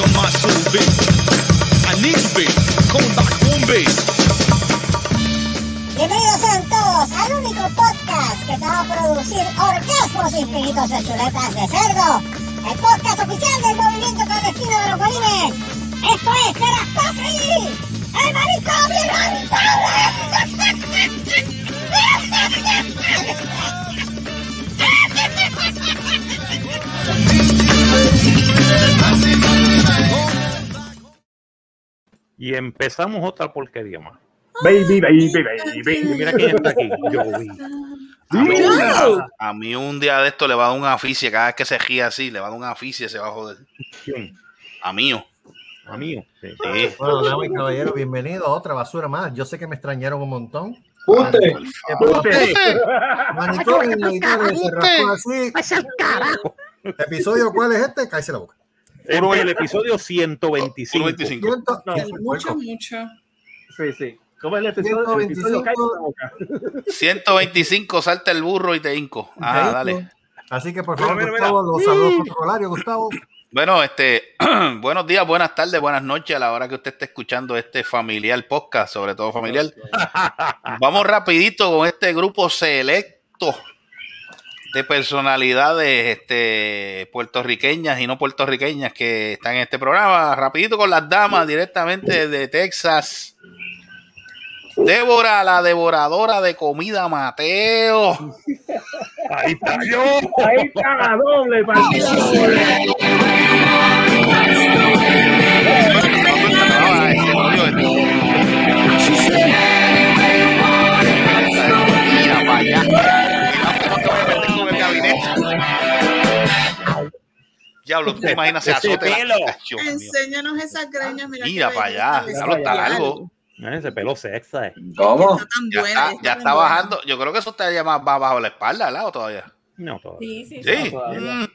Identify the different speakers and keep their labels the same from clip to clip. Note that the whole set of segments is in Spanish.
Speaker 1: on my soul bass. I need you, bass. Coming back home, bass.
Speaker 2: Bienvenidos sean todos al único podcast que te va a producir orgasmos infinitos de chuletas de cerdo. El podcast oficial del movimiento clandestino de los bolines. Esto es Serastofri, el marito
Speaker 3: Y empezamos otra porquería más.
Speaker 4: Baby, baby, baby.
Speaker 3: Y mira quién está aquí. Joey.
Speaker 5: A mí, a- a mí un día de esto le va a dar un aficie, cada vez que se gira así, le va a dar un aficie, se va a. A mío.
Speaker 3: A mí. Sí.
Speaker 5: Sí.
Speaker 6: Bueno, damas y caballeros, bienvenidos a otra basura más. Yo sé que me extrañaron un montón.
Speaker 4: Usted.
Speaker 6: Usted. Manicomio, editores, se rascó así. ¿Episodio cuál es este? Cállese la boca.
Speaker 3: Es el episodio 125.
Speaker 5: 125.
Speaker 6: Ciento-
Speaker 4: No,
Speaker 6: ¿Quién fue el
Speaker 7: Mucho, mucho.
Speaker 4: Sí, sí. ¿Cómo es el episodio? El episodio
Speaker 6: 125.
Speaker 4: cállate la boca.
Speaker 5: 125, salta el burro y te hinco. Ah, dale.
Speaker 6: Así que por favor,
Speaker 3: mira,
Speaker 6: Gustavo, los saludos protocolarios, Gustavo.
Speaker 5: Bueno, este, buenos días, buenas tardes, buenas noches a la hora que usted esté escuchando este familiar podcast, sobre todo familiar. Vamos rapidito con este grupo selecto de personalidades este, puertorriqueñas y no puertorriqueñas que están en este programa. Rapidito con las damas directamente de Texas. Débora, la devoradora de comida Mateo.
Speaker 3: Ahí está yo.
Speaker 4: Ahí está la doble partida.
Speaker 5: Ah, Diablo, ¿tú te imaginas ese azote?
Speaker 3: pelo.
Speaker 5: Dios.
Speaker 7: Enséñanos esas greñas. Mira,
Speaker 5: Mira para allá. Diablo, está largo.
Speaker 3: Ese pelo sexy. eh.
Speaker 8: ¿Cómo?
Speaker 7: Está
Speaker 5: Ya
Speaker 7: buena,
Speaker 5: está, ya está bajando. Yo creo que eso está ya más va bajo la espalda, ¿verdad? ¿O todavía?
Speaker 3: No, todavía.
Speaker 9: Sí, sí,
Speaker 5: Sí.
Speaker 4: todavía.
Speaker 5: Mm,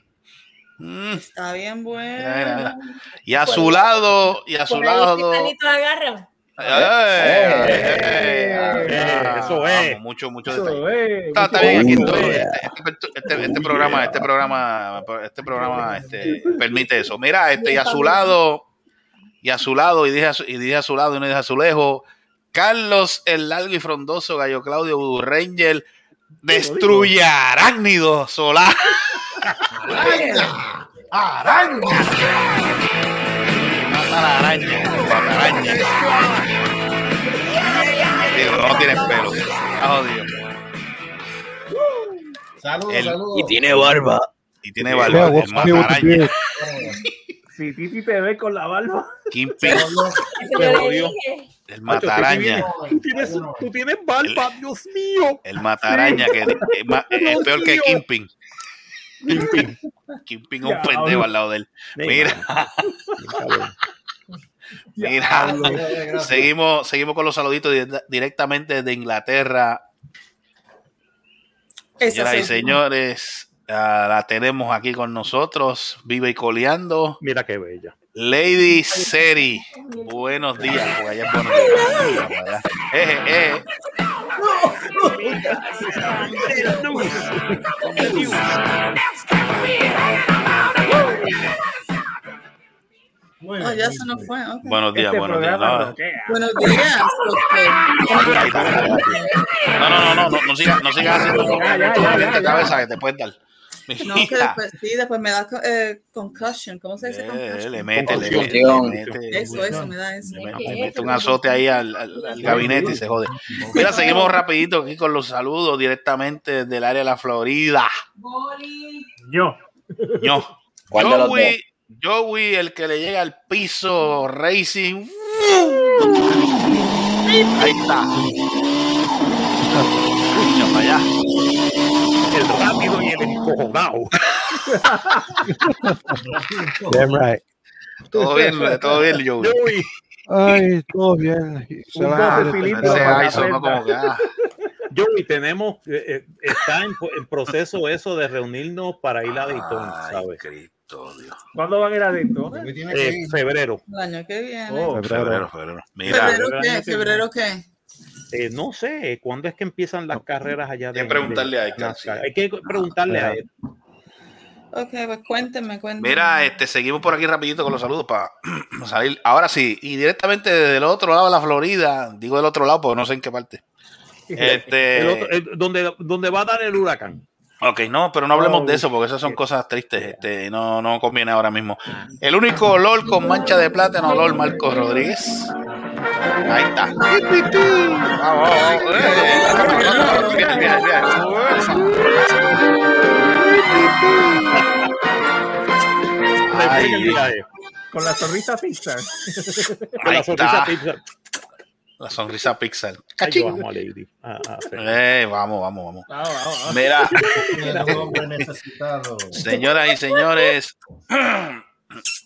Speaker 5: mm.
Speaker 7: Está bien
Speaker 5: mira. Y a su lado, y a su lado.
Speaker 9: Titanito
Speaker 5: ¡Eh! ¡Eh!
Speaker 3: Eh, eso es.
Speaker 5: Vamos, Mucho, mucho
Speaker 4: Eso
Speaker 5: detalle.
Speaker 4: es.
Speaker 5: Está, está bien, aquí este, este- este- este programa, este programa, este programa este, permite eso. Mira, este, y a su lado, y a su lado, y dije a su, y dije a su lado y no dije a su lejos, Carlos el largo y frondoso, Gallo Claudio Ranger, destruye arácnido solar.
Speaker 6: ¡Araña!
Speaker 5: Mata la araña, mata la araña. Digo, no tienes pelo. Está jodido.
Speaker 6: Saludos,
Speaker 5: El-
Speaker 6: saludos.
Speaker 8: Y tiene barba.
Speaker 5: Y tiene barba, el mata araña.
Speaker 4: Si Titi te ve con la barba.
Speaker 5: Kingpin,
Speaker 9: dije.
Speaker 5: el mataraña.
Speaker 3: Tú tienes, tú tienes barba, Dios mío.
Speaker 5: El mataraña que es, peor que. Kingpin.
Speaker 3: Kingpin.
Speaker 5: Kingpin es un pendejo al lado de él. Mira, mira. Seguimos, seguimos con los saluditos di- directamente de Inglaterra. Señoras y
Speaker 7: soy yo.
Speaker 5: señores, ah, la tenemos aquí con nosotros, vive y coleando.
Speaker 3: Mira qué bella.
Speaker 5: Lady Seri, buenos días. allá buenos días. Allá. Eh, eh,
Speaker 6: Muy
Speaker 7: Oh,
Speaker 6: bien,
Speaker 7: ya se nos fue. ok.
Speaker 5: buenos días,
Speaker 4: Este
Speaker 5: buenos días. No.
Speaker 7: Buenos días.
Speaker 5: No, no, no, no, no, no sigas no sigas haciendo
Speaker 4: Ya, ya, ya, ya,
Speaker 5: cabeza que te puedes dar.
Speaker 7: No, que después, sí, después me da eh, concussion. ¿Cómo se dice
Speaker 5: Eh,
Speaker 7: concussion?
Speaker 5: le mete, le mete, le mete,
Speaker 7: Eso, eso, me da eso.
Speaker 5: le mete- un azote ahí al, al- al gabinete y se jode. Mira, seguimos rapidito aquí con los saludos directamente del área de la Florida.
Speaker 4: Yo.
Speaker 5: No.
Speaker 8: ¿Cuál de los
Speaker 5: Joey, Joey, el que le llega al piso Racing. Ahí está. Escucha para allá.
Speaker 3: El rápido y el encojonado.
Speaker 10: Damn right.
Speaker 5: Todo bien, todo bien, Joey.
Speaker 3: Joey.
Speaker 10: Ay, todo bien. Se
Speaker 4: Un
Speaker 10: van a-
Speaker 4: doce cilindros
Speaker 5: Ese
Speaker 4: para la
Speaker 5: Aizo, ¿no?
Speaker 4: prensa.
Speaker 5: Como que, ah.
Speaker 3: Joey, tenemos, eh, eh, está en, en proceso eso de reunirnos para ir a Daytona,
Speaker 5: Ay,
Speaker 4: ¿Cuándo van a ir
Speaker 6: que
Speaker 3: Eh, febrero.
Speaker 7: El año que viene.
Speaker 4: Oh,
Speaker 5: Febrero, febrero. Mira,
Speaker 7: ¿Febrero qué? ¿Febrero qué?
Speaker 3: Eh, no sé, ¿cuándo es que empiezan las carreras allá
Speaker 5: Hay que preguntarle a sí.
Speaker 3: Hay que preguntarle a él.
Speaker 7: Ok, pues cuéntenme, cuéntenme.
Speaker 5: Mira, este, seguimos por aquí rapidito con los saludos para salir. Ahora sí, y directamente desde el otro lado de la Florida, digo del otro lado porque no sé en qué parte. Este,
Speaker 3: El otro- el- donde, donde va a dar el huracán.
Speaker 5: Ok, no, pero no hablemos de eso porque esas son cosas tristes. Este, no, no conviene ahora mismo. El único olor con mancha de plátano, olor Marcos Rodríguez. Ahí está. Ay,
Speaker 4: Con la sonrisa Pixar.
Speaker 3: Con la sonrisa
Speaker 5: está.
Speaker 3: Pixar.
Speaker 5: La sonrisa Pixel. Cachín.
Speaker 3: vamos a Lady. Ah, ah, sí.
Speaker 5: Eh, vamos, vamos, vamos.
Speaker 4: Vamos, vamos, vamos.
Speaker 5: Mira,
Speaker 6: El hombre necesitado.
Speaker 5: señoras y señores,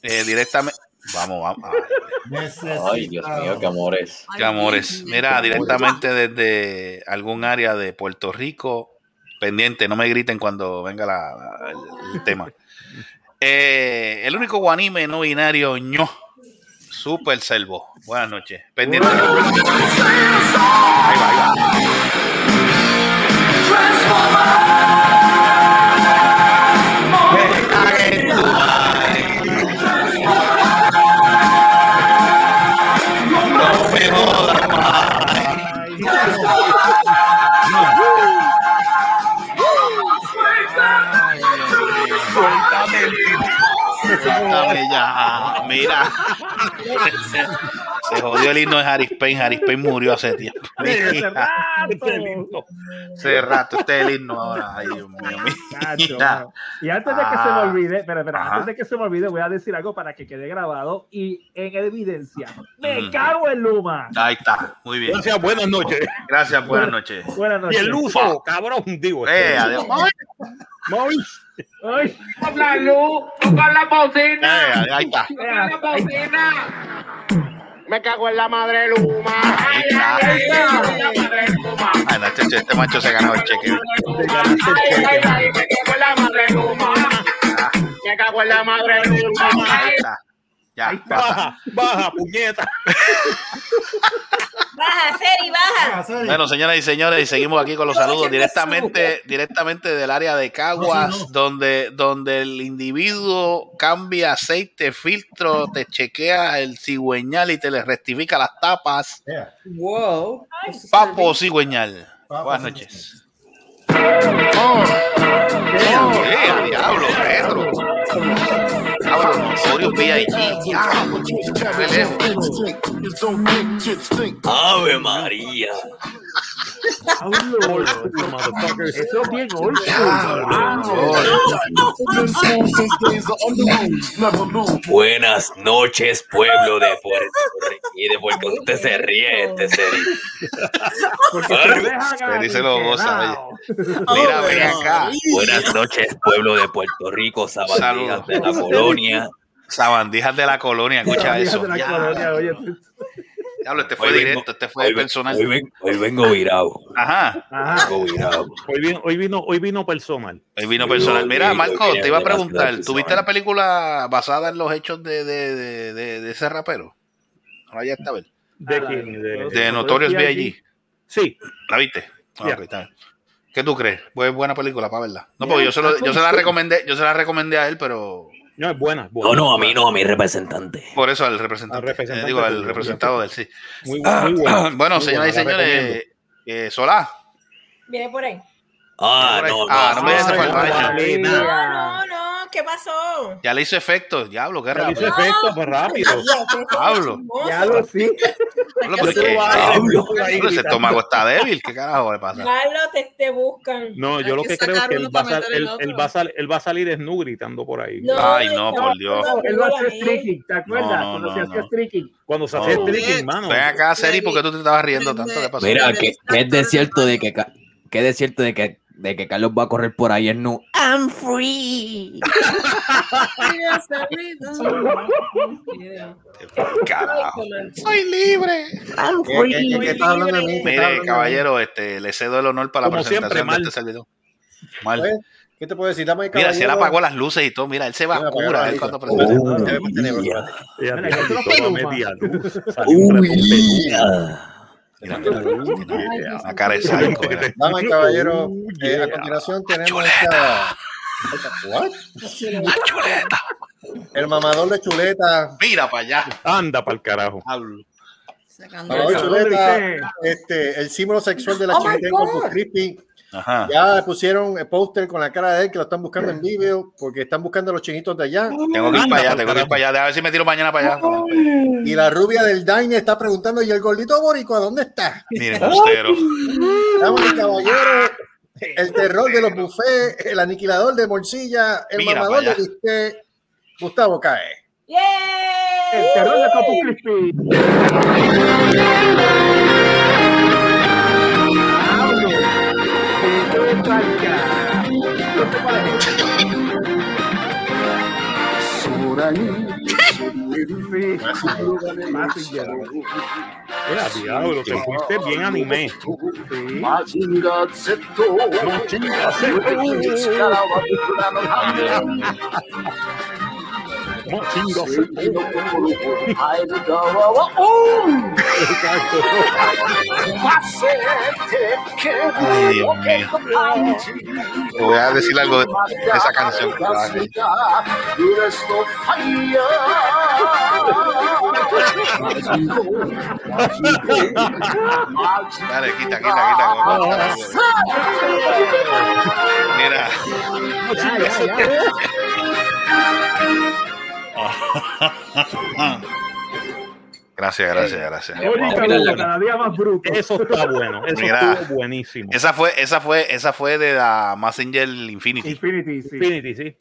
Speaker 5: eh, directamente. Vamos, vamos.
Speaker 8: Ay, Dios mío, qué amores.
Speaker 5: Qué amores. Mira, directamente desde algún área de Puerto Rico, pendiente, no me griten cuando venga la- la- el, el tema. Eh, el único guanime no binario, ño. Super Selvo. Buenas noches. Pendiente. Ahí va, ahí va. Ya. Mira. Se, jodió el himno de Harris Payne. Harris Payne murió hace tiempo.
Speaker 4: Hace rato.
Speaker 5: Hace rato. Este es el himno ahora. Ay, Dios mío.
Speaker 4: Cacho. Y antes de que se me
Speaker 5: Ah.
Speaker 4: olvide, espera, espera,
Speaker 5: Ajá.
Speaker 4: antes de que se me olvide, voy a decir algo para que quede grabado y en evidencia. Me
Speaker 5: Ujú.
Speaker 4: cago en Luma.
Speaker 5: Ahí está. Muy bien.
Speaker 3: Gracias, buenas noches.
Speaker 5: Gracias. Buenas noches.
Speaker 4: Buenas
Speaker 3: Y
Speaker 4: noches.
Speaker 3: el luso, cabrón, digo.
Speaker 5: Eh, adiós.
Speaker 3: Maurice.
Speaker 4: Ay,
Speaker 11: la luz, toca la bocina,
Speaker 5: Eh, ahí está.
Speaker 11: toca la bocina. Me cago en la madre Luma.
Speaker 5: Ahí está.
Speaker 11: Ay, ay, ay, la madre Luma.
Speaker 5: Ay, no, este, este macho se ganó el cheque.
Speaker 11: Ay, ay, ay, me cago en la madre Luma. Me cago en la madre Luma.
Speaker 5: Ahí está. Ya.
Speaker 3: Baja, baja, puñeta.
Speaker 9: Baja, Seri, baja.
Speaker 5: Bueno, señoras y señores, y seguimos aquí con los saludos directamente, directamente del área de Caguas, donde, donde el individuo cambia aceite, filtro, te chequea el cigüeñal y te le rectifica las tapas.
Speaker 6: Yeah.
Speaker 7: Wow.
Speaker 5: Papo cigüeñal.
Speaker 6: Papo
Speaker 5: Buenas noches. Eh, a diablo, retro. Diablo, notorio VIP. Diablo, qué lejos.
Speaker 8: Ave María.
Speaker 4: Old school.
Speaker 8: Buenas noches, pueblo de Puerto Rico. Y de Puerto Rico. Usted se ríe, este se ríe.
Speaker 5: Feliz se lo goza. Mira, ven acá.
Speaker 8: Buenas noches, pueblo de Puerto Rico, sabandijas de la colonia.
Speaker 5: Sabandijas de la colonia, escucha eso. Diablo, este fue
Speaker 8: Hoy vengo-
Speaker 5: directo, este fue
Speaker 8: Hoy,
Speaker 5: personal.
Speaker 8: hoy ven- hoy vengo virado.
Speaker 5: Ajá,
Speaker 4: Ajá.
Speaker 8: Vengo virado.
Speaker 3: Hoy vino, hoy vino, hoy vino personal.
Speaker 5: hoy vino personal. Mira, Marco, te iba a preguntar, ¿tuviste la película basada en los hechos de, de, de, de, de ese rapero? Ahora ya está, ¿ver?
Speaker 3: ¿De quién? De,
Speaker 5: De Notorious B.I.G.
Speaker 3: Sí.
Speaker 5: ¿La viste? Ah, ok, está bien. ¿Qué tú crees? Pues buena película para verla. No, porque yo se, lo- yo se la recomendé, yo se la recomendé a él, pero
Speaker 3: No, es buena. es buena.
Speaker 8: No, no, a mí no, a mi representante.
Speaker 5: por eso al representante.
Speaker 3: Al representante
Speaker 5: Eh, digo, al representado del sí.
Speaker 3: Muy, bu- muy buena.
Speaker 5: Bueno,
Speaker 3: Muy
Speaker 5: señoras y
Speaker 3: buena, la
Speaker 5: señores, eh, Solá.
Speaker 9: Viene por ahí.
Speaker 8: Ah, no, no.
Speaker 5: Ah, no me el
Speaker 3: no.
Speaker 9: No, no, no, ¿qué pasó?
Speaker 5: Ya le hizo efecto. Diablo, qué
Speaker 3: Pero hizo
Speaker 5: rápido.
Speaker 3: efecto, pues rápido.
Speaker 5: Pablo.
Speaker 4: Ya lo sí.
Speaker 5: Pablo, pero es que-
Speaker 8: Pablo.
Speaker 5: Pablo, ese estómago está débil. ¿Qué carajo le pasa?
Speaker 9: Carlos, te, te buscan.
Speaker 3: No, yo
Speaker 7: Hay
Speaker 3: lo
Speaker 7: que
Speaker 3: que creo es que él va, sal- él- él va a sal- él va a salir desnudo gritando por ahí.
Speaker 9: No,
Speaker 5: Ay, no, por Dios.
Speaker 4: Él va a hacer streaking, ¿te acuerdas?
Speaker 5: No, no,
Speaker 4: Cuando
Speaker 5: no,
Speaker 4: se hacía
Speaker 5: no.
Speaker 4: streaking.
Speaker 3: Cuando se
Speaker 5: No.
Speaker 3: hace streaking, mano.
Speaker 5: Ven acá, Seri, ¿por qué tú te estabas riendo tanto? ¿Qué pasó?
Speaker 8: Mira, que, es de cierto de que, que es de cierto de que, de que Carlos va a correr por ahí en nu. I'm free.
Speaker 5: Soy libre.
Speaker 8: I'm
Speaker 6: ¿Qué, qué, qué, qué estás hablando
Speaker 5: Mire, caballero, este, le cedo el honor para la
Speaker 3: Como
Speaker 5: presentación
Speaker 3: siempre, mal.
Speaker 5: de este servidor. Mal.
Speaker 6: ¿Qué te puedo decir? Dame el
Speaker 5: Mira, si él apagó las luces y todo, mira, él se va a cura. cuando presenta.
Speaker 6: Oh, debe tener-
Speaker 8: yeah.
Speaker 5: La cara de sádico, mira.
Speaker 6: Dame el caballero.
Speaker 3: Oh,
Speaker 6: Eh, a continuación tenemos
Speaker 5: Chuleta.
Speaker 6: esta What?
Speaker 5: La chuleta.
Speaker 6: El mamador de chuleta.
Speaker 5: Mira para allá.
Speaker 3: Anda para el carajo.
Speaker 6: Mamador de chuleta, este, el símbolo sexual de la
Speaker 7: Oh
Speaker 6: en Corpus
Speaker 7: God.
Speaker 6: Christi.
Speaker 5: Ajá.
Speaker 6: Ya pusieron el póster con la cara de él que lo están buscando en vivo porque están buscando a los chinitos de allá.
Speaker 5: Tengo que ir para allá, tengo que ir para allá. A ver si me tiro mañana para allá.
Speaker 6: Y la rubia del Dine está preguntando, ¿y el gordito boricua dónde está?
Speaker 5: Miren,
Speaker 6: y caballeros, el terror de los buffets, el aniquilador de morcilla, el
Speaker 5: Mira
Speaker 6: mamador de bistec, Gustavo Cae.
Speaker 4: El terror de Corpus Falca. No sé cuál es. Sí, Mazinger.
Speaker 3: Mira, diablo, te fuiste bien anime.
Speaker 5: Te voy a decir algo de esa canción. Dale, quita, quita, quita. Mira. Gracias, gracias, gracias.
Speaker 4: Mónica Lugo, cada día más bruto.
Speaker 3: Eso está bueno. Eso
Speaker 5: Mira.
Speaker 3: estuvo buenísimo.
Speaker 5: Esa fue, esa fue, esa fue de la Messenger Infinity.
Speaker 4: Infinity, sí.
Speaker 3: Infinity, sí.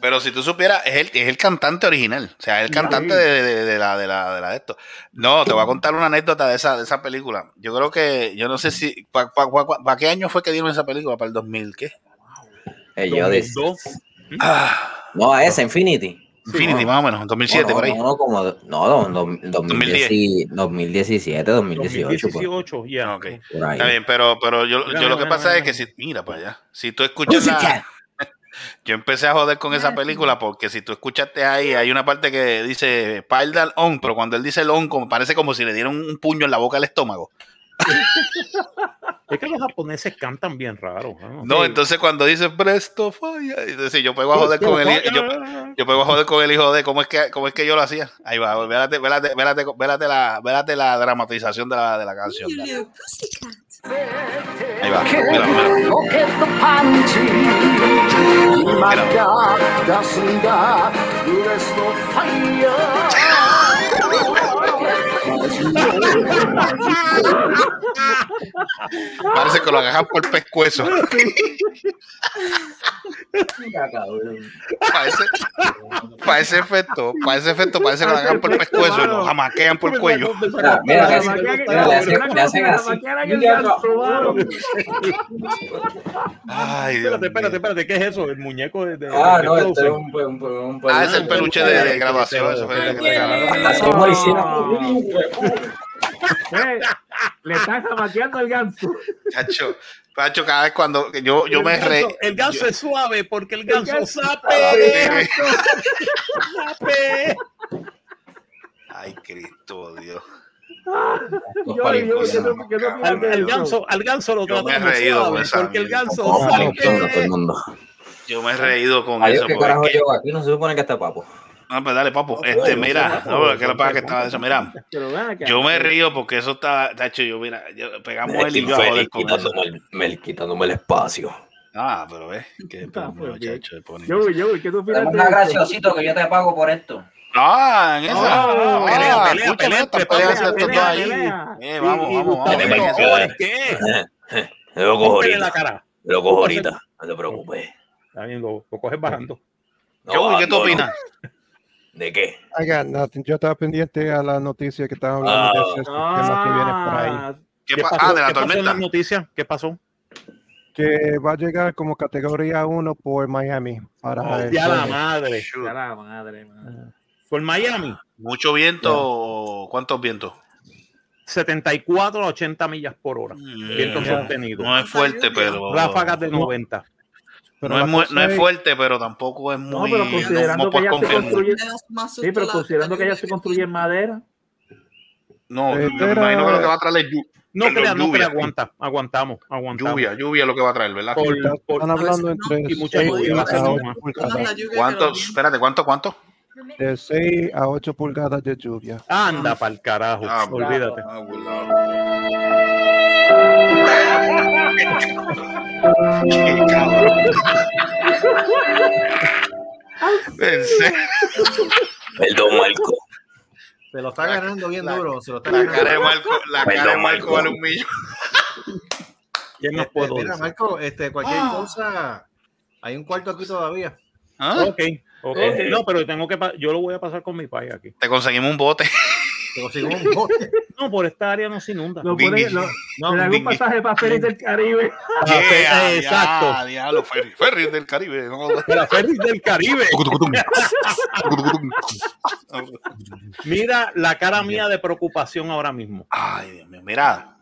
Speaker 5: Pero si tú supieras, es el, es el cantante original. O sea, es el cantante de, de- de la, de, la, de la de esto. No, te voy a contar una anécdota de esa, de esa película. Yo creo que, yo no sé si, ¿para qué año fue que dieron esa película? ¿Para el 2000 qué?
Speaker 8: Eh, yo de-
Speaker 3: 2002.
Speaker 5: Ah,
Speaker 8: No, a esa, Infinity.
Speaker 5: Infinity, más o menos, 2007,
Speaker 8: no,
Speaker 5: por ahí.
Speaker 8: No, no, como, no, do-
Speaker 5: 2010.
Speaker 8: 2010, 2017, 2018. pues,
Speaker 3: 2018, ya.
Speaker 5: Ok.
Speaker 8: por ahí.
Speaker 5: Está bien, pero, pero yo,
Speaker 3: Mira,
Speaker 5: yo lo
Speaker 3: mira,
Speaker 5: que pasa es que si, mira para allá, si tú escuchas la, yo empecé a joder con esa película porque si tú escuchaste ahí, hay una parte que dice Pardal on, pero cuando él dice el on, como, parece como si le dieran un puño en la boca al estómago.
Speaker 3: Es que los japoneses cantan bien raro. ¿no?
Speaker 5: No, entonces cuando dice presto falla, entonces yo a joder con el yo, a joder con el hijo de cómo es que cómo es que yo lo hacía. Ahí va, vélate, vélate, vélate, vélate la, vélate la dramatización de la, de la canción. dale. Ahí va, mira, mira. Parece que lo agarran por el pescuezo. Para ese, para ese efecto, para ese efecto parece que lo agarran por el pescuezo y lo jamaquean por el cuello.
Speaker 8: Mira, mira, le hacen- mira, le hacen- le hacen así.
Speaker 5: Ay, Dios
Speaker 3: Espérate, espérate, espérate, ¿qué es eso? El muñeco de. de-
Speaker 8: Ah,
Speaker 3: de
Speaker 8: no, este es
Speaker 3: Frozen.
Speaker 8: un, un, un,
Speaker 5: Ah, es el peluche de, de graduación. Eso fue el que
Speaker 4: Eh, Le están jamaqueando el ganso.
Speaker 5: Chacho, Chacho, cada vez cuando yo, yo
Speaker 3: el
Speaker 5: me
Speaker 3: ganso,
Speaker 5: reí.
Speaker 3: El ganso es suave porque el ganso
Speaker 4: ganso-
Speaker 3: sabe. sabe.
Speaker 5: Ay, Cristo, Dios.
Speaker 4: Yo, yo, yo,
Speaker 3: Al, ganso, al ganso lo
Speaker 5: Yo me he
Speaker 3: tratamos
Speaker 5: reído con
Speaker 3: suave
Speaker 5: esa
Speaker 3: porque el ganso sabe.
Speaker 8: el mundo, todo el mundo.
Speaker 5: Yo me he reído con eso.
Speaker 8: ¿qué carajo yo? Aquí no se supone que está papo.
Speaker 5: No, pues dale, papo. Este, mira, no, que lo que pasa que estaba de eso. Mira, yo me río porque eso está, tacho, yo, mira, yo- pegamos él y yo a joder
Speaker 8: Infeliz,
Speaker 5: con eso.
Speaker 8: quitándome el, me- quitándome el espacio.
Speaker 5: Ah, pero ves, que
Speaker 4: Ah, pues bien.
Speaker 5: muchacho,
Speaker 4: Yo, yo, ¿qué tú opinas de
Speaker 8: Una
Speaker 4: eso?
Speaker 8: graciosito que yo te pago por esto.
Speaker 5: Ah, en esa.
Speaker 3: Ah,
Speaker 5: Ah,
Speaker 3: pelea, pelea, pelea,
Speaker 5: estas
Speaker 3: pelea,
Speaker 4: pelea,
Speaker 5: ahí.
Speaker 4: pelea.
Speaker 5: Eh, vamos,
Speaker 3: Y- y
Speaker 5: vamos, vamos.
Speaker 3: "Oye, ¿qué?
Speaker 8: Lo cojo ahorita. lo cojo ahorita. No te preocupes.
Speaker 3: Está bien, lo, lo coges bajando.
Speaker 8: No,
Speaker 5: ¿qué tú opinas?
Speaker 8: ¿De qué?
Speaker 10: I got nothing. Yo estaba pendiente a la noticia que estaban hablando de ese tema que viene por ahí.
Speaker 4: Ah,
Speaker 5: ¿Qué
Speaker 3: ¿Qué
Speaker 5: pa-
Speaker 3: pasó?
Speaker 5: ah, de la
Speaker 3: ¿Qué pasó en
Speaker 5: tormenta.
Speaker 3: las noticias? ¿Qué pasó?
Speaker 10: Que va a llegar como categoría 1 por Miami. Para
Speaker 3: Oh,
Speaker 10: el
Speaker 3: ya la madre.
Speaker 4: ya la madre, madre.
Speaker 3: Por Miami,
Speaker 5: Mucho viento, ¿cuántos vientos?
Speaker 3: 74 a 80 millas por hora. Viento
Speaker 5: Yeah.
Speaker 3: sostenido.
Speaker 5: No es fuerte, pero.
Speaker 3: Ráfagas de 90.
Speaker 10: Pero
Speaker 5: No es, no es fuerte, pero tampoco es
Speaker 4: No,
Speaker 5: muy.
Speaker 4: pero
Speaker 5: No,
Speaker 4: considerando
Speaker 5: no
Speaker 4: que ya se construye. Sí, pero considerando que ya
Speaker 7: lluvia
Speaker 4: se construye en madera.
Speaker 5: No,
Speaker 10: Eh,
Speaker 5: me imagino que lo que va a traer es llu-
Speaker 3: No crea, no
Speaker 5: lluvia.
Speaker 3: crea, aguanta, aguantamos, aguantamos.
Speaker 5: lluvia, lluvia es lo que va a traer, ¿verdad?
Speaker 3: Por-
Speaker 10: Están hablando entre
Speaker 3: y mucha
Speaker 10: 6
Speaker 3: lluvia,
Speaker 10: a
Speaker 3: va a ser
Speaker 10: 8
Speaker 3: más.
Speaker 10: pulgadas.
Speaker 5: ¿Cuánto? Espérate, ¿cuánto, cuánto?
Speaker 10: De 6 a 8 pulgadas de lluvia.
Speaker 3: Anda para el carajo,
Speaker 5: Ah,
Speaker 3: olvídate.
Speaker 5: Ah, Qué cabrón.
Speaker 8: Perdón, Marco.
Speaker 6: Se lo está ganando bien duro. Se lo está
Speaker 5: La
Speaker 6: ganando.
Speaker 5: cara de Marco, la cara de Marco
Speaker 8: Marco.
Speaker 5: vale un millón.
Speaker 3: ¿Qué más
Speaker 6: Este,
Speaker 3: puedo
Speaker 6: mira,
Speaker 3: decir?
Speaker 6: Marco, este, cualquier
Speaker 5: Ah.
Speaker 6: cosa. Hay un cuarto aquí todavía.
Speaker 5: ¿Ah?
Speaker 3: Ok, No, pero tengo que yo lo voy a pasar con mi país aquí.
Speaker 5: Te conseguimos un bote.
Speaker 6: Te consigo un bote.
Speaker 3: No, por esta área no se inunda.
Speaker 5: Dinghy.
Speaker 4: pone, lo,
Speaker 6: No,
Speaker 4: un
Speaker 5: dinghy.
Speaker 4: pasaje para Feliz del Caribe.
Speaker 3: Ah,
Speaker 5: Yeah,
Speaker 3: fe- exacto.
Speaker 5: ya, Diablo, ferry, ferry del Caribe. ¿no?
Speaker 3: La ferry del Caribe. Mira la cara mía de preocupación ahora mismo.
Speaker 5: Ay, Dios mío, mira.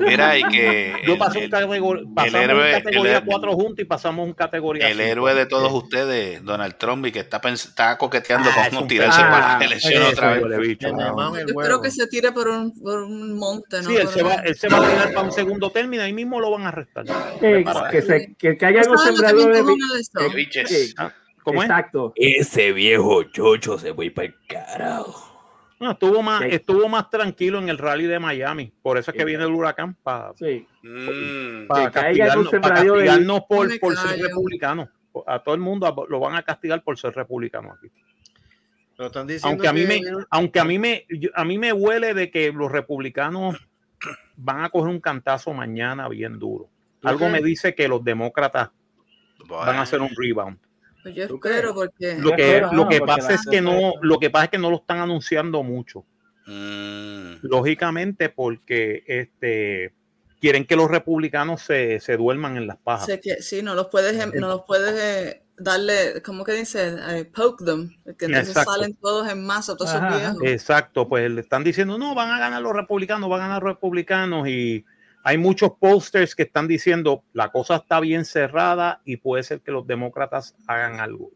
Speaker 5: Mira, y que
Speaker 3: Yo
Speaker 5: el,
Speaker 3: pasé un
Speaker 5: el-
Speaker 3: categor- pasamos
Speaker 5: héroe-
Speaker 3: categoría
Speaker 5: el-
Speaker 3: 4 juntos y pasamos un categoría
Speaker 5: el héroe de todos ustedes, Donald Trump, y que está, coqueteando
Speaker 3: Ah,
Speaker 5: con
Speaker 3: un
Speaker 5: tirarse para
Speaker 3: Ah,
Speaker 5: las elecciones
Speaker 3: eso,
Speaker 5: otra vez.
Speaker 3: bicho.
Speaker 7: Yo creo que se tire por un, por un monte, ¿no?
Speaker 3: Sí, él se, va, él se va a tirar para un segundo término, ahí mismo lo van a arrestar.
Speaker 4: Eh, que, se, que, que haya algo
Speaker 7: ¿Sabes lo que me
Speaker 4: sembrador de
Speaker 7: de
Speaker 4: eh,
Speaker 5: Biches.
Speaker 4: eh,
Speaker 3: Ah.
Speaker 4: Exacto.
Speaker 8: Ese viejo chocho se fue para el carajo.
Speaker 3: No, estuvo, más,
Speaker 4: Sí.
Speaker 3: estuvo más tranquilo en el rally de Miami. Por eso es que viene el huracán para
Speaker 4: Sí.
Speaker 5: Mm.
Speaker 3: para castigarnos, para por, ser republicano. A todo el mundo lo van a castigar por ser republicano aquí.
Speaker 6: Pero están diciendo
Speaker 3: Aunque a mí
Speaker 6: que-
Speaker 3: me, aunque a mí me, yo- a mí me huele de que los republicanos van a coger un cantazo mañana bien duro. Algo me dice que los demócratas van a hacer un rebound.
Speaker 7: Pues yo
Speaker 4: ¿Tú
Speaker 7: espero porque
Speaker 3: Lo que,
Speaker 4: espero,
Speaker 3: lo que pasa es que no, lo que pasa es que no lo están anunciando mucho.
Speaker 5: Mm.
Speaker 3: Lógicamente, porque este quieren que los republicanos se, se duerman en las pajas.
Speaker 7: sé que sí, no los puedes, em- no los puedes eh, darle, ¿cómo que dice? Eh, poke them, porque entonces
Speaker 3: Exacto.
Speaker 7: salen todos en masa, todos esos
Speaker 4: Ajá.
Speaker 7: viejos.
Speaker 3: Exacto, pues le están diciendo, no, van a ganar los republicanos, van a ganar los republicanos y hay muchos posters que están diciendo, la cosa está bien cerrada y puede ser que los demócratas hagan algo.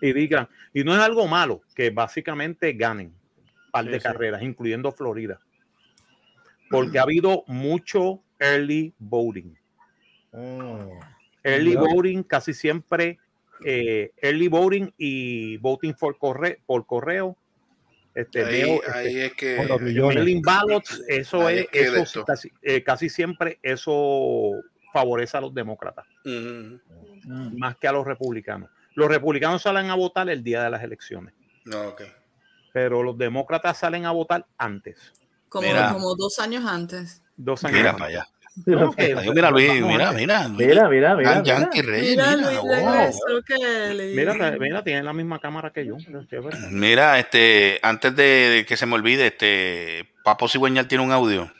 Speaker 3: Y digan, y no es algo malo, que básicamente ganen un par de
Speaker 6: Sí, sí.
Speaker 3: carreras, incluyendo Florida. Porque ha habido mucho early voting.
Speaker 6: Mm.
Speaker 3: Early voting casi siempre, eh, early voting y voting por correo, por correo. Este,
Speaker 5: Ahí,
Speaker 3: veo,
Speaker 5: ahí
Speaker 3: este,
Speaker 5: es que.
Speaker 10: Los millones.
Speaker 3: ballots, eso
Speaker 5: Ahí
Speaker 3: es,
Speaker 5: es que de
Speaker 3: eso casi, eh, casi siempre eso favorece a los demócratas, más que a los republicanos. Los republicanos salen a votar el día de las elecciones,
Speaker 5: No, ok.
Speaker 3: pero los demócratas salen a votar antes,
Speaker 7: Como, como dos años antes.
Speaker 3: dos años
Speaker 5: Mira
Speaker 3: antes.
Speaker 5: para allá. Ay, mira, Luis, mira, mira.
Speaker 4: Mira, mira, mira.
Speaker 5: Yankee Reyes,
Speaker 7: Mira,
Speaker 5: mira,
Speaker 7: Luis,
Speaker 5: wow.
Speaker 3: Mira, mira, tienen la misma cámara que yo.
Speaker 5: Mira, este, antes de, que se me olvide, este, Papo Cigüeñal tiene un audio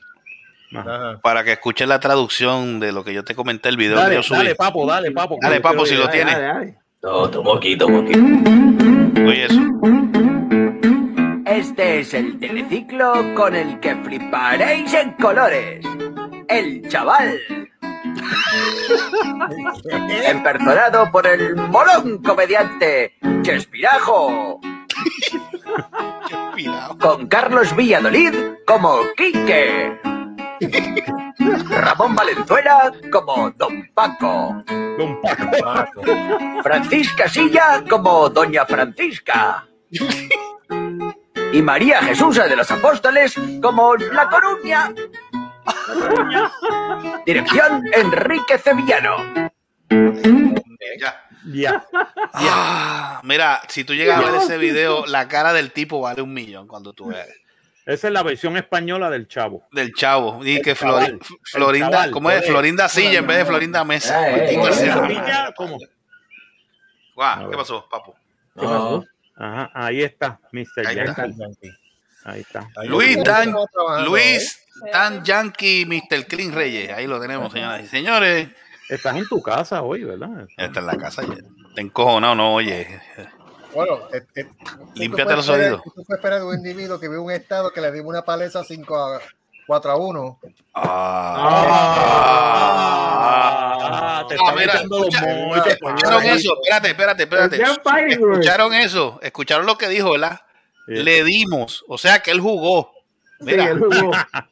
Speaker 3: Ajá.
Speaker 5: Para que escuches la traducción de lo que yo te comenté el video que
Speaker 3: Dale,
Speaker 5: yo subí.
Speaker 3: dale, papo, dale, papo.
Speaker 5: Dale, papo, si lo tiene.
Speaker 4: Dale.
Speaker 8: No, tomo aquí, tomo aquí.
Speaker 5: Oye, eso.
Speaker 12: Este es el teleciclo con el que fliparéis en colores. El chaval. Empersonado por el molón comediante Chespirajo. Con Carlos Villadolid como Quique. Ramón Valenzuela como Don Paco.
Speaker 3: Don Paco.
Speaker 12: Francisca Silla como Doña Francisca. Y María Jesús de los Apóstoles como La Coruña. Dirección Enrique Sevillano.
Speaker 5: Ya.
Speaker 3: Ya.
Speaker 5: Ah, mira, si tú llegas a ver ese video, la cara del tipo vale un millón cuando tú veas.
Speaker 3: Esa es la versión española del chavo.
Speaker 5: Del chavo. Y
Speaker 3: El
Speaker 5: que Florinda,
Speaker 3: El chaval,
Speaker 5: ¿cómo es? Florinda Silla en vez de Florinda Mesa.
Speaker 8: Eh, eh, eh,
Speaker 3: ¿cómo?
Speaker 5: Guau, ¿Qué pasó, papo?
Speaker 8: No,
Speaker 3: Ajá, ahí está, Mr.
Speaker 5: Ahí.
Speaker 3: Ahí está.
Speaker 5: Luis Dan, Luis Dan Yankee, Mr. Clean Reyes. Ahí lo tenemos, señoras y señores.
Speaker 3: Estás en tu casa hoy, ¿verdad?
Speaker 5: Está en la casa ya. Te encojonado, no, oye.
Speaker 6: Bueno, eh, eh,
Speaker 5: Límpiate
Speaker 6: ¿qué
Speaker 5: los oídos.
Speaker 6: tú puedes esperar de un individuo que vive un estado que le dimos una paleza 5 a 4 a 1?
Speaker 3: Ah, te
Speaker 5: Ah,
Speaker 3: están
Speaker 5: mira,
Speaker 3: echando los
Speaker 5: escucha-
Speaker 3: moños.
Speaker 5: ¿Escucharon eso? Espérate, espérate, espérate. ¿Escucharon eso? ¿Escucharon lo que dijo, verdad? le dimos. O sea que él jugó. Mira,
Speaker 4: él jugó.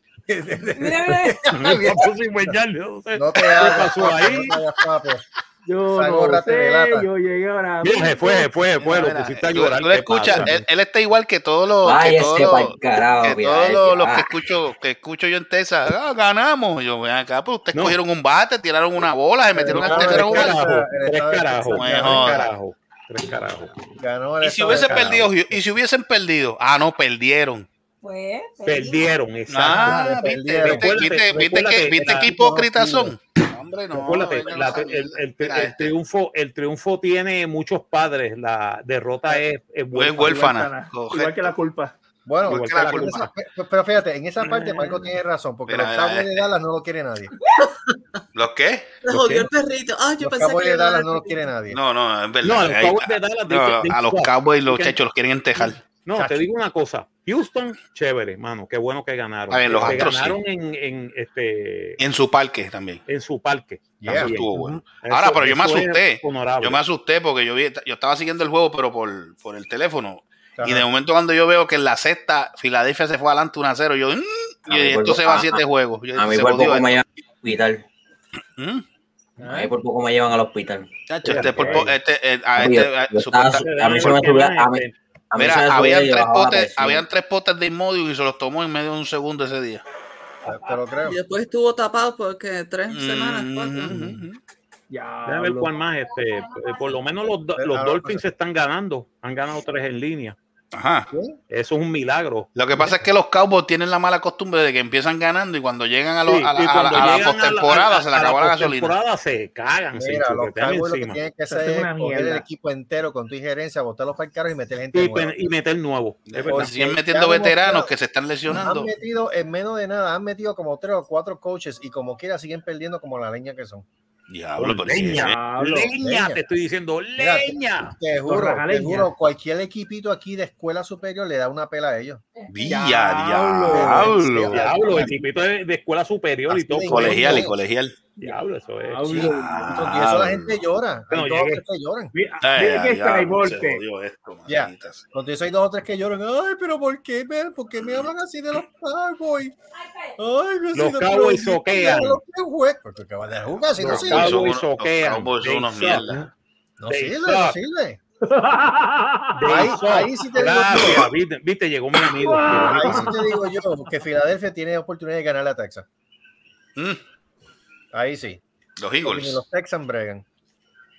Speaker 6: No te hagas, no te hagas.
Speaker 4: Yo no sé, yo llegué ahora.
Speaker 3: Mira, se fue, se fue, se fue,
Speaker 5: mira,
Speaker 3: lo
Speaker 5: mira,
Speaker 3: pusiste a
Speaker 5: tú,
Speaker 3: llorar.
Speaker 5: él, él está igual que todos los que
Speaker 8: Váyase
Speaker 5: todos los-
Speaker 8: carajo,
Speaker 5: que
Speaker 8: mira,
Speaker 5: todos
Speaker 8: eh,
Speaker 5: los, los
Speaker 8: ah.
Speaker 5: que escucho que escucho yo en Texas, ah, ganamos. Yo, ven acá, pues ustedes
Speaker 3: No.
Speaker 5: cogieron un bate, tiraron una bola, se metieron al tercero
Speaker 3: Tres carajos, tres carajos,
Speaker 6: Texas,
Speaker 3: tres carajos, tres carajos.
Speaker 6: Ganó el
Speaker 5: Y si hubiesen perdido, y si hubiesen perdido, ah, no, perdieron.
Speaker 9: Pues,
Speaker 3: Perdieron, exacto.
Speaker 5: Ah, viste,
Speaker 6: perdieron.
Speaker 5: viste, viste, viste que, viste que hipócritas son. Hombre, no.
Speaker 3: Recuérdate,
Speaker 5: ellos no
Speaker 3: la-
Speaker 5: saben.
Speaker 3: el, el-
Speaker 5: Mira,
Speaker 3: el
Speaker 5: este,
Speaker 3: triunfo, el triunfo tiene muchos padres, la derrota es, es huérfana.
Speaker 5: huérfana.
Speaker 4: Igual que la culpa.
Speaker 6: Bueno,
Speaker 3: Igual
Speaker 5: que la
Speaker 6: pero,
Speaker 5: culpa.
Speaker 6: esa- pero fíjate, en esa parte Marco tiene razón, porque
Speaker 5: Mira,
Speaker 6: los
Speaker 5: eh.
Speaker 6: de Dallas no lo quiere nadie.
Speaker 5: ¿Los qué?
Speaker 7: Le jodió el perrito. Ah, yo
Speaker 6: Los
Speaker 7: pensé que
Speaker 6: de Dallas no lo quiere nadie.
Speaker 5: No, no, es verdad.
Speaker 3: No, a los Cowboys de Dallas,
Speaker 5: a los
Speaker 3: suck.
Speaker 5: Cowboys los chechos los quieren entejar.
Speaker 3: No, te digo una cosa. Houston, chévere, mano. Qué bueno que ganaron.
Speaker 5: A ver, los Astros sí.
Speaker 3: ganaron en, en, este,
Speaker 5: En su parque también.
Speaker 3: en su parque.
Speaker 6: Yeah.
Speaker 3: También.
Speaker 5: estuvo bueno.
Speaker 3: Eso-
Speaker 5: Ahora, pero yo me asusté. Yo me asusté porque yo vi, yo estaba siguiendo el juego, pero por, por el teléfono.
Speaker 6: Ajá.
Speaker 5: Y de momento cuando yo veo que en la sexta Filadelfia se fue adelante 1 a 0, yo, mm,
Speaker 8: A
Speaker 5: y
Speaker 8: mí
Speaker 5: esto se va a
Speaker 8: a-
Speaker 5: 7 juegos. Yo,
Speaker 8: A mí por poco me llevan al hospital.
Speaker 5: ¿Mm?
Speaker 8: A mí por poco me llevan al hospital.
Speaker 5: Chacho, este, por po- este, eh, a este, a-
Speaker 8: estaba- a mí se me a
Speaker 5: Mira,
Speaker 8: se
Speaker 5: habían tres, potes, habían tres potes de Imodium y se los tomó en medio de un segundo ese día.
Speaker 6: Te lo creo.
Speaker 7: Y después estuvo tapado porque tres semanas,
Speaker 5: Mm,
Speaker 7: cuatro.
Speaker 5: mm, mm.
Speaker 4: Ya.
Speaker 3: Déjame ver cuál más. Este, eh, por lo menos los, los Dolphins están ganando. Han ganado tres en línea.
Speaker 5: Ajá.
Speaker 3: Eso es un milagro.
Speaker 5: Lo que pasa es que los Cowboys tienen la mala costumbre de que empiezan ganando y cuando llegan a, lo-
Speaker 3: Sí,
Speaker 5: a la, a la- a la postemporada
Speaker 3: a
Speaker 5: se le acabó la gasolina.
Speaker 3: postemporada se cagan, se
Speaker 6: Mira, los Cowboys lo que tienen que hacer
Speaker 4: es
Speaker 6: coger el equipo entero con tu injerencia, botarlos para el carro y meter gente
Speaker 3: Y,
Speaker 6: nueva.
Speaker 3: y meter nuevo.
Speaker 5: Siguen metiendo veteranos que se están lesionando.
Speaker 6: Han metido en menos de nada, han metido como tres o cuatro coaches y como quiera siguen perdiendo como la leña que son.
Speaker 5: Diablo, pero
Speaker 3: leña, leña,
Speaker 6: Leña.
Speaker 3: te estoy diciendo,
Speaker 6: Mira,
Speaker 3: leña.
Speaker 6: Te juro, te juro, cualquier equipito aquí de escuela superior le da una pela a ellos.
Speaker 5: Villa,
Speaker 4: Diablo.
Speaker 5: diablo.
Speaker 3: Diablo, el tipito de, de escuela superior y todo.
Speaker 5: Colegial y colegial.
Speaker 3: Diablo, eso es.
Speaker 4: Diablo.
Speaker 6: Y eso la gente llora. Hay
Speaker 3: No,
Speaker 6: dos o
Speaker 3: llegué.
Speaker 6: tres que lloran.
Speaker 4: Mira,
Speaker 5: Ay,
Speaker 4: mira que
Speaker 5: ay,
Speaker 4: está
Speaker 5: diablo,
Speaker 4: el
Speaker 5: se
Speaker 4: golpe.
Speaker 5: jodió esto,
Speaker 6: Ya.
Speaker 5: maldita sea.
Speaker 6: Cuando hay dos o tres que lloran, ay, pero ¿por qué me, por qué me hablan así de los Cowboys? Ay, si
Speaker 3: Los Cowboys soquean.
Speaker 6: los Porque que van a jugar si no
Speaker 3: Los Cowboys
Speaker 5: los
Speaker 3: soquean.
Speaker 5: Cowboys son unos mierda.
Speaker 6: No sirve, no sirve. Ahí- ahí sí te digo
Speaker 3: Gracias, viste, viste, llegó mi amigo.
Speaker 6: Ahí sí te digo yo que Filadelfia tiene oportunidad de ganarle a Texas.
Speaker 5: Mm,
Speaker 6: Ahí sí.
Speaker 5: Los Eagles.
Speaker 6: los Texans bregan.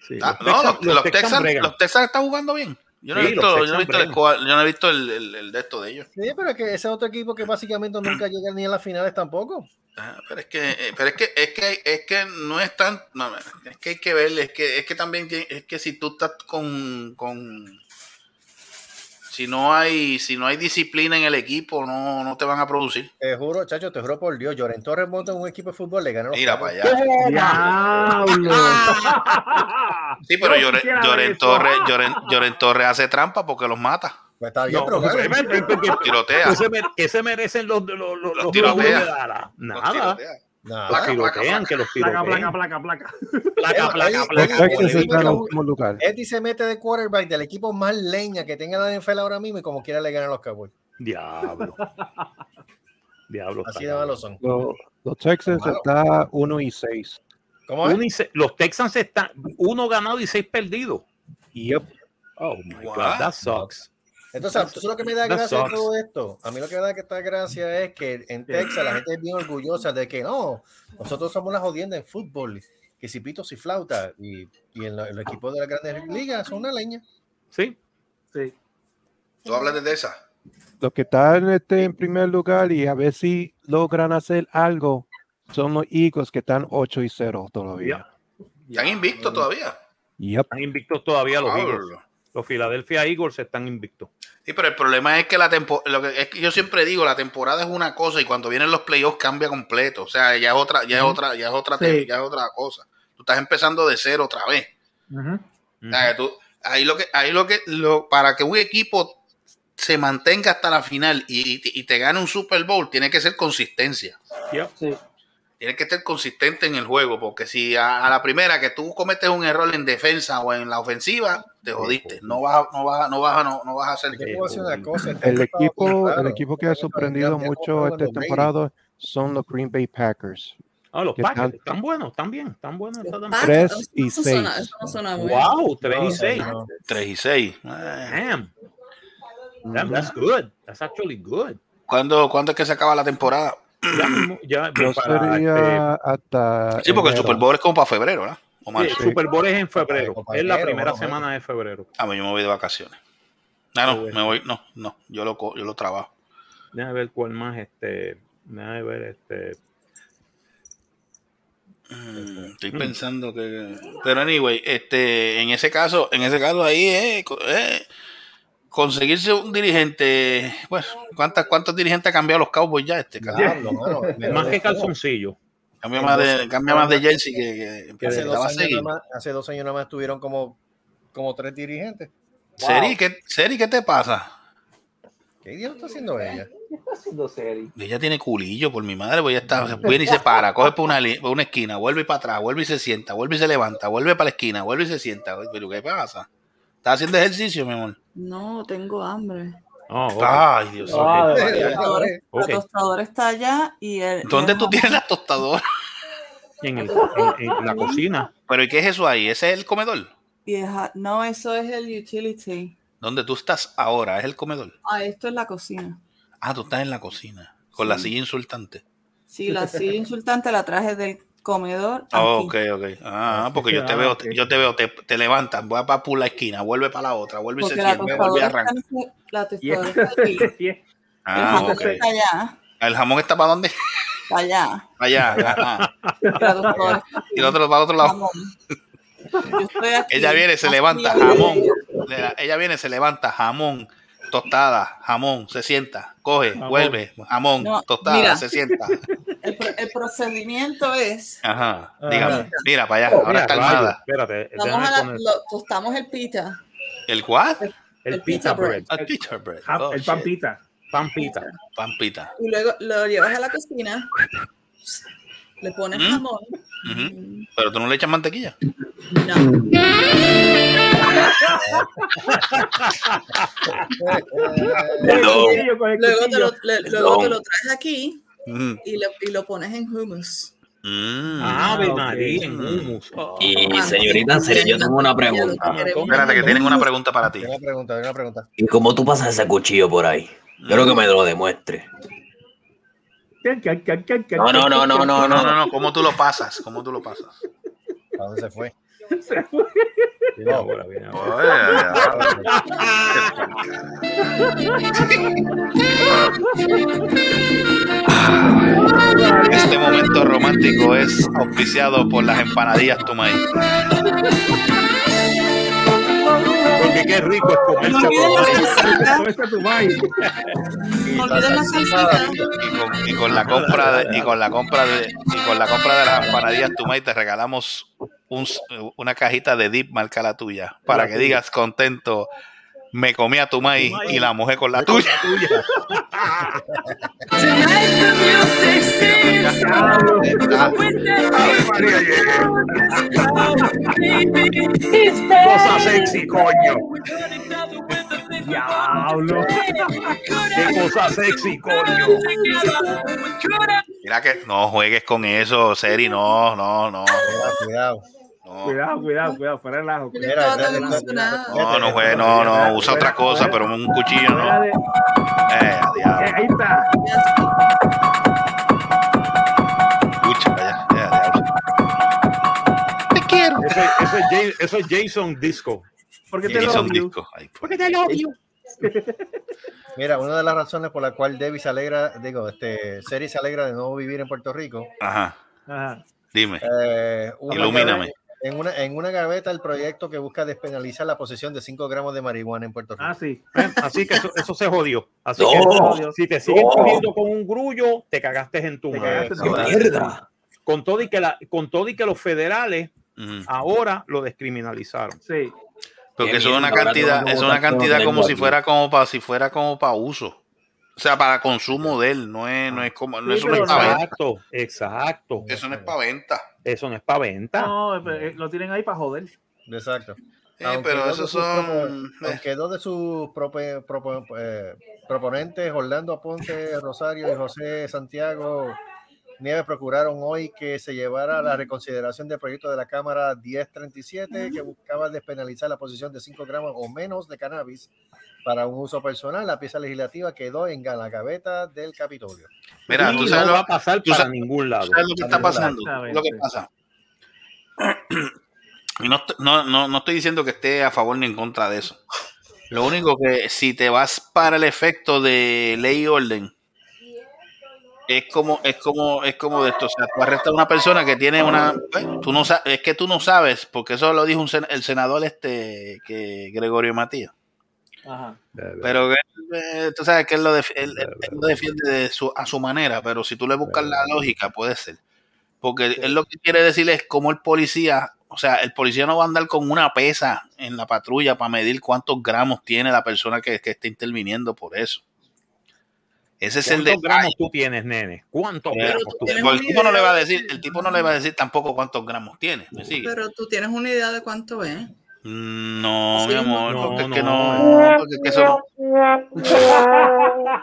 Speaker 3: Sí,
Speaker 5: Ah,
Speaker 3: los
Speaker 5: no,
Speaker 3: Texans-
Speaker 5: los, los
Speaker 3: Texans bregan.
Speaker 5: los Texans están jugando bien. Yo no he visto, yo no he
Speaker 3: Texans
Speaker 5: visto, el, yo no he visto el, el- el de esto de ellos.
Speaker 6: Sí, pero es que ese otro equipo que básicamente nunca llega ni a las finales tampoco.
Speaker 5: Ah, pero es que, eh, pero es que, es que, es que no es tan, no, es que hay que ver, es que, es que también, es que si tú estás con, con, si no hay, si no hay disciplina en el equipo, no, no te van a producir.
Speaker 6: Te juro, chacho, te juro por Dios. Lloren Torres monta en un equipo de fútbol, le gana los
Speaker 5: Mira para allá.
Speaker 4: Diablo.
Speaker 5: Sí, pero Lloren, Lloren. Torres, Lloren, Lloren Torres hace trampa porque los mata,
Speaker 6: Pues está bien,
Speaker 3: No,
Speaker 6: pero
Speaker 3: ven, ven,
Speaker 5: tirotea.
Speaker 3: ¿Qué se, se merecen los, los, los, los, los
Speaker 5: tirotea.
Speaker 3: De Dallas?
Speaker 5: Los
Speaker 3: Nada.
Speaker 5: tirotea.
Speaker 6: Nada.
Speaker 5: Placa, placa,
Speaker 3: tirotean,
Speaker 5: placa.
Speaker 3: que los
Speaker 4: Placa,
Speaker 3: tirotean.
Speaker 4: placa, placa, placa.
Speaker 3: Placa, placa, placa.
Speaker 10: último lugar.
Speaker 6: Eddie se mete de quarterback del equipo más leña que tenga la NFL ahora mismo y como quiera le ganan los Cowboys.
Speaker 3: Diablo. Diablo.
Speaker 6: Así
Speaker 3: está
Speaker 6: de malos son.
Speaker 10: Los, los Texans
Speaker 6: Malo.
Speaker 10: están 1 y 6.
Speaker 6: ¿Cómo es?
Speaker 3: Uno y se- los Texans están uno ganado y seis perdidos.
Speaker 10: Yep.
Speaker 3: Oh my
Speaker 5: What?
Speaker 3: God, that sucks.
Speaker 6: Entonces, ¿tú sabes lo que me da gracia de todo esto? A mí lo que me da que esta gracia es que en Texas la gente es bien orgullosa de que no, nosotros somos la jodienda en fútbol, que si pitos y flauta, y, y en, lo- en los equipos de las grandes ligas son una leña.
Speaker 3: Sí.
Speaker 4: Sí.
Speaker 5: Tú hablas de esa.
Speaker 10: Los que están este, en primer lugar y a ver si logran hacer algo son los Eagles que están 8 y 0 todavía.
Speaker 5: Están invictos todavía.
Speaker 10: Yep.
Speaker 3: Están invictos todavía los Eagles. Los Philadelphia Eagles están invictos.
Speaker 5: Sí, pero el problema es que la tempo- lo que es que yo siempre digo, la temporada es una cosa y cuando vienen los playoffs cambia completo. O sea, ya es otra, ya es otra, ya es otra,
Speaker 4: Sí.
Speaker 5: ya es otra cosa. Tú estás empezando de cero otra vez.
Speaker 4: Ujú.
Speaker 5: O sea, tú- ahí lo que, ahí lo que, lo, para que un equipo se mantenga hasta la final y, y te- y te gane un Super Bowl, tiene que ser consistencia.
Speaker 3: Yep.
Speaker 4: Sí.
Speaker 5: Tienes que ser consistente en el juego, porque si a, a la primera que tú cometes un error en defensa o en la ofensiva, te jodiste. No vas, a- no vas, no vas, a- no, no vas a hacer.
Speaker 6: Puedo decir una cosa, este
Speaker 10: El
Speaker 6: equipo
Speaker 10: el equipo que ha sorprendido mucho esta temporada son los Green Bay Packers.
Speaker 3: Ah, los Packers
Speaker 10: están
Speaker 3: están buenos, están bien, están buenos. temporada.
Speaker 7: Packers,
Speaker 10: tres y
Speaker 7: eso suena-
Speaker 10: seis.
Speaker 7: eso no suena muy bien.
Speaker 3: Wow, 3 y
Speaker 6: No,
Speaker 3: 6.
Speaker 6: no.
Speaker 5: 3 y 6.
Speaker 3: Damn. Damn, that's good. That's actually good.
Speaker 5: ¿Cuándo, ¿Cuándo es que se acaba la temporada?
Speaker 3: Ya, ya este,
Speaker 10: sería hasta.
Speaker 5: Sí, porque el. Super Bowl es como para febrero, ¿verdad? O
Speaker 3: sí, el Super Bowl es en febrero. Es la primera
Speaker 6: bueno,
Speaker 3: semana de febrero.
Speaker 5: Ah, pues yo me voy de vacaciones. Ah, no,
Speaker 3: bueno.
Speaker 5: me voy, no, no, yo lo, co- yo lo trabajo.
Speaker 3: Déjame ver cuál más, este, déjame ver, este,
Speaker 5: Mm, Estoy pensando que. Pero anyway, este, en ese caso, en ese caso ahí eh, eh, conseguirse un dirigente. Pues, ¿cuántas, ¿cuántos dirigentes ha cambiado los Cowboys ya este?
Speaker 6: mano, me
Speaker 3: más que calzoncillo.
Speaker 5: Cambia más de, cambia más de jersey que, que, que
Speaker 6: Hace dos, años
Speaker 5: seguir.
Speaker 6: nada más, hace dos años nada más tuvieron como, como tres dirigentes.
Speaker 5: Seri, ¿qué, Seri, ¿qué te pasa?
Speaker 6: ¿Qué idiota está haciendo ella?
Speaker 4: ¿Qué está haciendo Seri?
Speaker 5: Ella tiene culillo por mi madre, pues ya está, viene y se para, coge por una, li- por una esquina, vuelve para atrás, vuelve y se sienta, vuelve y se levanta, vuelve para la esquina, vuelve y se sienta. Pero ¿qué pasa? ¿Estás haciendo ejercicio, mi amor?
Speaker 7: No, tengo hambre.
Speaker 3: Oh, ok.
Speaker 5: Ay, Dios mío.
Speaker 4: Ah,
Speaker 7: La
Speaker 4: María.
Speaker 7: tostadora,
Speaker 3: Ok.
Speaker 7: la tostadora está allá y el.
Speaker 5: ¿Dónde
Speaker 7: el
Speaker 5: tú tienes la tostadora?
Speaker 3: En, el- en- en la cocina.
Speaker 5: ¿Pero y qué es eso ahí? ¿Ese es el comedor?
Speaker 7: y el ja- no, eso es el utility.
Speaker 5: ¿Dónde tú estás ahora? ¿Es el comedor?
Speaker 7: Ah, esto es la cocina.
Speaker 5: Ah, tú estás en la cocina, con la silla insultante.
Speaker 7: Sí, la silla insultante la traje del comedor.
Speaker 5: Ah,
Speaker 7: aquí.
Speaker 5: ok, ok. Ah, porque yo te
Speaker 4: Ah,
Speaker 5: veo,
Speaker 4: ok.
Speaker 5: yo te veo, te, te levantas, voy para por la esquina, vuelve para la otra, vuelve y se sienta, vuelve y
Speaker 7: está,
Speaker 5: arranca.
Speaker 7: la está aquí.
Speaker 4: es-
Speaker 7: El
Speaker 5: Ah,
Speaker 7: jamón
Speaker 5: ok.
Speaker 7: está allá.
Speaker 5: ¿El jamón está para dónde?
Speaker 7: Está allá.
Speaker 5: Allá. ajá.
Speaker 7: Y
Speaker 5: el otro para otro lado.
Speaker 7: Jamón. Yo estoy aquí.
Speaker 5: Ella viene, se
Speaker 7: Aquí,
Speaker 5: levanta, jamón. Ella viene, se levanta, jamón, tostada, jamón, se sienta, coge,
Speaker 4: Jamón.
Speaker 5: vuelve, jamón,
Speaker 7: No,
Speaker 5: tostada,
Speaker 7: mira.
Speaker 5: se sienta.
Speaker 7: El, pro- el procedimiento es,
Speaker 5: Ajá,
Speaker 4: Ajá.
Speaker 5: dígame, mira para allá, ahora
Speaker 3: Mira,
Speaker 5: está armada.
Speaker 3: Espérate,
Speaker 7: vamos a la- lo- tostamos el pita.
Speaker 5: ¿El cuál?
Speaker 3: el,
Speaker 7: el
Speaker 3: pita
Speaker 7: pita
Speaker 3: bread.
Speaker 5: A pita bread.
Speaker 4: ja-
Speaker 5: Oh,
Speaker 4: el
Speaker 5: shit.
Speaker 4: pampita.
Speaker 3: Pan pita.
Speaker 5: Pampita.
Speaker 7: Y luego lo llevas a la cocina, le pones
Speaker 5: ¿Mm?
Speaker 7: jamón.
Speaker 5: Pero tú no le echas mantequilla.
Speaker 7: No.
Speaker 4: El
Speaker 7: Luego, te lo, le- luego te lo traes aquí Y, le- y lo pones en hummus.
Speaker 5: Mm.
Speaker 3: Ave
Speaker 4: ok.
Speaker 3: María, en hummus. Oh.
Speaker 8: Y señorita, en serio, yo tengo una pregunta.
Speaker 5: Espérate, que tienen una pregunta para ti.
Speaker 6: Tengo una pregunta, tengo una pregunta.
Speaker 8: ¿Y cómo tú pasas ese cuchillo por ahí? Quiero que me lo demuestre. No, no, no, no, no,
Speaker 5: No, no,
Speaker 8: no.
Speaker 5: no, ¿cómo tú lo pasas? ¿Cómo tú lo pasas?
Speaker 6: ¿A dónde se fue?
Speaker 4: Se fue.
Speaker 3: Ahora, ahora.
Speaker 5: Este momento romántico es auspiciado por las empanadillas Tumay.
Speaker 3: Porque qué rico es comerse
Speaker 7: No
Speaker 3: a
Speaker 7: olvides la
Speaker 3: tu madre.
Speaker 7: salsita.
Speaker 4: ¿Dónde está tu maíz?
Speaker 7: No olvides la salsita.
Speaker 5: Y con, y con la compra de, y con la compra de y con la compra de las empanadillas Tumay te regalamos un, una cajita de dip marca la tuya para que digas contento me comí a Tumay y la mojé con la tuya.
Speaker 3: Cosa sexy, coño.
Speaker 4: Diablo.
Speaker 3: Qué cosa sexy, coño.
Speaker 5: Mira que no juegues con eso, Seri, no, no, no.
Speaker 6: Cuidado, cuidado.
Speaker 5: No,
Speaker 4: Cuidado, cuidado, cuidado. Fuera el ajo.
Speaker 5: No, no juegues, no, no, usa otra cosa, pero un cuchillo no. Eh.
Speaker 4: Eh, ahí está.
Speaker 5: Escucha, vaya, a diablo. Te quiero.
Speaker 3: Eso, es- eso es Ja- eso es Jason Disco.
Speaker 4: Porque te lo
Speaker 5: un disco. Ay.
Speaker 3: Porque te love you.
Speaker 6: Mira, una de las razones por la cual Debbie se alegra, digo, este, Seri se alegra de no vivir en Puerto Rico.
Speaker 5: Ajá,
Speaker 4: Ajá.
Speaker 5: dime.
Speaker 6: eh,
Speaker 5: Ilumíname.
Speaker 6: En una, en una gaveta el proyecto que busca despenalizar la posesión de 5 gramos de marihuana en Puerto Rico.
Speaker 4: Ah, sí.
Speaker 3: Así que eso, eso se jodió. Así
Speaker 8: No.
Speaker 3: que si te siguen
Speaker 8: No.
Speaker 3: cogiendo con un grullo, te cagaste en tu madre.
Speaker 8: ¡Mierda!
Speaker 3: Con todo y que la, con todo y que los federales
Speaker 5: Ujú.
Speaker 3: ahora lo descriminalizaron.
Speaker 4: Sí.
Speaker 5: Porque eso es una cantidad, es una cantidad como si fuera como para si fuera como para uso. sea, para consumo de él, no es, no es como, no,
Speaker 4: Sí,
Speaker 5: eso no es para venta.
Speaker 3: Exacto, exacto.
Speaker 5: Eso no es para venta.
Speaker 3: Eso no es para venta.
Speaker 4: No, eh, lo tienen ahí para joder.
Speaker 6: Exacto.
Speaker 5: Sí,
Speaker 6: Aunque
Speaker 5: pero
Speaker 6: dos de
Speaker 5: esos
Speaker 6: sus
Speaker 5: son-
Speaker 6: propo- aunque dos de sus propo- eh, proponentes, Orlando Aponte, Rosario y José Santiago Nieves, procuraron hoy que se llevara la reconsideración del proyecto de la Cámara 1037 que buscaba despenalizar la posición de 5 gramos o menos de cannabis para un uso personal. La pieza legislativa quedó en la gaveta del Capitolio.
Speaker 5: Mira, tú sabes
Speaker 3: no
Speaker 5: lo-
Speaker 3: va a pasar
Speaker 5: tú
Speaker 3: para
Speaker 5: sabes-
Speaker 3: ningún lado.
Speaker 5: ¿Sabes lo que está pasando? Lo que pasa. Y no, no, no, no estoy diciendo que esté a favor ni en contra de eso. Lo único que si te vas para el efecto de ley y orden, es como, es como, es como de esto. O sea, tú arrestas a una persona que tiene una. pues, tú no es que tú no sabes, porque eso lo dijo un sen- el senador este que Gregorio Matías.
Speaker 4: Ajá.
Speaker 5: Pero eh, tú sabes que él lo, def- él- él- él lo defiende de su, a su manera, pero si tú le buscas la lógica, puede ser. Porque él lo que quiere decir es como el policía, o sea, el policía no va a andar con una pesa en la patrulla para medir cuántos gramos tiene la persona que, que está interviniendo por eso. Ese es el
Speaker 3: ¿Cuántos
Speaker 5: detalle.
Speaker 3: gramos tú tienes, nene? ¿Cuántos
Speaker 5: Pero
Speaker 3: gramos
Speaker 7: tú tienes
Speaker 5: Pues
Speaker 3: tienes?
Speaker 5: el tipo no le va a decir, el tipo no le va a decir tampoco cuántos gramos tiene. ¿Me sigue?
Speaker 7: Pero tú tienes una idea de cuánto es.
Speaker 5: No,
Speaker 7: Sí,
Speaker 5: mi amor,
Speaker 3: no,
Speaker 5: porque es
Speaker 3: no.
Speaker 5: que no, porque es que eso no-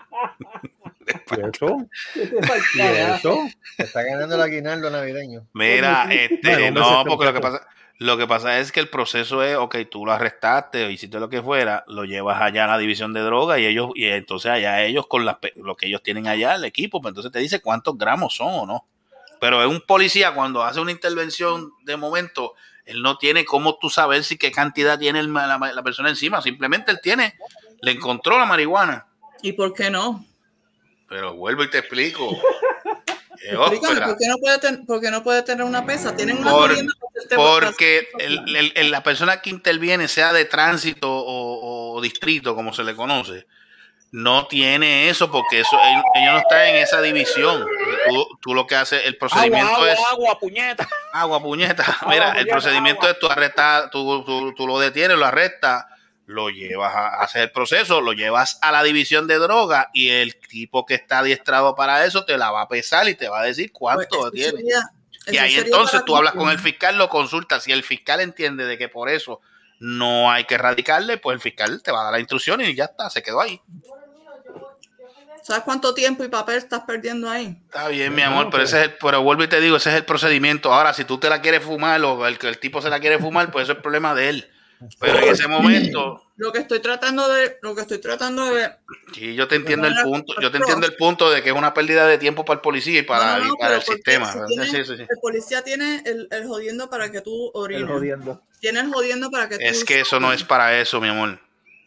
Speaker 3: ¿Y eso? ¿Y eso?
Speaker 6: Está ganando el aguinaldo navideño.
Speaker 5: Mira, este, no, porque lo que pasa, lo que pasa es que el proceso es, ok, tú lo arrestaste o hiciste lo que fuera, lo llevas allá a la división de droga y ellos, y entonces allá ellos con las lo que ellos tienen allá, el equipo, pues entonces te dice cuántos gramos son o no. Pero es un policía cuando hace una intervención de momento, él no tiene cómo tú saber si qué cantidad tiene el la, la persona encima, simplemente él tiene, le encontró la marihuana.
Speaker 7: ¿Y por qué no?
Speaker 5: Pero vuelvo y te explico.
Speaker 7: Explícame. ¿por qué no puede, ten- por qué no puede tener una pesa? Tienen una
Speaker 5: Por- Porque el- el- el- la persona que interviene, sea de tránsito o, o distrito, como se le conoce, no tiene eso porque eso ellos, ellos no están en esa división. Tú, tú lo que haces, el procedimiento
Speaker 3: Agua,
Speaker 5: es
Speaker 3: agua, agua, puñeta.
Speaker 5: agua, puñeta. Mira, el
Speaker 3: puñeta,
Speaker 5: procedimiento
Speaker 3: agua.
Speaker 5: es tú arrestas, tú, tú, tú lo detienes, lo arrestas, lo llevas a hacer el proceso, lo llevas a la división de droga y el tipo que está adiestrado para eso te la va a pesar y te va a decir cuánto
Speaker 7: Pues
Speaker 5: tiene.
Speaker 7: sería-
Speaker 5: Y ahí entonces tú hablas con el fiscal, lo consultas. Si el fiscal entiende de que por eso no hay que erradicarle, pues el fiscal te va a dar la instrucción y ya está, se quedó ahí.
Speaker 7: ¿Sabes cuánto tiempo y papel estás perdiendo ahí?
Speaker 5: Está bien, mi amor, pero ese es el, pero vuelvo y te digo, ese es el procedimiento. Ahora, si tú te la quieres fumar o el, el tipo se la quiere fumar, pues eso es problema de él. Pero en ese momento,
Speaker 7: Lo que estoy tratando de, lo que estoy tratando de
Speaker 5: sí, yo te entiendo el punto, yo te entiendo el punto de que es una pérdida de tiempo para el policía y para,
Speaker 7: No, no, no,
Speaker 5: y para
Speaker 7: pero
Speaker 5: el sistema.
Speaker 7: si
Speaker 5: ¿verdad?
Speaker 7: tiene-
Speaker 5: Sí, sí, sí.
Speaker 7: El policía tiene el, el jodiendo para que tú
Speaker 4: El
Speaker 7: orines.
Speaker 4: jodiendo.
Speaker 7: Tiene el jodiendo para que tú.
Speaker 5: Es que eso no es para eso, mi amor.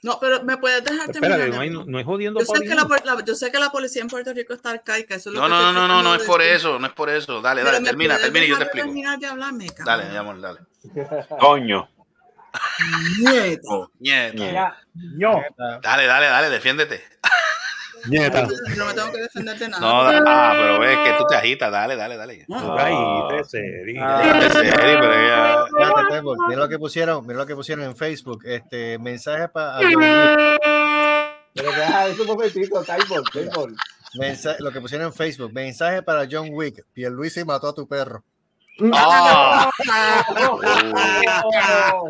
Speaker 7: No, pero me puedes dejar terminar.
Speaker 3: Espérate, no, hay, no, no es jodiendo
Speaker 7: yo, sé
Speaker 3: para
Speaker 7: que la, la- yo sé que la policía en Puerto Rico está arcaica. Eso es lo
Speaker 5: No,
Speaker 7: que
Speaker 5: no, no, no, no, es por eso, no es por eso. Dale,
Speaker 7: Pero
Speaker 5: dale, termina, termina y yo te explico.
Speaker 7: terminar de hablarme, cabrón.
Speaker 5: Dale, mi amor, dale.
Speaker 13: Coño.
Speaker 7: Nieta.
Speaker 5: Nieta.
Speaker 4: Ya, no.
Speaker 5: Dale, dale, dale, defiéndete.
Speaker 3: Nieta.
Speaker 7: No me tengo que defender de nada.
Speaker 5: No, ah, pero ves que tú te agitas, dale, dale, dale. Pero ya-
Speaker 6: Espérate, Tebo, Mira lo que pusieron, mira lo que pusieron en Facebook. Este mensaje para
Speaker 4: Pero deja eso un momentito, Taibol, Taibol.
Speaker 6: lo que pusieron en Facebook. Mensaje para John Wick. Pierluisi mató a tu perro.
Speaker 5: Ah.
Speaker 4: Oh,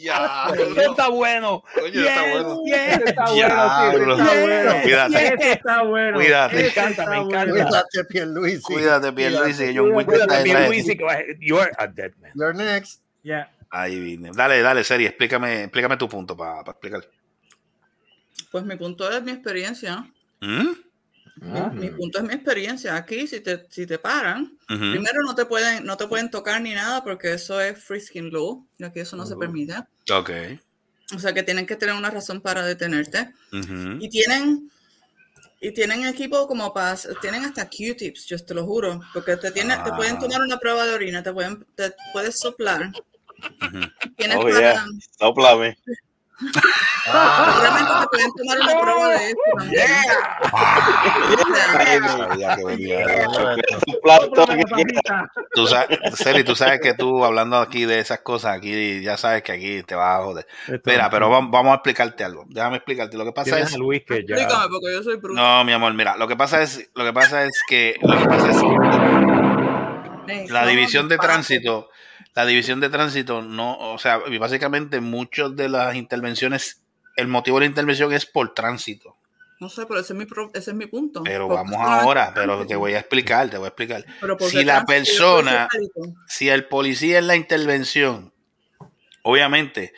Speaker 5: Ya.
Speaker 3: Eso está bueno.
Speaker 5: Coño, está bueno.
Speaker 4: Está bueno.
Speaker 5: Cuídate.
Speaker 4: Ese está bueno.
Speaker 5: Cuídate.
Speaker 3: Me encanta, me encanta.
Speaker 6: Cuídate, Pierluisi.
Speaker 5: Cuídate, Pierluisi, John Wick
Speaker 3: Cuídate,
Speaker 5: está.
Speaker 3: Pierluisi, You're a dead man.
Speaker 6: You're next.
Speaker 4: Ya.
Speaker 5: Ahí vine. Dale, dale, Seri, explícame, explícame tu punto para explicar.
Speaker 7: Pues mi punto es mi experiencia.
Speaker 5: ¿Mm?
Speaker 7: Mi, mi punto es mi experiencia. Aquí, si te, si te paran,
Speaker 5: Ujú.
Speaker 7: primero no te pueden, no te pueden tocar ni nada porque eso es free skin law. Y aquí eso no se permite.
Speaker 5: Ok.
Speaker 7: O sea que tienen que tener una razón para detenerte.
Speaker 5: Ujú.
Speaker 7: Y tienen y tienen equipo como para tienen hasta Q-tips, yo te lo juro, porque te tienen, te pueden
Speaker 5: Ah.
Speaker 7: tomar una prueba de orina, te pueden te puedes soplar. Tienes
Speaker 13: Oh,
Speaker 7: para
Speaker 13: yeah. Sóplame.
Speaker 7: Seguramente te pueden tomar una prueba de
Speaker 13: quiera.
Speaker 5: Tú sabes, Celi, tú sabes que tú hablando aquí de esas cosas, aquí ya sabes que aquí te vas a joder. Mira, pero vamos, a explicarte algo. Déjame explicarte. Lo que pasa es.
Speaker 3: Luis que ya.
Speaker 7: Explícame, porque yo soy.
Speaker 5: No, mi amor, mira, lo que pasa es, lo que pasa es que, lo que pasa es que la división de tránsito, la división de tránsito no, o sea, básicamente muchas de las intervenciones, el motivo de la intervención es por tránsito.
Speaker 7: No sé, pero ese es mi, pro- ese es mi punto.
Speaker 5: Pero vamos ahora, pero te voy a explicar, te voy a explicar.
Speaker 7: Pero ¿por qué
Speaker 5: Si la persona, si el policía en la intervención, obviamente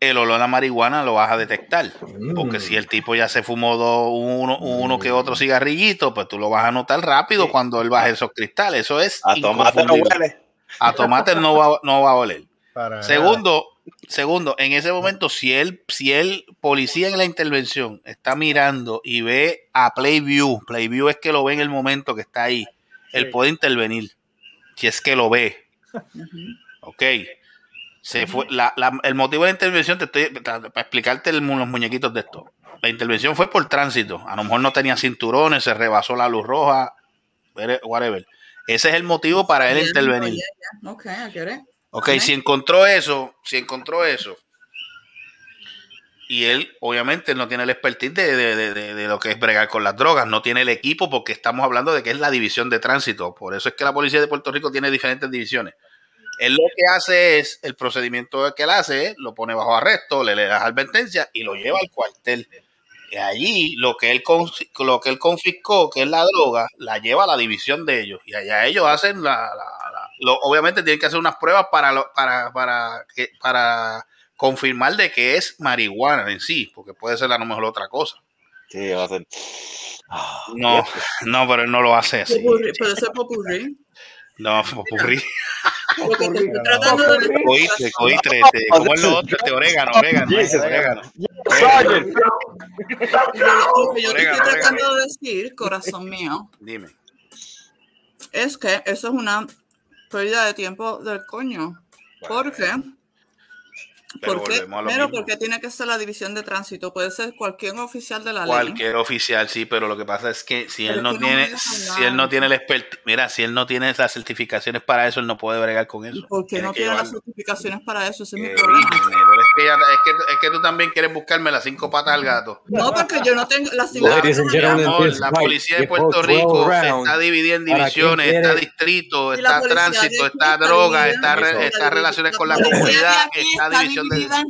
Speaker 5: el olor a marihuana lo vas a detectar. Porque si el tipo ya se fumó dos, uno, uno que otro cigarrillito, pues tú lo vas a notar rápido cuando él baje esos cristales. Eso es
Speaker 13: A tomate no huele.
Speaker 5: A tomate no va, no va a oler.
Speaker 6: Para
Speaker 5: Segundo, segundo, en ese momento, si el, si el policía en la intervención está mirando y ve a Playview, Playview es que lo ve en el momento que está ahí, él puede intervenir. Si es que lo ve. Ok. Se fue, la- la- el motivo de la intervención, te estoy para explicarte el los muñequitos de esto. La intervención fue por tránsito. A lo mejor no tenía cinturones, se rebasó la luz roja, whatever. Ese es el motivo para él intervenir.
Speaker 7: ya, ya. Ok, I get it.
Speaker 5: Ok, si encontró eso, si encontró eso, y él obviamente no tiene el expertise de, de- de- lo que es bregar con las drogas, no tiene el equipo porque estamos hablando de que es la división de tránsito, por eso es que la policía de Puerto Rico tiene diferentes divisiones. Él lo que hace es, el procedimiento que él hace lo pone bajo arresto, le le da advertencia y lo lleva al cuartel. Allí lo que él con- lo que él confiscó, que es la droga, la lleva a la división de ellos. Y allá ellos hacen la, la- la- lo- obviamente tienen que hacer unas pruebas para lo- para, para que para confirmar de que es marihuana en sí, porque puede ser a lo mejor otra cosa.
Speaker 13: Sí, va a ser.
Speaker 5: No, no, pero él no lo hace así.
Speaker 7: Pero ese es popurrí.
Speaker 5: No, popurrí.
Speaker 7: Porque te.
Speaker 5: Coitre, coitre, ¿cómo es lo otro? Este orégano, orégano, orégano.
Speaker 13: Sergeant.
Speaker 7: Lo que yo te estoy tratando de decir, corazón mío,
Speaker 5: Dime.
Speaker 7: es que eso es una pérdida de tiempo del coño. ¿Por qué?
Speaker 5: Pero
Speaker 7: ¿Por qué? porque tiene que ser la división de tránsito. Puede ser cualquier oficial de la ley.
Speaker 5: Cualquier oficial, sí, pero lo que pasa es que si
Speaker 7: Pero
Speaker 5: él no tiene, si él no tiene el expert, mira, si él no tiene las certificaciones para eso, él no puede bregar con eso.
Speaker 7: ¿Por qué
Speaker 5: Tiene
Speaker 7: no tiene las certificaciones para eso? Ese es mi
Speaker 5: Eh,
Speaker 7: problema.
Speaker 5: es que, ya- es, que, es que tú también quieres buscarme las cinco patas al gato.
Speaker 7: No, porque yo no tengo las
Speaker 5: amor,
Speaker 8: this
Speaker 5: la policía de Puerto
Speaker 8: 12
Speaker 5: Rico
Speaker 8: rounds.
Speaker 5: está dividida en divisiones, está distrito, está tránsito, está droga, está, re- está relaciones con la comunidad, está
Speaker 7: está
Speaker 5: división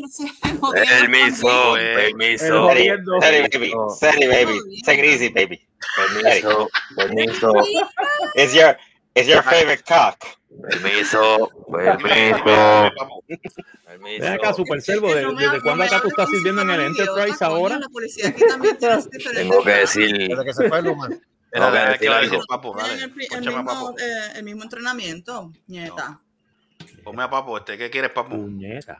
Speaker 5: de...
Speaker 13: permiso.
Speaker 4: Pero
Speaker 13: Steady,
Speaker 4: jodiendo.
Speaker 13: steady, baby. Steady, baby. Take it easy, baby. Permiso, permiso. It's your, it's your favorite cock. Permiso, permiso.
Speaker 3: Ven acá, Super Servo, ¿de- ¿desde
Speaker 7: no
Speaker 3: cuándo acá tú estás sirviendo en el Enterprise
Speaker 7: coño,
Speaker 3: ahora?
Speaker 13: Tengo que decir.
Speaker 6: Desde que se fue
Speaker 7: el, el mismo, el mismo entrenamiento, nieta.
Speaker 5: Ponme a Papo, este, ¿qué quieres, Papo?
Speaker 3: Puñeta.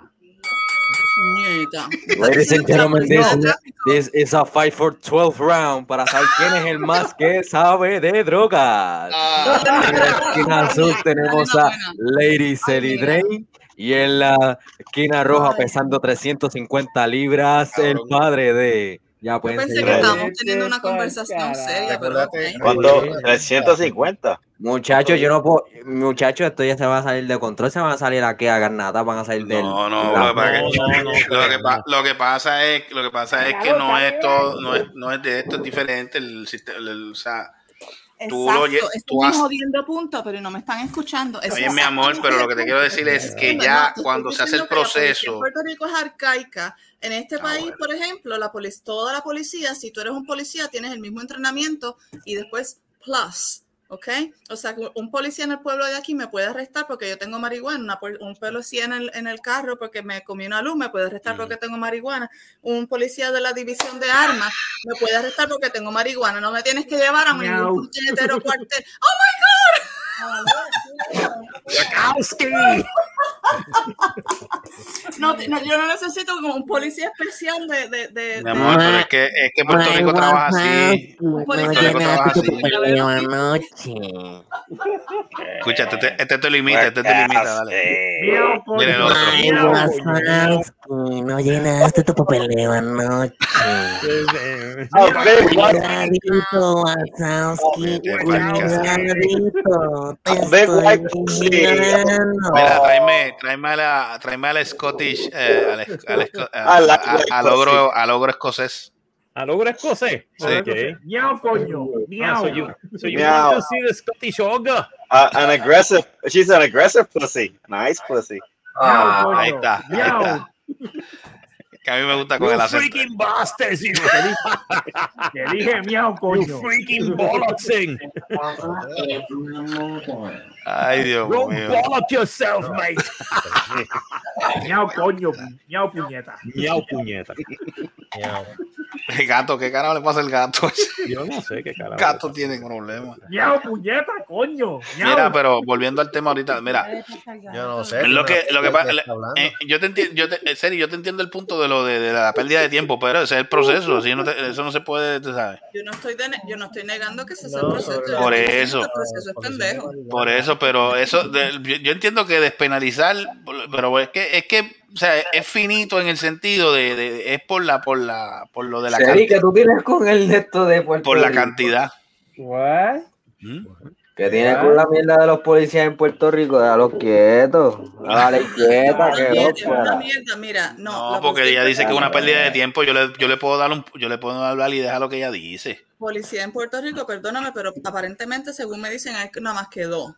Speaker 7: Nieta.
Speaker 8: Ladies and gentlemen, this, is a fight for 12 round. Para saber quién es el más que sabe de drogas.
Speaker 5: Ah,
Speaker 8: En la esquina azul tenemos a Lady Selly Drain y en la esquina roja pesando 350 libras el padre de... Ya
Speaker 7: Yo pensé
Speaker 8: seguir
Speaker 7: que estábamos teniendo una conversación seria, pero.
Speaker 13: ¿Cuánto? 350.
Speaker 8: Muchachos, yo no puedo... Muchachos, esto ya se va a salir de control, se van a salir aquí a garnata, van a salir del...
Speaker 5: No, no,
Speaker 8: la-
Speaker 5: lo que,
Speaker 3: No, no, no,
Speaker 5: lo que pa- lo que pasa es lo que pasa es que no es todo, no es, no es de esto, es diferente el sistema, el- o sea, Tú lo
Speaker 7: Exacto,
Speaker 5: lle-
Speaker 7: estoy
Speaker 5: has-
Speaker 7: jodiendo punto, pero no me están escuchando. Eso
Speaker 5: Oye, mi amor, pero lo que te quiero decir es que ya
Speaker 7: No,
Speaker 5: cuando se hace el proceso,
Speaker 7: en Puerto Rico es arcaica. En este
Speaker 5: Ah,
Speaker 7: país,
Speaker 5: bueno.
Speaker 7: por ejemplo, la toda la policía, si tú eres un policía, tienes el mismo entrenamiento y después plus. ¿Ok? O sea, un policía en el pueblo de aquí me puede arrestar porque yo tengo marihuana, una un policía en el, en el carro porque me comí una luz, me puede arrestar porque tengo marihuana, un policía de la división de armas me puede arrestar porque tengo marihuana, no me tienes que llevar a ningún puñetero cuartel. ¡Oh, my God! No, te- no, yo no necesito como un policía especial de... de, de-
Speaker 5: mi amor, pero es que, es que Puerto Rico trabaja así. Puerto Rico trabaja así.
Speaker 8: anoche.
Speaker 5: Escucha, este, te- este te limita, este te limita, dale. Mira el otro.
Speaker 14: Ay, Wazowski, no llenaste tu papeleo anoche.
Speaker 13: Oh?
Speaker 14: Cuidadito, Wazowski, cuidadito. Te estoy.
Speaker 5: Mira, tráeme, tráeme a la, tráeme al Scottish, eh, al, al, al ogro, al ogro escocés.
Speaker 3: ¿Al ogro escocés?
Speaker 5: Sí.
Speaker 3: Ok.
Speaker 4: Miau, coño.
Speaker 3: Ah,
Speaker 4: Miau.
Speaker 3: so you, so you
Speaker 13: Meow.
Speaker 3: want to see the Scottish ogre?
Speaker 13: Uh, an aggressive. She's an aggressive pussy. Nice pussy.
Speaker 5: Ah,
Speaker 4: coño.
Speaker 5: ahí está, ahí
Speaker 4: Miau.
Speaker 5: está. Que a mí me gusta con
Speaker 3: You
Speaker 5: el acento.
Speaker 3: freaking bastards, you,
Speaker 4: Que dije miau,
Speaker 3: you
Speaker 4: coño.
Speaker 3: freaking bollocksing.
Speaker 5: Ay, Dios
Speaker 3: Go
Speaker 5: mío.
Speaker 3: bollock yourself, mate.
Speaker 4: Miau, coño. Miau, puñeta.
Speaker 3: Miau, puñeta.
Speaker 5: El gato, ¿qué carajo le pasa al gato?
Speaker 3: Yo no sé qué
Speaker 5: El
Speaker 3: carajo.
Speaker 5: gato tiene problemas.
Speaker 4: Miau, puñeta, coño. Miau.
Speaker 5: Mira, pero volviendo al tema ahorita, mira,
Speaker 6: Yo no sé.
Speaker 5: lo que, lo que
Speaker 6: ¿de qué
Speaker 5: pasa,
Speaker 6: está hablando?
Speaker 5: eh, yo te entiendo, yo te, en serio, yo te entiendo el punto de lo de, de la pérdida de tiempo, pero ese es el proceso, así no te- eso no se puede, tú sabes.
Speaker 7: Yo no estoy, de- yo no estoy negando que ese es el proceso.
Speaker 5: Por eso.
Speaker 7: proceso es pendejo.
Speaker 5: Por eso, pero eso, de- yo, yo entiendo que despenalizar, pero es que, es que, o sea, es finito en el sentido de, de- es por la, por la, por lo de la cantidad,
Speaker 8: que tú tienes con el de esto de Puerto
Speaker 5: por la cantidad.
Speaker 4: What?
Speaker 5: ¿Mm?
Speaker 8: Que tienes con la mierda de los policías en Puerto Rico, déjalos quietos. Dale quieta,
Speaker 7: Es
Speaker 8: que
Speaker 7: una
Speaker 8: no
Speaker 7: mierda, mira, no.
Speaker 5: Porque ella dice que es una pérdida de tiempo, yo le, yo le puedo dar un, yo le puedo hablar y dejar lo que ella dice.
Speaker 7: Policía en Puerto Rico, perdóname, pero aparentemente, según me dicen, hay nada más que dos.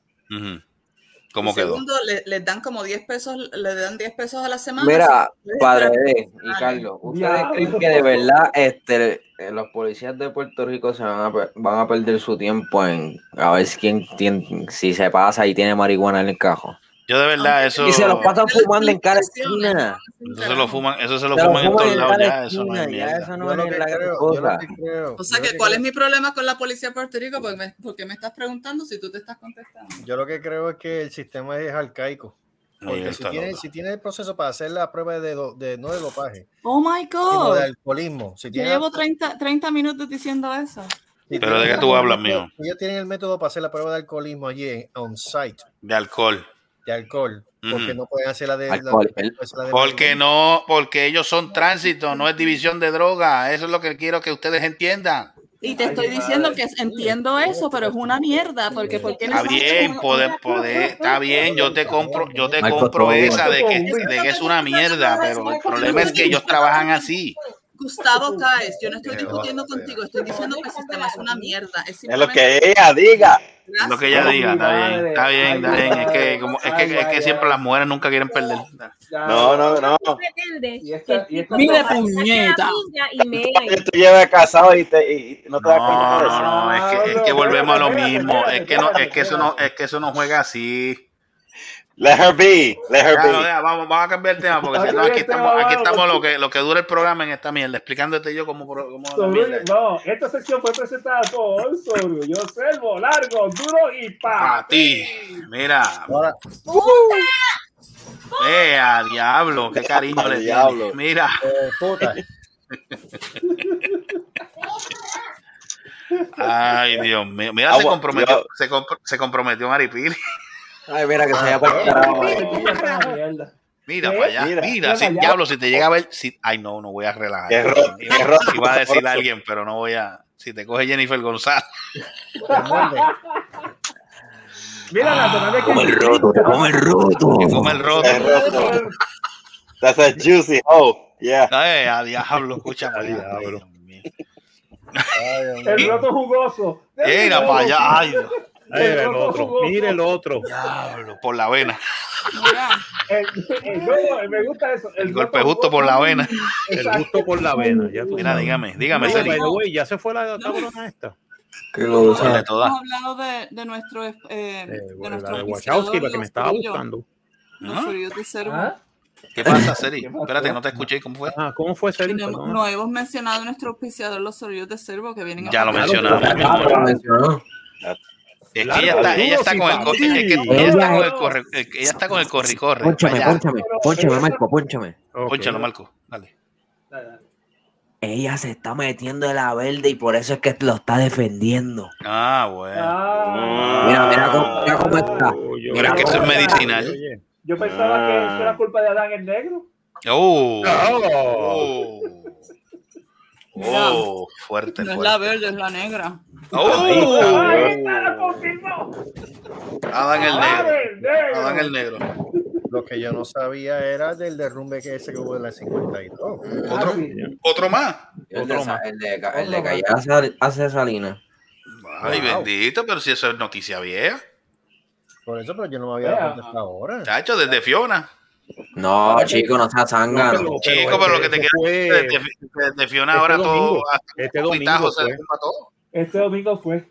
Speaker 5: ¿Cómo
Speaker 7: Y
Speaker 5: quedó?
Speaker 7: Segundo, le- les dan como 10 pesos, le dan 10 pesos a la semana.
Speaker 8: Mira, padre
Speaker 7: pero-
Speaker 8: D y
Speaker 7: Ah,
Speaker 8: Carlos, ¿ustedes
Speaker 4: Ya.
Speaker 8: creen que de verdad este, los policías de Puerto Rico se van a, van a perder su tiempo en a ver si quién tiene, si se pasa y tiene marihuana en el cajo?
Speaker 5: Yo de verdad, eso,
Speaker 8: Y se los pasan fumando en cada esquina.
Speaker 5: eso se lo fuman, eso se lo
Speaker 8: Se lo
Speaker 5: fuman en
Speaker 8: fuman
Speaker 5: todos lados ya, eso no es
Speaker 8: esquina, ya eso no
Speaker 6: lo
Speaker 8: es
Speaker 6: que
Speaker 8: la gran
Speaker 6: creo,
Speaker 8: cosa.
Speaker 6: lo creo,
Speaker 7: O sea, que
Speaker 6: lo
Speaker 7: ¿cuál
Speaker 6: que
Speaker 7: es mi problema con la policía de Puerto Rico? Porque me, ¿Por qué me estás preguntando si tú te estás contestando?
Speaker 6: Yo lo que creo es que el sistema es arcaico. Porque si tiene, si tiene el proceso para hacer la prueba de, do- de no de dopaje,
Speaker 7: Oh my
Speaker 6: sino
Speaker 7: God.
Speaker 6: de alcoholismo. Si
Speaker 7: Yo
Speaker 6: tiene,
Speaker 7: llevo 30, 30 minutos diciendo eso.
Speaker 6: si
Speaker 5: Pero ¿de qué tú hablas, mijo?
Speaker 6: Ellos tienen el método para hacer la prueba de alcoholismo allí on site,
Speaker 5: De alcohol.
Speaker 6: De alcohol, porque no pueden hacer la de, la-
Speaker 8: Alcohol, el-
Speaker 6: la de
Speaker 5: Porque no, porque ellos son tránsito, no es división de droga. Eso es lo que quiero que ustedes entiendan.
Speaker 7: Y te estoy diciendo que entiendo eso, pero es una mierda, porque ¿por qué
Speaker 5: Está bien, poder, poder, está bien, yo te compro, yo te
Speaker 8: Marco,
Speaker 5: compro esa de que, de que es una mierda, pero el problema es que ellos trabajan así.
Speaker 7: Gustavo Caes, yo no estoy discutiendo contigo, estoy diciendo que el sistema es una mierda. Es,
Speaker 13: Es lo que ella diga.
Speaker 5: Es lo que ella diga, está bien, está bien, está bien. Es que, como, es que, es que siempre las mujeres nunca quieren perder.
Speaker 13: No, no, no.
Speaker 7: Mire, puñeta.
Speaker 13: Tú llevas casado y, te, y no te das cuenta
Speaker 5: No, no, es que, es que volvemos a lo mismo. Es que no, es que eso no, es que eso no juega así.
Speaker 13: Let her be. Let her be.
Speaker 5: ya, vamos, vamos a cambiar el tema porque si no, aquí estamos, aquí estamos lo que, lo que dura el programa en esta mierda, explicándote yo cómo, cómo
Speaker 4: no, esta sección fue presentada por yo Selvo, largo, duro y pa.
Speaker 5: Para ti, mira,
Speaker 6: Ahora,
Speaker 5: eh, a diablo, qué cariño le
Speaker 13: diablo.
Speaker 5: Mira,
Speaker 6: eh, puta.
Speaker 5: ay, Dios mío, mira, se comprometió,
Speaker 13: yo-
Speaker 5: se, compro- se comprometió Maripili.
Speaker 8: Ay, mira que se vaya para el carajo.
Speaker 5: Mira
Speaker 4: ¿Qué?
Speaker 5: para allá,
Speaker 13: Mira.
Speaker 5: mira,
Speaker 4: Mira
Speaker 5: si, diablo, si te llega a ver, si, ay, no, no voy a relajar.
Speaker 13: Qué ro-
Speaker 5: Iba-
Speaker 13: qué roto,
Speaker 5: Iba a decir
Speaker 13: roto.
Speaker 5: a alguien, pero no voy a. Si te coge Jennifer González.
Speaker 6: te.
Speaker 4: Mira la tonalidad que
Speaker 8: Come el roto, te come el roto.
Speaker 5: Que come el roto.
Speaker 13: Es roto. That's a juicy oh. Yeah.
Speaker 5: Ay, a diablo, escucha allá.
Speaker 3: diablo.
Speaker 6: Ay.
Speaker 4: El roto jugoso.
Speaker 5: Mira para allá. Ay,
Speaker 3: Mire el otro, mire el otro.
Speaker 5: diablo, por la vena.
Speaker 4: El, el- no, me gusta eso.
Speaker 5: El golpe justo por la vena.
Speaker 3: El gusto por la vena. Ya tú
Speaker 5: Mira,
Speaker 3: sabes.
Speaker 5: dígame, dígame,
Speaker 3: way, ya se fue la cabrona esta.
Speaker 8: Qué
Speaker 5: ¿Cuál
Speaker 8: cosa.
Speaker 5: de todas?
Speaker 7: Hemos hablado de, de nuestro. Eh,
Speaker 3: Eh,
Speaker 7: de nuestro
Speaker 3: la de Wachowski, la que me estaba buscando.
Speaker 7: Los
Speaker 5: ¿Ah?
Speaker 7: Furios de Cervo.
Speaker 4: ¿Ah?
Speaker 5: ¿Qué pasa, Seri?
Speaker 4: ¿Qué?
Speaker 5: Espérate, no te escuché. ¿Cómo fue?
Speaker 3: Ah, ¿cómo fue Seri?
Speaker 7: No, no hemos mencionado nuestro auspiciador, los Furios de Cervo, que vienen a
Speaker 5: Ya lo mencionamos. mi
Speaker 8: Ah,
Speaker 5: amor.
Speaker 8: lo mencionó.
Speaker 5: Es que ella está, ella está con el corre, es que ella está con el corre, ella está con el corre y corre.
Speaker 8: Pónchame, pónchame, pónchame, Marco, pónchame.
Speaker 5: Pónchalo, Marco. Dale.
Speaker 4: Dale, dale.
Speaker 14: Ella se está metiendo de la verde y por eso es que lo está defendiendo.
Speaker 5: Ah, bueno.
Speaker 4: Ah,
Speaker 8: Mira, mira cómo, mira cómo está.
Speaker 3: Oh, yo-
Speaker 8: Mira
Speaker 5: Pero es que eso es medicinal.
Speaker 3: Oye,
Speaker 4: Yo pensaba
Speaker 5: Ah.
Speaker 4: que eso era culpa de Adán el Negro.
Speaker 5: Oh,
Speaker 3: Oh.
Speaker 5: oh, fuerte,
Speaker 7: No es la
Speaker 5: fuerte.
Speaker 7: verde, es la negra.
Speaker 5: Oh,
Speaker 4: Ahí está, lo confirmó.
Speaker 5: Adán
Speaker 4: el negro.
Speaker 5: Adán el negro.
Speaker 6: Lo que yo no sabía era del derrumbe que ese que hubo en la 52.
Speaker 5: Otro, otro más.
Speaker 14: El de,
Speaker 3: más.
Speaker 14: el de, el de Calle hace, hace Salinas.
Speaker 5: Ay,
Speaker 6: Wow.
Speaker 5: bendito, pero si eso es noticia vieja.
Speaker 6: Por eso, pero yo no me había dado cuenta hasta ahora.
Speaker 5: Chacho, desde Fiona.
Speaker 14: No, chico, no seas zángano.
Speaker 3: No, pero-
Speaker 5: Chico, pero lo que te decir, desde, Fiona
Speaker 3: este
Speaker 5: ahora
Speaker 3: domingo.
Speaker 5: todo. hasta
Speaker 3: Este domingo
Speaker 5: se todo.
Speaker 4: Este domingo fue.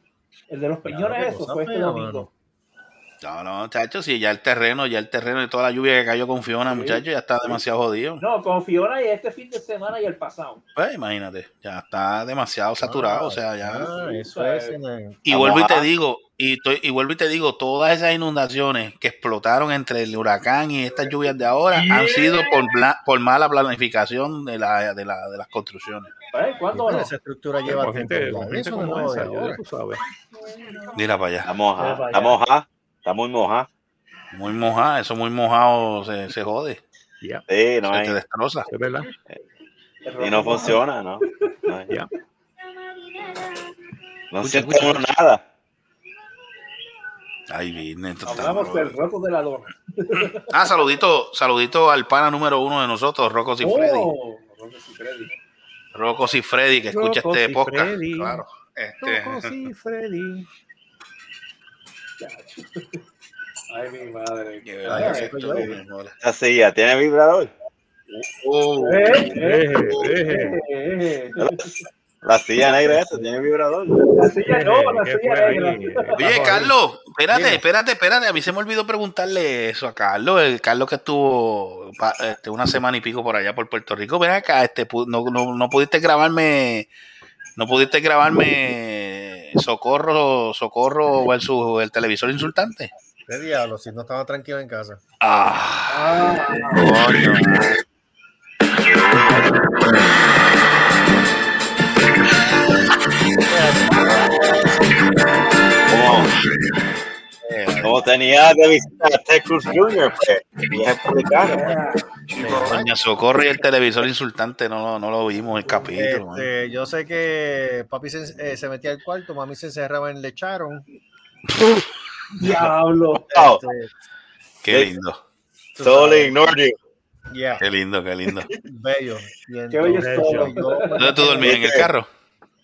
Speaker 4: El de los peñones,
Speaker 6: Claro,
Speaker 4: eso fue este
Speaker 6: fea,
Speaker 4: domingo.
Speaker 5: No, no, chacho, si ya el terreno, ya el terreno y toda la lluvia que cayó con Fiona, muchacho, ya está demasiado jodido.
Speaker 4: No, con Fiona y este fin de semana y el pasado.
Speaker 5: Pues imagínate, ya está demasiado saturado, o sea, ya.
Speaker 6: Ah, eso es. en el-
Speaker 5: Y vuelvo y te digo, y, estoy- y vuelvo y te digo, todas esas inundaciones que explotaron entre el huracán y estas lluvias de ahora han sido por, bla- por mala planificación de, la, de, la, de las construcciones.
Speaker 4: ¿Eh? ¿Cuándo no?
Speaker 6: esa estructura lleva
Speaker 3: Con gente, gente
Speaker 6: Eso no
Speaker 3: esa, ya tú sabes.
Speaker 5: Mira para allá.
Speaker 13: Está mojada.
Speaker 4: Para
Speaker 13: Está mojada. Está muy mojada.
Speaker 5: Muy mojado, eso muy mojado se, se jode,
Speaker 13: Sí, no
Speaker 5: se
Speaker 13: hay.
Speaker 5: te destroza.
Speaker 3: es verdad.
Speaker 13: Y no funciona, ¿no? No,
Speaker 3: Ya.
Speaker 13: no siente uno nada.
Speaker 5: Ay, está
Speaker 4: Hablamos del roto de la dona.
Speaker 5: Ah, saludito, saludito al pana número uno de nosotros, Rocco y Freddy.
Speaker 4: Oh, Rocco y Freddy.
Speaker 5: Rocco y Freddy, que escucha
Speaker 3: Rocco
Speaker 5: este
Speaker 3: y
Speaker 5: podcast.
Speaker 3: Freddy.
Speaker 5: Claro. Este,
Speaker 3: Rocco, sí, Freddy.
Speaker 4: Ay, mi madre. Ay,
Speaker 5: verdad que
Speaker 4: esto.
Speaker 13: Esa silla tiene vibrador.
Speaker 5: Oh,
Speaker 4: Eh, eh,
Speaker 3: deje.
Speaker 4: eh, eh.
Speaker 13: La silla negra esa tiene vibrador.
Speaker 4: La silla no, la
Speaker 3: ¿Qué
Speaker 4: silla negra.
Speaker 5: Oye, Carlos, espérate, espérate, espérate. A mí se me olvidó preguntarle eso a Carlos. El Carlos que estuvo este, una semana y pico por allá por Puerto Rico. Ven acá, este, no, no, no pudiste grabarme, no pudiste grabarme Socorro, Socorro versus el televisor insultante.
Speaker 6: ¿Qué diablo? Si no estaba tranquilo en casa.
Speaker 5: Ah, coño.
Speaker 13: Tenía de visita a Ted Cruz Jr., pues, y es.
Speaker 5: Doña Socorro y el televisor insultante no, lo- no lo vimos el capítulo.
Speaker 6: Este, yo sé que papi se, eh, se metía al cuarto, mami se encerraba en el lecharon.
Speaker 4: Diablo.
Speaker 6: Este,
Speaker 5: Qué lindo,
Speaker 13: totally ignored you.
Speaker 6: yeah,
Speaker 5: qué lindo, qué lindo.
Speaker 6: bello.
Speaker 4: Qué bello
Speaker 5: ¿Dónde tú dormías? ¿En el carro?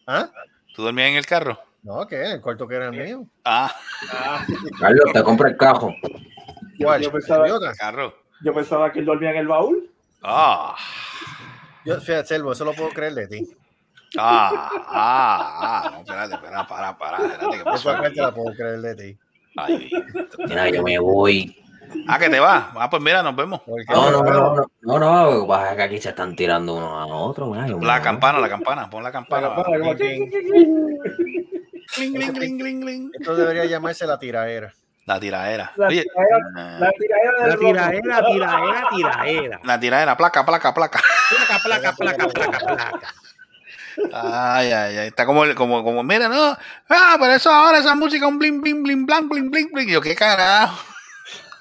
Speaker 6: ¿Ah?
Speaker 5: ¿Tú dormías en el carro?
Speaker 6: No, ¿qué? El cuarto que era el mío.
Speaker 5: Ah,
Speaker 4: Ah,
Speaker 14: Carlos, te compra el cajo.
Speaker 4: yo,
Speaker 6: ¿Cuál?
Speaker 4: yo pensaba,
Speaker 5: carro.
Speaker 4: yo pensaba que él dormía en el baúl.
Speaker 5: Ah,
Speaker 6: Yo, fíjate, Selvo, eso lo puedo creer de ti.
Speaker 5: ah, ah, ah. No, espérate, espera, para, para, espérate, ¿qué pasó?
Speaker 6: Parte la puedo creer de ti.
Speaker 5: Ay,
Speaker 14: Mira, yo me voy.
Speaker 5: ah, que te vas. Ah, pues mira, nos vemos.
Speaker 14: No, no, no, no, no, no, que que aquí se están tirando uno a otro.
Speaker 5: La campana, la campana, pon la campana.
Speaker 6: Cling,
Speaker 5: Cling, cling.
Speaker 6: Esto debería llamarse la tiraera.
Speaker 5: La tiradera.
Speaker 4: La
Speaker 5: Oye,
Speaker 4: tiradera, la tiradera del
Speaker 3: La tiraera, tiraera, tiraera.
Speaker 5: la tiradera, placa, placa, placa.
Speaker 3: Placa, placa, placa, placa, placa.
Speaker 5: Ay, ay, ay. Está como, el- como, como, mira, no. Ah, pero eso ahora, esa música, un bling, bling, bling, blang, bling, bling, bling. Y yo, qué carajo.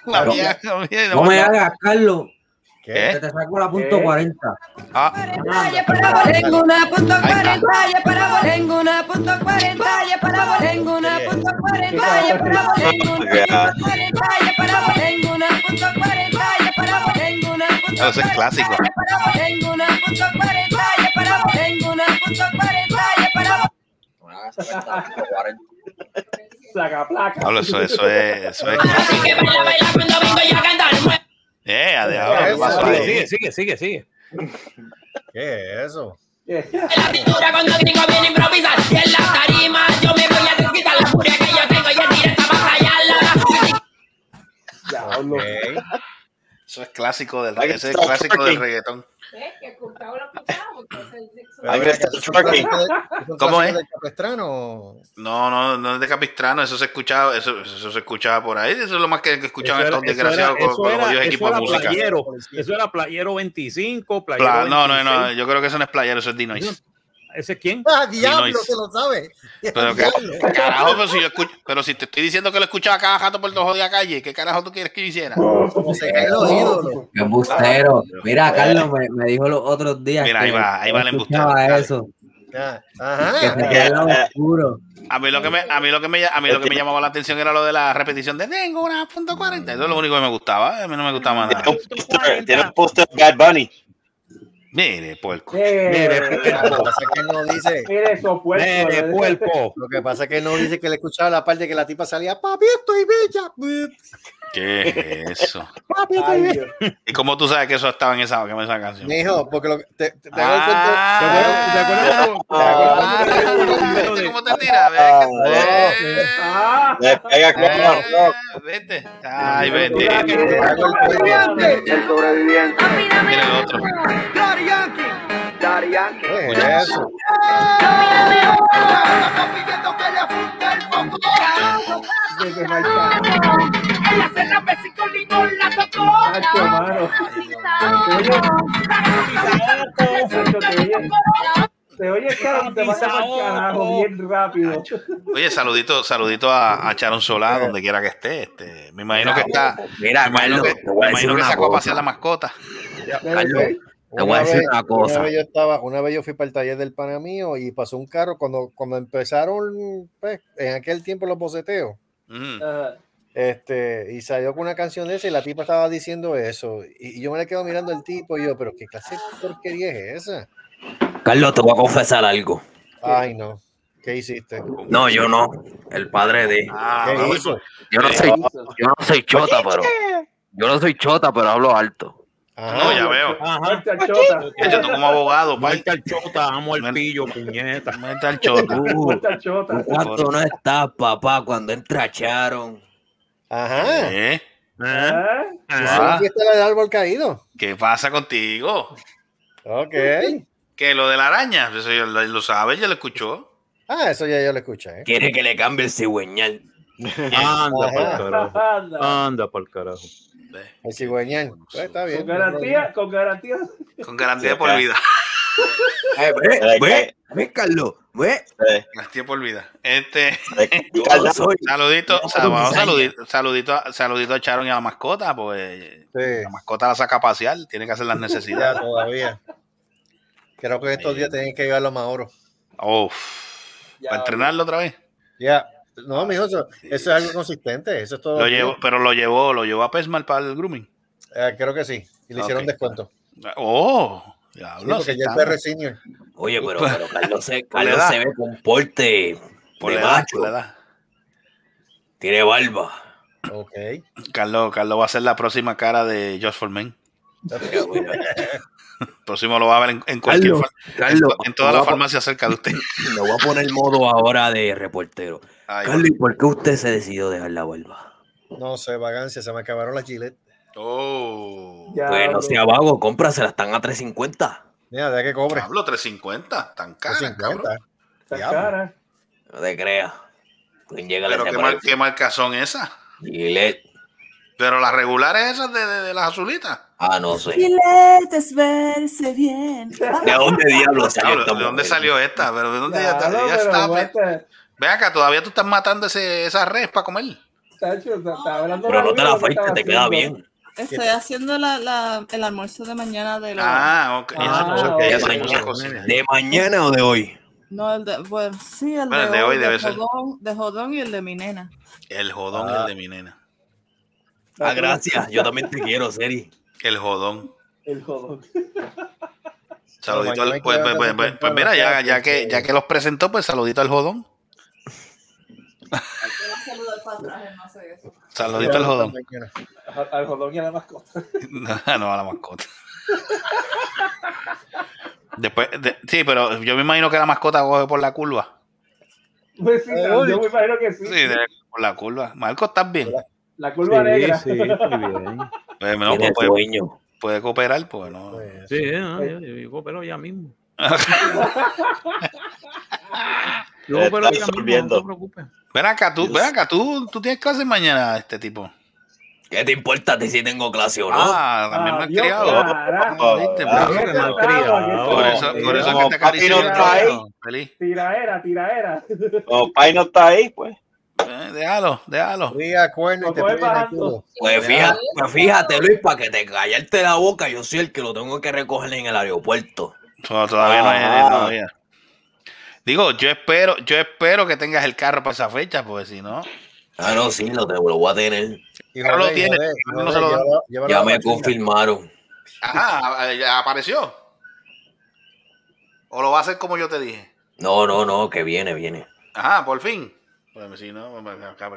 Speaker 5: La
Speaker 14: Pero-
Speaker 5: mía, la mía,
Speaker 14: No me hagas, Carlos.
Speaker 6: ¿Qué?
Speaker 14: Que te saco la punto
Speaker 4: ¿Qué?
Speaker 14: 40.
Speaker 5: Ah,
Speaker 15: Tengo una punto
Speaker 5: Ahí está.
Speaker 15: 40, ya para tengo una punto 40, ya para tengo una punto 40, ya para tengo una punto 40, ya para tengo una punto 40, ya para tengo una punto
Speaker 5: Eso es clásico.
Speaker 15: ya para tengo una punto 40, ya para tengo una punto 40, ya para
Speaker 4: Placa, placa.
Speaker 5: Eso, eso es, eso. Eh, adiós, ¿qué pasó ahí?
Speaker 3: Sigue, sigue, sigue, sigue.
Speaker 6: ¿Qué es eso?
Speaker 15: la pintura cuando gringo viene a improvisar y en la tarima yo me voy a desquitar la furia que yo tengo y es directa para callarla.
Speaker 4: Diablo.
Speaker 6: Ok.
Speaker 5: Eso es clásico del ese es clásico del reggaetón.
Speaker 13: Que.
Speaker 5: ¿Cómo es? No, no, no es de Capistrano, eso se escuchaba, eso, eso se escuchaba por ahí, eso es lo más que, escuchaban estos desgraciados con,
Speaker 3: eso
Speaker 5: con los jodidos equipos de
Speaker 3: era
Speaker 5: música.
Speaker 3: Playero. Eso era Playero 25, Playero
Speaker 5: Pla- no, no, no,
Speaker 3: 26.
Speaker 5: yo creo que eso no es playero, eso es Dinois.
Speaker 3: ¿Ese es quién?
Speaker 6: Ah, diablo,
Speaker 5: Illinois.
Speaker 6: se lo sabe.
Speaker 5: Pero que, carajo, pero si yo escucho, pero si te estoy diciendo que lo escuchaba cada rato por dos de la calle, ¿qué carajo tú quieres que yo hiciera?
Speaker 6: Como se caen los ídolos.
Speaker 14: Qué embustero. Mira, Carlos me, me dijo los otros días
Speaker 5: Mira,
Speaker 14: que
Speaker 5: ahí va, ahí va el embustero.
Speaker 14: escuchaba
Speaker 5: Dale.
Speaker 14: eso.
Speaker 6: Ah,
Speaker 14: Que se oscuro.
Speaker 5: A mí lo que me, a mí lo que me, a mí lo que me llamaba la atención era lo de la repetición de tengo una punto 40. Eso es lo único que me gustaba. A mí no me gustaba nada.
Speaker 13: Tiene un póster- Tiene un Bad Bunny.
Speaker 5: Mire, puerco.
Speaker 6: Lo que pasa es que él no dice.
Speaker 4: Mire eso, puerco.
Speaker 3: Mire, puerco.
Speaker 6: Lo que pasa es que él no dice que le escuchaba la parte que la tipa salía, papi, estoy bella.
Speaker 5: ¿Qué es eso?
Speaker 4: Ay.
Speaker 5: ¿Y cómo tú sabes que eso estaba en esa, en esa canción?
Speaker 6: Mijo, porque lo que te, te, te
Speaker 5: Ah, ah, ¿viste cómo te tira? Ve que-
Speaker 13: Le pega con no,
Speaker 5: Vete. Ay, vete.
Speaker 6: el
Speaker 12: sobreviviente.
Speaker 5: Mira el otro.
Speaker 12: Daddy Yankee.
Speaker 6: ¿Qué es eso?
Speaker 4: de que falta. Nacho, mano. Se oye- Nacho, te oye- oye caro y te vas a carajo bien rápido.
Speaker 5: Oye, saludito, saludito a, a Charon Solá, donde quiera que esté. Este, me imagino que está.
Speaker 14: Mira,
Speaker 5: me imagino que, me imagino que sacó a pasear la mascota.
Speaker 14: Carlos, te voy a decir una cosa.
Speaker 6: Una vez yo estaba, una vez yo fui para el taller del pana mío y pasó un carro cuando, cuando empezaron, pues, en aquel tiempo los boceteos.
Speaker 5: Mm.
Speaker 4: Ah,
Speaker 6: Este, y salió con una canción de esa y la tipa estaba diciendo eso. Y, y yo me le quedo mirando al tipo y yo, pero qué clase de porquería es esa.
Speaker 14: Carlos, te voy a confesar algo.
Speaker 6: Ay, no. ¿Qué hiciste?
Speaker 14: No, yo no. El padre de.
Speaker 5: Ah,
Speaker 6: ¿Qué
Speaker 5: no,
Speaker 6: hizo?
Speaker 14: Yo no soy, yo no soy chota, pero. Yo no soy chota, pero hablo alto.
Speaker 5: no, ya veo.
Speaker 3: Ajá.
Speaker 4: Al chota.
Speaker 5: Yo tú como abogado.
Speaker 3: Muerte al chota, amo el pillo, puñeta.
Speaker 5: Muerte al
Speaker 4: Muerte al chota.
Speaker 14: cuánto no estás, papá, cuando entra Charon.
Speaker 6: Ajá.
Speaker 5: ¿Eh?
Speaker 4: ¿Ah?
Speaker 6: ¿Hicieron
Speaker 5: Ah,
Speaker 6: fiesta del árbol caído?
Speaker 5: ¿Qué pasa contigo?
Speaker 6: Ok.
Speaker 5: Que lo de la araña, eso ya lo, lo sabe, ya lo escuchó.
Speaker 6: Ah, eso ya yo lo escuché. ¿eh?
Speaker 14: Quiere que le cambie el cigüeñal.
Speaker 3: Anda por carajo.
Speaker 4: Anda.
Speaker 3: Por carajo.
Speaker 6: El cigüeñal. Pues está bien.
Speaker 4: Con garantía, con garantía.
Speaker 5: Con garantía por vida.
Speaker 14: Eh, ve, ve, ve, Carlos, ve.
Speaker 13: Eh,
Speaker 5: Garantía por vida. Este, saludito,
Speaker 14: Yo
Speaker 5: sal-
Speaker 14: soy
Speaker 5: vamos,
Speaker 14: cizaña.
Speaker 5: saludito, saludito, a- saludito a Charon y a la mascota, pues
Speaker 6: Sí,
Speaker 5: la mascota la saca a pasear, tiene que hacer las necesidades.
Speaker 6: todavía. Creo que estos días tienen que llevarlo a Mauro.
Speaker 5: Uf,
Speaker 4: Ya,
Speaker 5: para entrenarlo otra vez.
Speaker 6: Ya. No, mijo, eso, eso es algo consistente. Eso es todo.
Speaker 5: Lo llevo, pero lo llevó, lo llevó a Pesmal para el grooming.
Speaker 6: Eh, creo que sí. Y le hicieron descuento.
Speaker 5: Oh,
Speaker 6: Sí,
Speaker 5: diablo,
Speaker 6: porque
Speaker 5: sí
Speaker 6: ya es senior.
Speaker 14: Oye, pero, pero Carlos, se, Carlos se ve con porte
Speaker 5: por
Speaker 14: de macho. Tiene barba.
Speaker 6: Ok.
Speaker 5: Carlos, Carlos va a ser la próxima cara de Josh
Speaker 14: bueno.
Speaker 5: Próximo lo va a ver en, en cualquier
Speaker 14: Carlos,
Speaker 5: en,
Speaker 14: Carlos,
Speaker 5: en toda la farmacia cerca de usted.
Speaker 14: Le voy a poner modo ahora de reportero.
Speaker 5: Ay,
Speaker 14: Carlos, ¿y por qué usted se decidió dejar la barba?
Speaker 6: No sé, vagancia, se me acabaron las gilet.
Speaker 5: Oh.
Speaker 4: Ya,
Speaker 14: Bueno,
Speaker 4: bro.
Speaker 14: sea vago, cómprasela, están a 350.
Speaker 6: Mira, de que cobre.
Speaker 5: Pablo, 350, tan cara,
Speaker 6: 50.
Speaker 5: cabrón.
Speaker 4: Está
Speaker 6: Diablo.
Speaker 4: cara.
Speaker 14: No te creas. ¿Quién llega a
Speaker 5: Pero
Speaker 14: ese
Speaker 5: ¿qué, mar- qué marcas son esas?
Speaker 14: Gillette.
Speaker 5: Pero las regulares esas de, de- de las azulitas.
Speaker 14: Ah, no sé.
Speaker 7: Filetes verse bien.
Speaker 14: ¿De dónde diablos salió
Speaker 5: Diablo,
Speaker 14: esta
Speaker 5: ¿De dónde salió esta? ¿Pero de dónde ya, ya está?
Speaker 4: aguanta.
Speaker 5: Ve acá, todavía tú estás matando ese, esa res para comer.
Speaker 4: Tacho, está- está hablando
Speaker 14: Pero no te la afeites, te queda
Speaker 4: haciendo.
Speaker 14: bien.
Speaker 7: Estoy haciendo la, la, el almuerzo de mañana de los.
Speaker 5: Ah, ok.
Speaker 4: Ah,
Speaker 5: Esa cosa-
Speaker 4: ok.
Speaker 5: esa
Speaker 14: De mañana. ¿De o de hoy?
Speaker 7: No, el de. Bueno, sí, el,
Speaker 5: Bueno,
Speaker 7: de, hoy,
Speaker 5: debe
Speaker 7: de
Speaker 5: ser.
Speaker 7: jodón, de jodón y el de mi nena.
Speaker 5: El jodón y
Speaker 6: Ah.
Speaker 5: el de mi nena.
Speaker 14: Ah, gracias. Yo también te quiero, Seri.
Speaker 5: El jodón.
Speaker 4: El jodón.
Speaker 5: Saludito al,
Speaker 6: hay
Speaker 5: pues,
Speaker 6: que
Speaker 5: pues, pues, pues, pues mira, ya, ya, que, ya que los presentó, pues saludito al jodón. Saludito al jodón.
Speaker 4: Al- Al jodón y a la mascota.
Speaker 5: No, no, a la mascota. Después, de- sí, pero yo me imagino que la mascota coge por la curva.
Speaker 4: Pues sí, yo me imagino que sí.
Speaker 5: Sí, por la curva. Marco, ¿estás bien?
Speaker 4: La curva negra.
Speaker 3: Sí, bien.
Speaker 5: Pues, no, pues, puede, cooperar, pues no.
Speaker 3: Sí, no, yo, yo coopero ya mismo. Yo mismo, no te preocupes.
Speaker 5: Ven acá, tú, ven acá, tú, tú tienes clase mañana, este tipo.
Speaker 8: ¿Qué te importa a ti si tengo clase o no?
Speaker 5: Ah, también me han criado. Por eso-. Por eso, por eso
Speaker 13: Como
Speaker 5: que te
Speaker 13: papi no está ahí.
Speaker 5: Feliz.
Speaker 4: Tiraera, tiraera.
Speaker 13: Como Pai no está ahí, pues.
Speaker 5: Eh, déjalo, déjalo.
Speaker 6: Ría cuerno y te.
Speaker 8: Pues fíjate, pues fíjate, Luis, para que te callarte la boca, yo soy el que lo tengo que recoger en el aeropuerto.
Speaker 5: To- Todavía no es todavía. Digo, yo espero, yo espero que tengas el carro para esa fecha, porque si no,
Speaker 8: Ah, no, sí, lo, tengo, lo voy a tener.
Speaker 6: Y
Speaker 5: Claro, lo
Speaker 6: joder,
Speaker 5: tiene.
Speaker 6: joder,
Speaker 5: No
Speaker 6: joder,
Speaker 5: se lo dan.
Speaker 6: llévalo- llévalo
Speaker 8: Ya me confirmaron.
Speaker 5: ajá, ya apareció. O lo va a hacer como yo te dije.
Speaker 8: No, no, no, que viene, viene.
Speaker 5: Ajá, por fin. Pues si no, acá,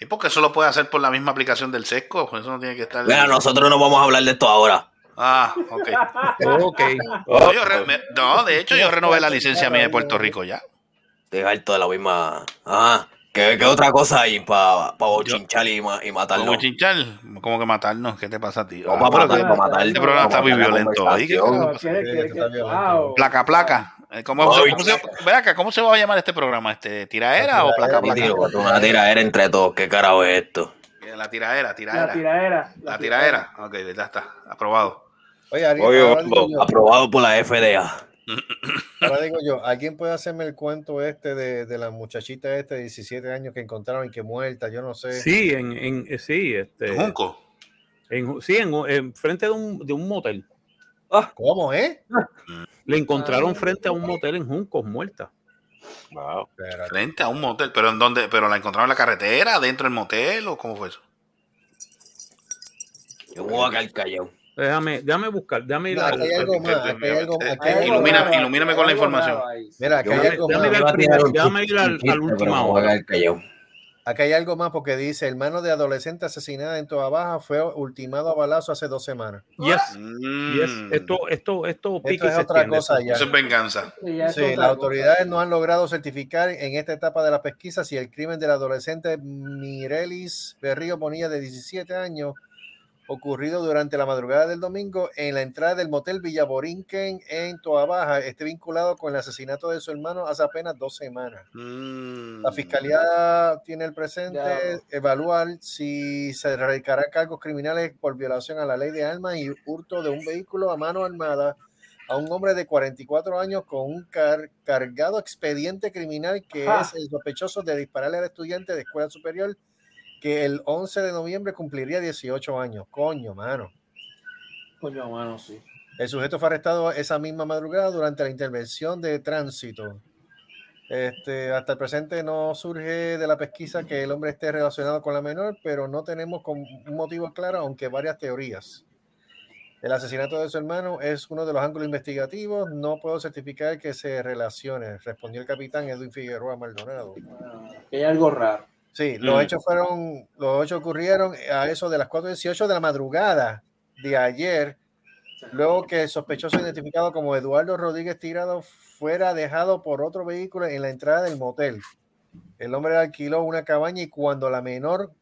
Speaker 5: y porque eso lo puede hacer por la misma aplicación del sesco, por eso no tiene que estar.
Speaker 8: Mira, nosotros no vamos a hablar de esto ahora.
Speaker 5: Ah, ok.
Speaker 3: Ok.
Speaker 5: No, yo re- me- no, de hecho, yo renové la licencia mía de Puerto Rico ya.
Speaker 8: Dejar toda la misma. Ajá. ¿Qué, qué otra cosa hay para pa bochinchar y, ma- y matarlo?
Speaker 5: Como chinchar, como que matarnos, ¿qué te pasa a ti?
Speaker 8: No,
Speaker 5: Ah,
Speaker 8: para matar, para matar.
Speaker 5: Este programa está muy
Speaker 8: Para
Speaker 5: violento. ahí, ¿qué-
Speaker 8: conversación.
Speaker 4: No, quiere- quiere
Speaker 6: Está
Speaker 4: que-
Speaker 6: violento.
Speaker 4: wow.
Speaker 5: Placa, placa. Eh, ¿Cómo, cómo se, acá, ¿Cómo se va a llamar este programa? Este, ¿Tiraera o placa, placa?
Speaker 8: digo, una tiradera entre todos. ¿Qué carajo es esto?
Speaker 5: La tiraera,
Speaker 4: La
Speaker 5: tiraera.
Speaker 4: tiraera.
Speaker 5: La tiraera. Ok, ya está. Aprobado.
Speaker 6: Oye, alguien-
Speaker 13: Oye,
Speaker 6: ahora, digo
Speaker 13: Bombo.
Speaker 6: yo,
Speaker 8: Aprobado por la FDA.
Speaker 6: ahora digo yo, ¿alguien puede hacerme el cuento este de, de la muchachita este de 17 años que encontraron y que muerta? Yo no sé.
Speaker 3: Sí, en, en eh, sí, este.
Speaker 5: Junco.
Speaker 3: en- sí, en, en frente de un, de un motel.
Speaker 6: ¿Cómo, eh?
Speaker 3: Le encontraron
Speaker 4: Ah.
Speaker 3: frente a un motel en Juncos, muerta.
Speaker 13: Wow.
Speaker 5: Frente a un motel. ¿Pero en dónde? ¿Pero la encontraron en la carretera? ¿Dentro del motel? ¿O cómo fue eso?
Speaker 8: Yo voy a callado.
Speaker 3: Déjame, déjame buscar, déjame ir
Speaker 6: No,
Speaker 3: a
Speaker 6: aquí hay algo más, aquí hay algo, aquí hay
Speaker 5: ilumina-
Speaker 6: más.
Speaker 5: ilumíname con la información.
Speaker 6: Mira, aquí hay
Speaker 3: Déjame,
Speaker 6: algo
Speaker 3: déjame
Speaker 6: más.
Speaker 3: ir al déjame ir al, al última
Speaker 8: Voy a
Speaker 3: hora.
Speaker 8: quedar callado.
Speaker 6: Aquí hay algo más porque dice, hermano de adolescente asesinada en Toa Baja fue ultimado a balazo hace dos semanas.
Speaker 3: Yes,
Speaker 5: Mm.
Speaker 3: yes. Esto, esto, esto, y
Speaker 6: es otra cosa ya.
Speaker 5: Eso es venganza.
Speaker 4: Sí,
Speaker 6: las autoridades no han logrado certificar en esta etapa de la pesquisa si el crimen del adolescente Mirelis Berrío Bonilla de 17 años ocurrido durante la madrugada del domingo en la entrada del motel Villaborinquen en Toa Baja esté vinculado con el asesinato de su hermano hace apenas dos semanas.
Speaker 5: Mm.
Speaker 6: La fiscalía tiene el presente
Speaker 4: Ya.
Speaker 6: evaluar si se radicará cargos criminales por violación a la ley de armas y hurto de un vehículo a mano armada a un hombre de 44 años con un car- cargado expediente criminal que
Speaker 4: Ajá.
Speaker 6: es el sospechoso de dispararle al estudiante de escuela superior que el 11 de noviembre cumpliría 18 años. Coño, mano.
Speaker 4: Coño, mano, sí.
Speaker 6: El sujeto fue arrestado esa misma madrugada durante la intervención de tránsito. Este, hasta el presente no surge de la pesquisa que el hombre esté relacionado con la menor, pero no tenemos con un motivo claro, aunque varias teorías. El asesinato de su hermano es uno de los ángulos investigativos. No puedo certificar que se relacione, respondió el capitán Edwin Figueroa Maldonado.
Speaker 4: Que hay algo raro.
Speaker 6: Sí, los
Speaker 5: Mm.
Speaker 6: hechos fueron, los hechos ocurrieron a eso de las 4.18 de la madrugada de ayer, luego que el sospechoso identificado como Eduardo Rodríguez Tirado fuera dejado por otro vehículo en la entrada del motel. El hombre alquiló una cabaña y cuando la menor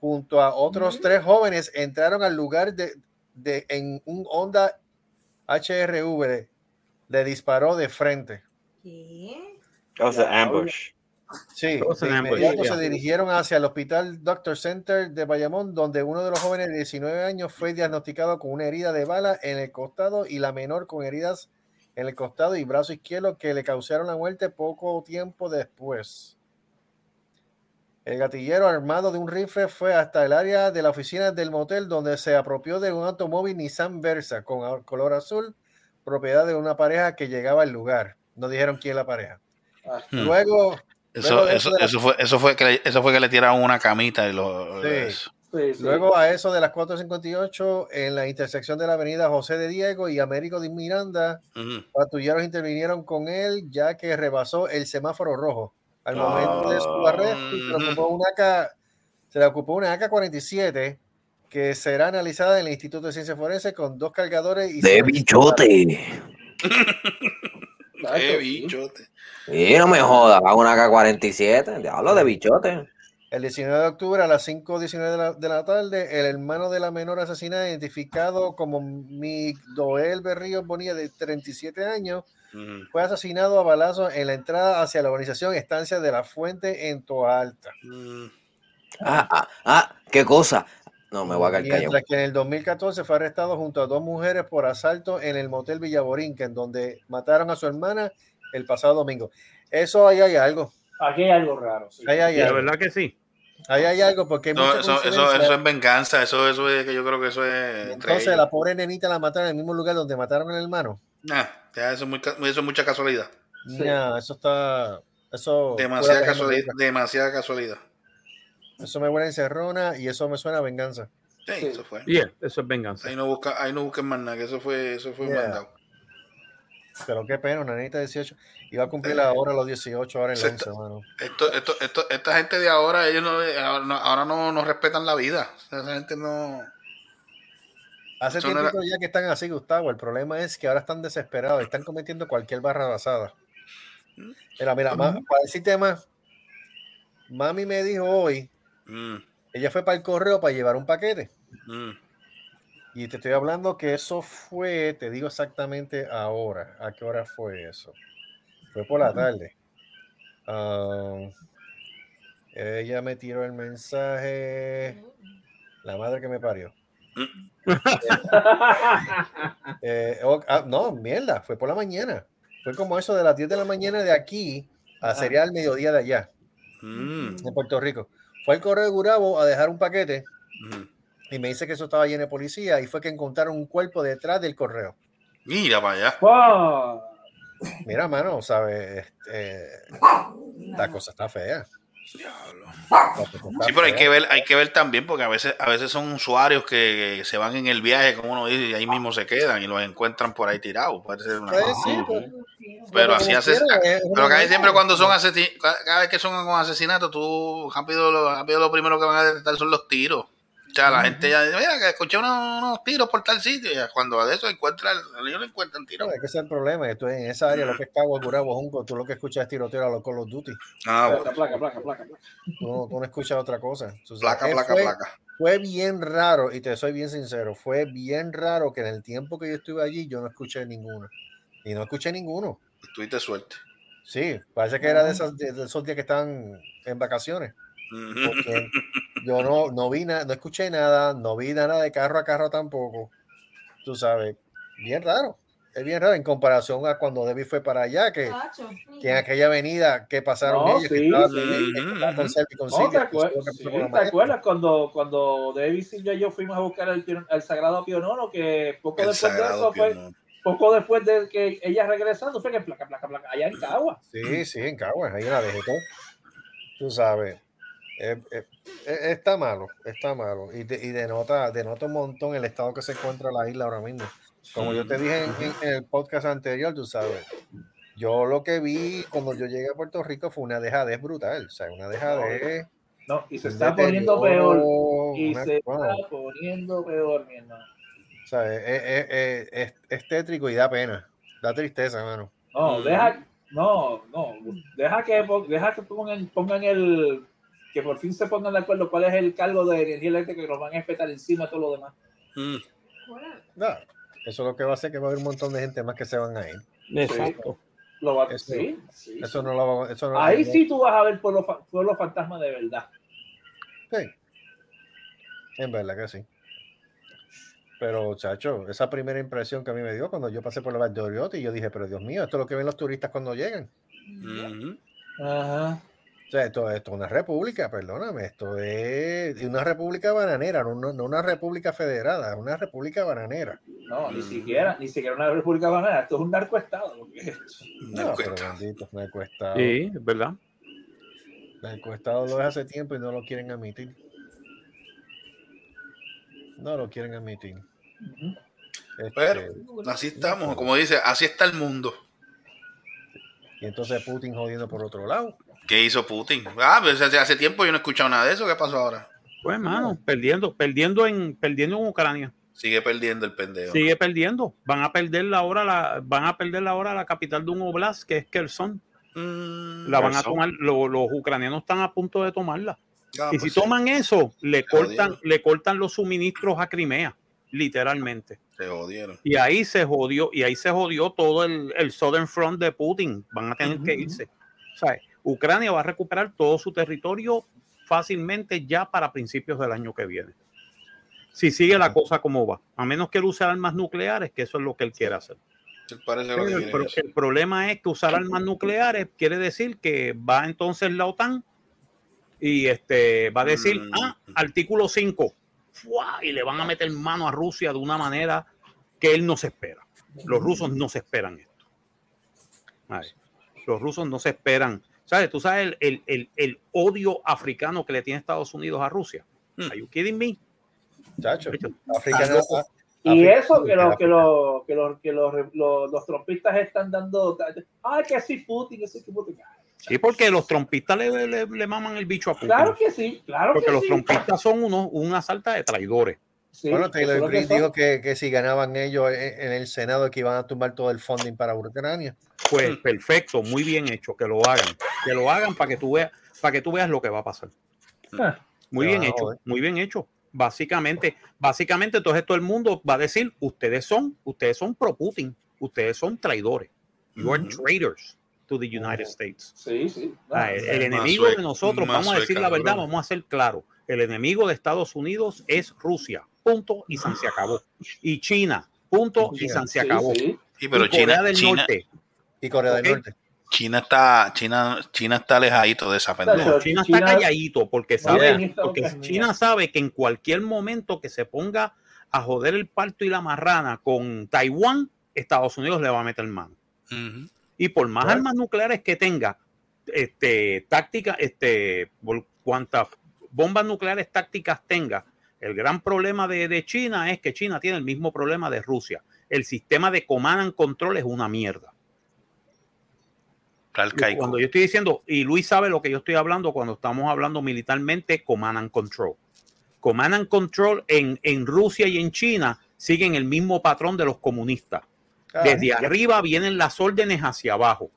Speaker 6: junto a otros tres jóvenes entraron al lugar de, de- en un Honda HRV, le disparó de frente.
Speaker 13: That was an ambush.
Speaker 6: Sí, de inmediato se dirigieron hacia el Hospital Doctor Center de Bayamón, donde uno de los jóvenes de 19 años fue diagnosticado con una herida de bala en el costado y la menor con heridas en el costado y brazo izquierdo que le causaron la muerte poco tiempo después. El gatillero armado de un rifle fue hasta el área de la oficina del motel donde se apropió de un automóvil Nissan Versa con color azul, propiedad de una pareja que llegaba al lugar. No dijeron quién es la pareja.
Speaker 5: Hmm.
Speaker 6: Luego,
Speaker 5: Eso,
Speaker 6: luego de
Speaker 5: eso, eso fue, eso fue que le, eso fue que le tiraron una camita y lo.
Speaker 6: Sí.
Speaker 5: eso.
Speaker 4: Sí, sí.
Speaker 6: Luego a eso de las 4.58 en la intersección de la avenida José de Diego y Américo de Miranda,
Speaker 5: Ujú.
Speaker 6: patrulleros intervinieron con él ya que rebasó el semáforo rojo. Al momento de su
Speaker 13: Ah.
Speaker 6: arresto se le ocupó una AK, se le ocupó una AK-47 que será analizada en el Instituto de Ciencias Forenses con dos cargadores y
Speaker 8: De
Speaker 6: se-
Speaker 8: bichote.
Speaker 5: Qué bichote.
Speaker 8: Y no me jodas, hago una K-47. Diablo de bichote.
Speaker 6: El 19 de octubre a las 5.19 de la, de la tarde, el hermano de la menor asesinada, identificado como Migdoel Berrío Bonilla, de 37 años, fue asesinado a balazos en la entrada hacia la organización Estancia de la Fuente en Toa Alta.
Speaker 5: Mm.
Speaker 8: Ah, ah, ah, qué cosa. No, me voy a callado.
Speaker 6: Mientras que en el 2014 fue arrestado junto a dos mujeres por asalto en el motel Villaborín, que en donde mataron a su hermana el pasado domingo. Eso ahí hay algo.
Speaker 4: Aquí hay algo raro. sí.
Speaker 6: Ahí hay
Speaker 3: la verdad que sí.
Speaker 6: Ahí hay algo porque hay
Speaker 5: No,
Speaker 6: mucha
Speaker 5: eso, eso,
Speaker 6: coincidencia.
Speaker 5: eso es venganza, eso, eso es que yo creo que eso es
Speaker 6: Entonces la pobre nenita la mataron en el mismo lugar donde mataron al hermano.
Speaker 5: Nah, ya eso, es muy, ca- eso es mucha casualidad.
Speaker 6: No, eso está. Eso.
Speaker 5: Demasiada casualidad, demasiada casualidad.
Speaker 6: Eso me huele a encerrona y eso me suena a venganza.
Speaker 5: Sí, eso fue.
Speaker 3: Yeah, eso es venganza.
Speaker 5: Ahí no busca, ahí no busquen más nada, que eso fue, eso fue
Speaker 6: Yeah.
Speaker 5: mandado.
Speaker 6: Pero qué pena, una nenita de 18. Iba a cumplir ahora los 18 ahora en la
Speaker 5: está-
Speaker 6: 11, mano.
Speaker 5: Esto, esto, esto, esta gente de ahora, ellos no, ahora no, ahora no, no respetan la vida. O sea, Esa gente no.
Speaker 6: Hace
Speaker 5: Eso no
Speaker 6: tiempo ya que están así, Gustavo. El problema es que ahora están desesperados, están cometiendo cualquier barra basada. Mira, mira, ma- para decirte más, mami me dijo hoy,
Speaker 5: Mm,
Speaker 6: ella fue para el correo para llevar un paquete.
Speaker 5: mm.
Speaker 6: Y te estoy hablando que eso fue, te digo exactamente ahora. ¿A qué hora fue eso? Fue por la tarde. Ah, ella me tiró el mensaje. La madre que me parió. Eh, oh, ah, no, mierda, fue por la mañana. Fue como eso de las 10 de la mañana de aquí a sería el mediodía de allá,
Speaker 5: Mm,
Speaker 6: de Puerto Rico. Fue al correo de Gurabo a dejar un paquete
Speaker 5: mm.
Speaker 6: y me dice que eso estaba lleno de policía y fue que encontraron un cuerpo detrás del correo.
Speaker 5: Mira para allá.
Speaker 4: Wow.
Speaker 6: Mira, mano, ¿sabes? Este, la cosa está fea.
Speaker 5: Sí, pero hay que ver, hay que ver también, porque a veces, a veces son usuarios que, se van en el viaje, como uno dice, y ahí mismo se quedan y los encuentran por ahí tirados. Puede ser una
Speaker 6: Pues
Speaker 5: cosa.
Speaker 6: sí, pues,
Speaker 5: Pero
Speaker 6: pero
Speaker 5: así
Speaker 6: como
Speaker 5: hace,
Speaker 6: quiera, es
Speaker 5: pero casi siempre cuando son asesinatos, cada vez que son asesinatos, tú rápido rápido lo primero que van a detectar son los tiros. Sea, la gente ya dice, mira, que escuché unos, unos tiros por tal sitio, y cuando de eso encuentran, ellos no encuentran tiros.
Speaker 6: No, es que ese es el problema. que tú en esa área, lo que es Cabo, Gurabo, Junco, tú lo que escuchas es tiroteo a los Call of Duty.
Speaker 5: Ah,
Speaker 4: Placa, placa, placa, placa, placa.
Speaker 6: Tú no, tú no escuchas otra cosa.
Speaker 5: Placa,
Speaker 6: eh,
Speaker 5: placa,
Speaker 6: fue,
Speaker 5: placa.
Speaker 6: Fue bien raro, y te soy bien sincero, fue bien raro que en el tiempo que yo estuve allí yo no escuché ninguno. Y no escuché ninguno.
Speaker 5: Tuviste suerte.
Speaker 6: Sí, parece que era de, esas, de, de esos días que están en vacaciones. Porque yo no, no vi nada, no escuché nada, no vi nada de carro a carro tampoco. Tú sabes, bien raro. Es bien raro en comparación a cuando Debbie fue para allá, que, que en aquella avenida que pasaron
Speaker 4: No,
Speaker 6: ellos, que
Speaker 4: sí,
Speaker 6: que estaba
Speaker 4: ¿te,
Speaker 6: que
Speaker 4: acuer-
Speaker 6: fue lo que
Speaker 4: sí,
Speaker 6: pasó con la
Speaker 4: ¿te
Speaker 6: maestra.
Speaker 4: acuerdas cuando, cuando David Silvia y yo fuimos a buscar el, el Sagrado Pionono? Que poco
Speaker 5: El
Speaker 4: después de eso fue,
Speaker 5: Pionono.
Speaker 4: poco después de que ella regresando, fue que placa, placa, placa, allá en Cagua.
Speaker 6: Sí, sí, en Caguas, ahí en la dejé todo. Tú sabes, eh, eh, está malo, está malo. Y, de- y denota, denota un montón el estado que se encuentra la isla ahora mismo. Como yo te dije en, en- el podcast anterior, tú sabes, yo lo que vi cuando yo llegué a Puerto Rico fue una dejadez brutal, o sea, una dejadez.
Speaker 4: No, y se está poniendo peor. Y
Speaker 6: una-
Speaker 4: se
Speaker 6: wow.
Speaker 4: está poniendo peor, mi hermano.
Speaker 6: O sea, es, es- es- es- tétrico y da pena, da tristeza, mano.
Speaker 4: No, deja, no, no, deja que, deja que pongan, pongan el, que por fin se pongan de acuerdo cuál es el cargo de energía eléctrica que nos van a espetar encima de todo lo demás.
Speaker 5: Mm.
Speaker 6: No, eso lo que va a hacer que va a haber un montón de gente más que se van a ir.
Speaker 3: Exacto.
Speaker 4: Lo va-
Speaker 6: Eso,
Speaker 4: sí, sí,
Speaker 6: eso
Speaker 4: sí.
Speaker 6: no lo va eso no lo
Speaker 4: Ahí sí tú vas a ver pueblo, fa- pueblo fantasma de verdad.
Speaker 6: Sí. En verdad que sí. Pero, chacho, esa primera impresión que a mí me dio cuando yo pasé por la Valle de Oriotti, yo dije, pero Dios mío, esto es lo que ven los turistas cuando llegan.
Speaker 5: Ujú.
Speaker 4: Ajá.
Speaker 6: O sea, esto, esto es una república, perdóname, esto es una república bananera, no, no- no una república federada, es una república bananera.
Speaker 4: No, ni siquiera, ni siquiera una república banana, esto es un narcoestado. lo que es.
Speaker 6: No, pero bendito, narcoestado.
Speaker 3: Sí, es verdad.
Speaker 6: Narcoestado lo es hace tiempo y no lo quieren admitir. No lo quieren admitir. Este,
Speaker 5: Pero así estamos, como dice, así está el mundo.
Speaker 6: y entonces Putin jodiendo por otro lado.
Speaker 5: ¿Qué hizo Putin? Ah, pues hace, hace tiempo yo no he escuchado nada de eso. ¿Qué pasó ahora?
Speaker 3: Pues, hermano, perdiendo, perdiendo en, perdiendo en Ucrania.
Speaker 5: Sigue perdiendo el pendejo.
Speaker 3: Sigue perdiendo. Van a perder la hora, la, van a perder la hora la capital de un oblast, que es Kherson.
Speaker 5: Mm,
Speaker 3: La van a tomar, lo- los ucranianos están a punto de tomarla.
Speaker 5: Ah,
Speaker 3: y
Speaker 5: pues
Speaker 3: si
Speaker 5: sí.
Speaker 3: toman eso, le
Speaker 5: Se
Speaker 3: cortan,
Speaker 5: jodieron.
Speaker 3: le cortan los suministros a Crimea, literalmente.
Speaker 5: Se jodieron.
Speaker 3: Y ahí se jodió, y ahí se jodió todo el, el Southern Front de Putin. Van a tener que irse. Sea, Ucrania va a recuperar todo su territorio fácilmente ya para principios del año que viene. si sigue la cosa como va. A menos que él use armas nucleares, que eso es lo que él quiere hacer. El, problema es que usar armas nucleares quiere decir que va entonces la OTAN y este va a decir,
Speaker 5: Mm.
Speaker 3: ah, artículo 5, ¡fua! y le van a meter mano a Rusia de una manera que él no se espera. Los rusos no se esperan esto. Ay, los rusos no se esperan. ¿Sabes? Tú sabes el, el- el- el odio africano que le tiene Estados Unidos a Rusia. Are you kidding me?
Speaker 6: Chacho, africano-
Speaker 3: loco.
Speaker 4: Y eso que, lo, que, lo, que, lo, que los, trompistas están dando. Ay, que sí, Putin, que sí, Putin.
Speaker 3: Sí, porque los trompistas le, le- le maman el bicho a Putin.
Speaker 4: Claro que sí, claro
Speaker 3: Porque
Speaker 4: que
Speaker 3: los
Speaker 4: sí.
Speaker 3: trompistas son unos, una salta de traidores.
Speaker 4: Sí,
Speaker 6: bueno, Taylor Green dijo que, que si ganaban ellos en, en el Senado que iban a tumbar todo el funding para Ucrania.
Speaker 3: Pues perfecto, muy bien hecho, que lo hagan. Que lo hagan para que tú veas, para que tú veas lo que va a pasar.
Speaker 4: Ah.
Speaker 3: Muy
Speaker 6: Te
Speaker 3: bien hecho,
Speaker 6: joder.
Speaker 3: muy bien hecho. Básicamente, básicamente, entonces todo el mundo va a decir, ustedes son, ustedes son pro Putin, ustedes son traidores. You are traitors to the United States.
Speaker 4: Sí, sí.
Speaker 3: Ah, el, el enemigo de nosotros, vamos a decir la verdad, vamos a ser claros. El enemigo de Estados Unidos es Rusia, punto, y san se acabó. Y China, punto, y san se acabó.
Speaker 4: sí.
Speaker 5: Sí, pero
Speaker 3: Y Corea del
Speaker 5: China,
Speaker 3: Norte.
Speaker 6: Y Corea del Norte.
Speaker 5: China está, China, China está alejadito de esa
Speaker 3: No,
Speaker 5: pendeja.
Speaker 3: China,
Speaker 4: China-
Speaker 3: está calladito porque sabe, porque. China sabe que en cualquier momento que se ponga a joder el parto y la marrana con Taiwán, Estados Unidos le va a meter mano. Y por más
Speaker 6: Claro.
Speaker 3: armas nucleares que tenga, este, táctica, este, por cuantas bombas nucleares tácticas tenga, el gran problema de, de China es que China tiene el mismo problema de Rusia. El sistema de command and control es una mierda.
Speaker 5: Está arcaico.
Speaker 3: Cuando yo estoy diciendo, y Luis sabe lo que yo estoy hablando cuando estamos hablando militarmente, command and control. Command and control en, en Rusia y en China siguen el mismo patrón de los comunistas.
Speaker 6: Ah,
Speaker 3: Desde arriba vienen las órdenes hacia abajo.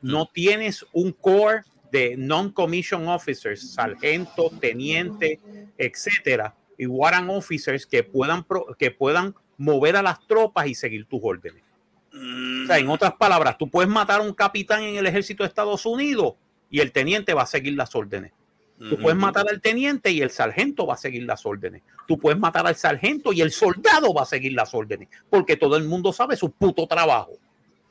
Speaker 3: No tienes un core de non-commissioned officers, sargento, teniente, etcétera, y warrant officers que puedan, pro- que puedan mover a las tropas y seguir tus órdenes. O sea, en otras palabras, tú puedes matar a un capitán en el ejército de Estados Unidos y el teniente va a seguir las órdenes. Tú puedes matar al teniente y el sargento va a seguir las órdenes. Tú puedes matar al sargento y el soldado va a seguir las órdenes, porque todo el mundo sabe su puto trabajo.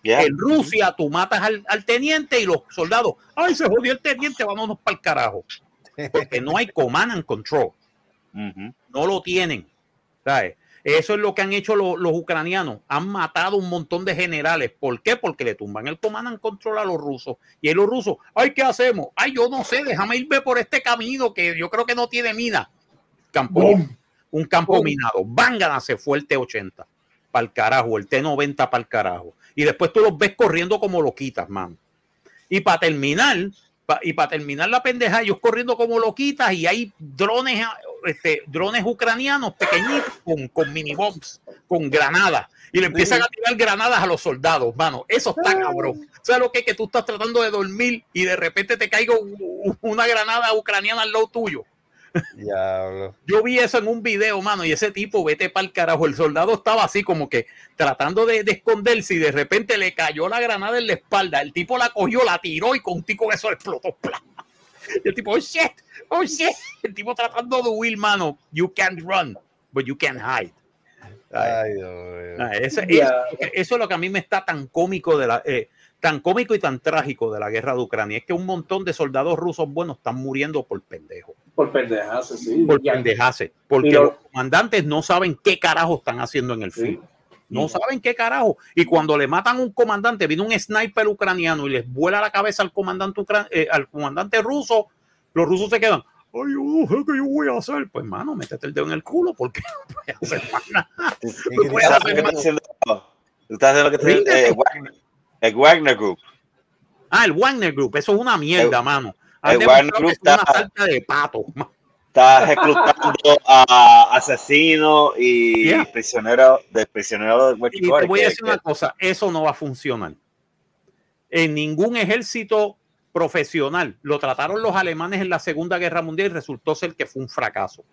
Speaker 13: Yeah.
Speaker 3: En Rusia tú matas al, al teniente y los soldados, ay, se jodió el teniente, vámonos para el carajo. Porque no hay command and control. No lo tienen. ¿sabes? Eso es lo que han hecho los, los ucranianos. Han matado un montón de generales. ¿Por qué? Porque le tumban el command and control a los rusos. Y los rusos, ay, ¿qué hacemos? Ay, yo no sé, déjame irme por este camino que yo creo que no tiene mina. Campo, un campo minado. Vángana se fue el T-80 para el carajo, el T-90 para el carajo. Y después tú los ves corriendo como loquitas, man. Y para terminar, y para terminar la pendeja, ellos corriendo como loquitas y hay drones, ah, este, drones ucranianos pequeñitos con, con minibombs, con granadas. Y le empiezan a tirar granadas a los soldados, mano. Eso está cabrón. ¿Sabes lo que es que tú estás tratando de dormir y de repente te caiga una granada ucraniana al lado tuyo?
Speaker 6: Diablo.
Speaker 3: Yo vi eso en un video, mano, y ese tipo, vete para el carajo. El soldado estaba así como que tratando de, de esconderse y de repente le cayó la granada en la espalda. El tipo la cogió, la tiró y con un tico eso explotó. Y el tipo, oh shit, oh shit. El tipo tratando de huir, mano. You can't run, but you can hide.
Speaker 6: Ay, Dios mío.
Speaker 3: Ah,
Speaker 4: Ya.
Speaker 3: eso, eso es lo que a mí me está tan cómico de la, eh, tan cómico y tan trágico de la guerra de Ucrania. Es que un montón de soldados rusos buenos están muriendo por pendejos
Speaker 4: Por pendejas, sí.
Speaker 3: por
Speaker 4: Ya.
Speaker 3: pendejase, porque los comandantes no saben qué carajo están haciendo en el
Speaker 4: Sí.
Speaker 3: field. No saben qué carajo. Y cuando le matan a un comandante, viene un sniper ucraniano y les vuela la cabeza al comandante, ucra- eh, al comandante ruso, los rusos se quedan. Ay, yo no sé qué yo voy a hacer. Pues, mano, métete el dedo en el culo porque no puedes hacer más nada. No hacer más.
Speaker 13: estás haciendo lo que eh, Wagner, el Wagner Group.
Speaker 3: Ah, el Wagner Group, eso es una mierda,
Speaker 13: El-
Speaker 3: mano.
Speaker 13: el Wagner Group
Speaker 3: es una
Speaker 13: está-
Speaker 3: salta de pato.
Speaker 13: Está reclutando a asesinos y
Speaker 3: Yeah.
Speaker 13: prisioneros de prisioneros de
Speaker 3: Y te voy a
Speaker 13: que-
Speaker 3: decir una cosa, eso no va a funcionar. En ningún ejército profesional. Lo trataron los alemanes en la Segunda Guerra Mundial y resultó ser que fue un fracaso.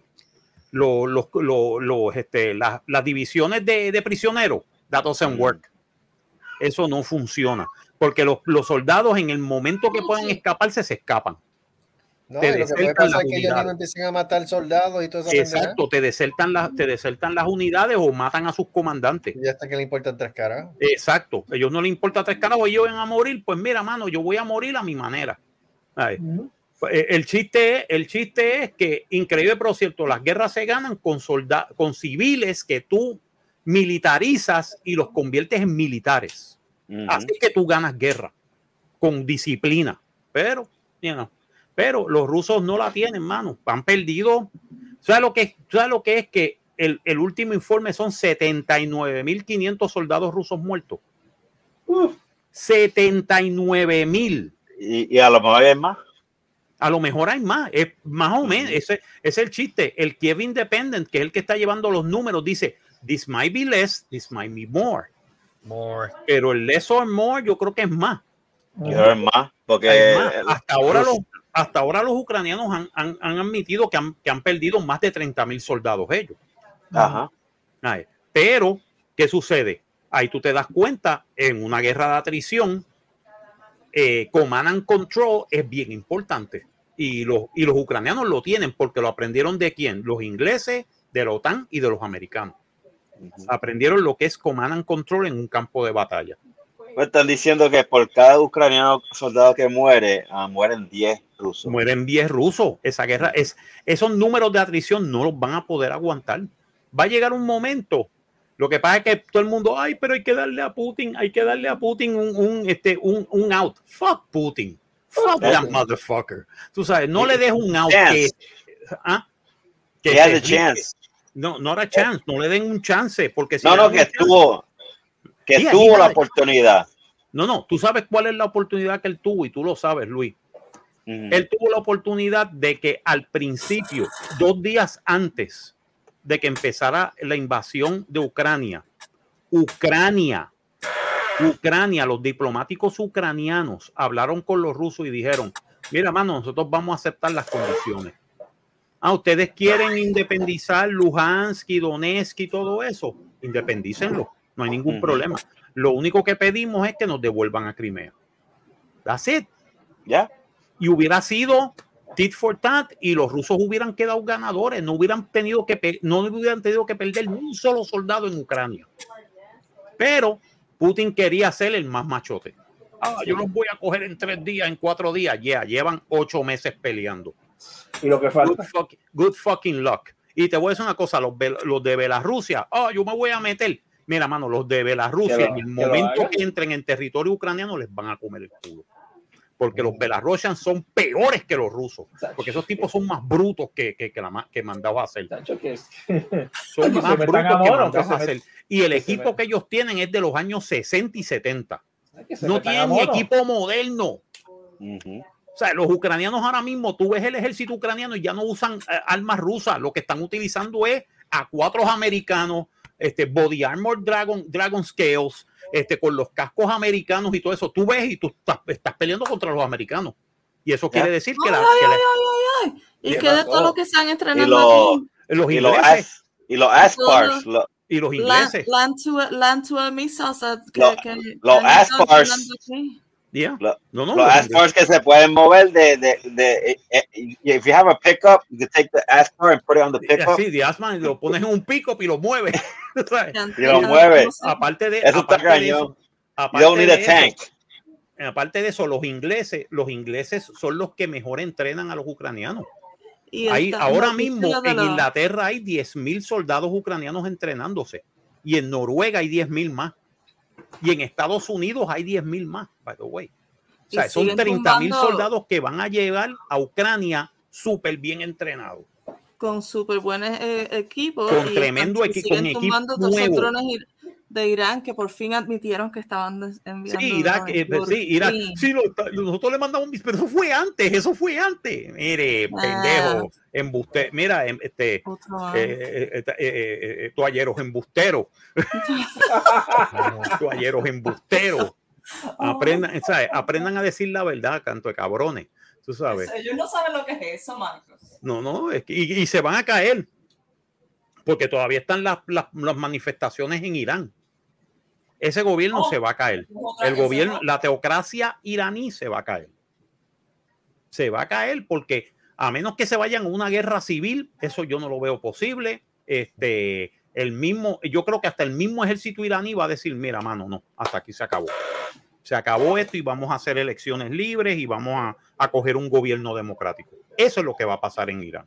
Speaker 3: Lo- los- lo- los, este, las, las divisiones de, de prisioneros, that doesn't work. Eso no funciona. Porque los, los soldados en el momento que puedan escaparse, se escapan.
Speaker 6: No,
Speaker 3: te
Speaker 6: y lo que puede
Speaker 3: desertan
Speaker 6: pasar
Speaker 3: las
Speaker 6: es que ellos empiecen a matar soldados y todo eso.
Speaker 3: Exacto, te desertan, las, te desertan las unidades o matan a sus comandantes.
Speaker 6: Y hasta que le importan tres caras.
Speaker 3: Exacto, a ellos no les importa tres carajos, ellos van a morir, pues mira, mano, yo voy a morir a mi manera. Eh, El chiste, es, el chiste es que, increíble pero cierto, las guerras se ganan con, solda- con civiles que tú militarizas y los conviertes en militares. Así que tú ganas guerra con disciplina. Pero, you know, pero los rusos no la tienen, mano. Han perdido. ¿Sabes lo que, ¿sabes lo que es? Que el, el último informe son 79.500 soldados rusos muertos. 79 mil.
Speaker 13: Y, y a lo mejor hay más.
Speaker 3: A lo mejor hay más, es más o menos, ese, ese es el chiste. El Kiev Independent, que es el que está llevando los números, dice, this might be less, this might be more.
Speaker 6: More.
Speaker 3: Pero el less or more yo creo que es más.
Speaker 13: Yo es más, porque
Speaker 3: más. Hasta ahora, los, hasta ahora los ucranianos han, han- han admitido que han, que han perdido más de 30 mil soldados ellos.
Speaker 13: Ajá.
Speaker 3: Pero, ¿qué sucede? Ahí tú te das cuenta, en una guerra de atrición, eh, command and control es bien importante. Y los, y los ucranianos lo tienen porque lo aprendieron de quién? Los ingleses, de la OTAN y de los americanos. Aprendieron lo que es command and control en un campo de batalla.
Speaker 13: Me están diciendo que por cada ucraniano soldado que muere, ah, mueren 10 rusos.
Speaker 3: Mueren 10 rusos. Esa guerra es, esos números de atrición no los van a poder aguantar. Va a llegar un momento. Lo que pasa es que todo el mundo, ay, pero hay que darle a Putin, hay que darle a Putin un, un, este, un, un out. Fuck Putin. Fuck that motherfucker. Tú sabes, no le des un out que. ¿ah?
Speaker 13: He had a chance.
Speaker 3: No, no era chance, no le den un chance, porque si
Speaker 13: No, no, que
Speaker 3: un chance-
Speaker 13: tuvo, que tuvo la oportunidad.
Speaker 3: No, no, tú sabes cuál es la oportunidad que él tuvo y tú lo sabes, Luis. Él tuvo la oportunidad de que al principio, dos días antes de que empezara la invasión de Ucrania, Ucrania, Ucrania, los diplomáticos ucranianos hablaron con los rusos y dijeron, mira, mano, nosotros vamos a aceptar las condiciones. Ah, ustedes quieren independizar Luhansk y Donetsk y todo eso, independícenlo, no hay ningún problema. Lo único que pedimos es que nos devuelvan a Crimea. That's it.
Speaker 13: Ya.
Speaker 3: Y hubiera sido tit for tat y los rusos hubieran quedado ganadores, no hubieran tenido que no hubieran tenido que perder ni un solo soldado en Ucrania. Pero Putin quería ser el más machote. Ah, yo los voy a coger en tres días, en cuatro días. Ya, llevan ocho meses peleando.
Speaker 4: Y lo que falta.
Speaker 3: Good, fuck- good fucking luck. Y te voy a decir una cosa, los, de Bielorrusia, ah, yo me voy a meter. Mira, mano, los de
Speaker 4: lo-
Speaker 3: en el momento que entren en territorio ucraniano, les van a comer el culo. Porque los Belarusians son peores que los rusos. Porque esos tipos son más brutos que, que, que, la ma- que mandados a hacer. Son más brutos que mandados a hacer. Y el equipo que ellos tienen es de los años 60 y 70.
Speaker 4: que se
Speaker 3: No tienen equipo moderno. O sea, los ucranianos ahora mismo, tú ves el ejército ucraniano y ya no usan eh, armas rusas, lo que están utilizando es a cuatro americanos, este body armor Dragon, Dragon Scales, este, con los cascos americanos y todo eso. Tú ves y tú estás, estás peleando contra los americanos. Y eso quiere decir que, la,
Speaker 7: Ay,
Speaker 3: que la-
Speaker 7: ay, ay. ¿Y qué de todo lo que están
Speaker 13: Y
Speaker 7: entrenando
Speaker 13: los
Speaker 7: aquí?
Speaker 3: los
Speaker 13: y los
Speaker 3: ingleses.
Speaker 13: as- y los Aspars, lo-
Speaker 3: y los
Speaker 7: Land, land to, land to que,
Speaker 13: Lo-
Speaker 7: que-
Speaker 13: los
Speaker 7: que estado
Speaker 13: Aspars.
Speaker 3: Yeah.
Speaker 13: lo-
Speaker 3: No, no,
Speaker 13: los Aspars que se pueden mover de, de, de, eh, eh, if you have a pickup, you can take the Aspar and put it on the pickup.
Speaker 3: Así, de asma, lo pones en un pick-up y lo mueves. ¿sabes?
Speaker 13: Y lo mueve.
Speaker 3: Aparte de,
Speaker 13: Eso está
Speaker 3: aparte de
Speaker 13: cañón. You
Speaker 3: aparte
Speaker 13: don't need
Speaker 3: de
Speaker 13: a
Speaker 3: eso,
Speaker 13: tank.
Speaker 3: aparte de eso, los ingleses, los ingleses son los que mejor entrenan a los ucranianos.
Speaker 7: Y
Speaker 3: Ahí,
Speaker 7: está-
Speaker 3: ahora mismo
Speaker 7: de
Speaker 3: en Inglaterra hay 10.000 soldados ucranianos entrenándose. Y en Noruega hay 10.000 más. Y en Estados Unidos hay 10.000 más, by the way. O sea, son
Speaker 7: siguen
Speaker 3: 30.000
Speaker 7: tumbando-
Speaker 3: soldados que van a llevar a Ucrania súper bien entrenados.
Speaker 7: con súper buenos eh, equipos.
Speaker 3: Con
Speaker 7: y
Speaker 3: tremendo con equipo nuevo.
Speaker 7: drones de Irán que por fin admitieron que estaban enviando.
Speaker 3: Sí, Irak, eh,
Speaker 7: Por
Speaker 3: sí, Irak. Sí, lo- nosotros le mandamos, mis- pero eso fue antes, eso fue antes. Mire,
Speaker 7: Ah.
Speaker 3: pendejo, embuste, mira, em- este, eh, eh, eh, eh, eh, eh, toalleros embusteros, toalleros embusteros. Aprendan, ¿sabes? aprendan a decir la verdad, canto de cabrones, tú sabes.
Speaker 7: Ellos no saben lo que es eso, Marcos.
Speaker 3: No, no, es que- y, y se van a caer, porque todavía están las, las, las manifestaciones en Irán. Ese gobierno
Speaker 7: Oh,
Speaker 3: se va a caer. El gobierno, la teocracia iraní se va a caer. Se va a caer porque a menos que se vayan a una guerra civil, eso yo no lo veo posible. Este, el mismo, yo creo que hasta el mismo ejército iraní va a decir, mira, mano, no, hasta aquí se acabó. Se acabó esto y vamos a hacer elecciones libres y vamos a, a coger un gobierno democrático. Eso es lo que va a pasar en Irán.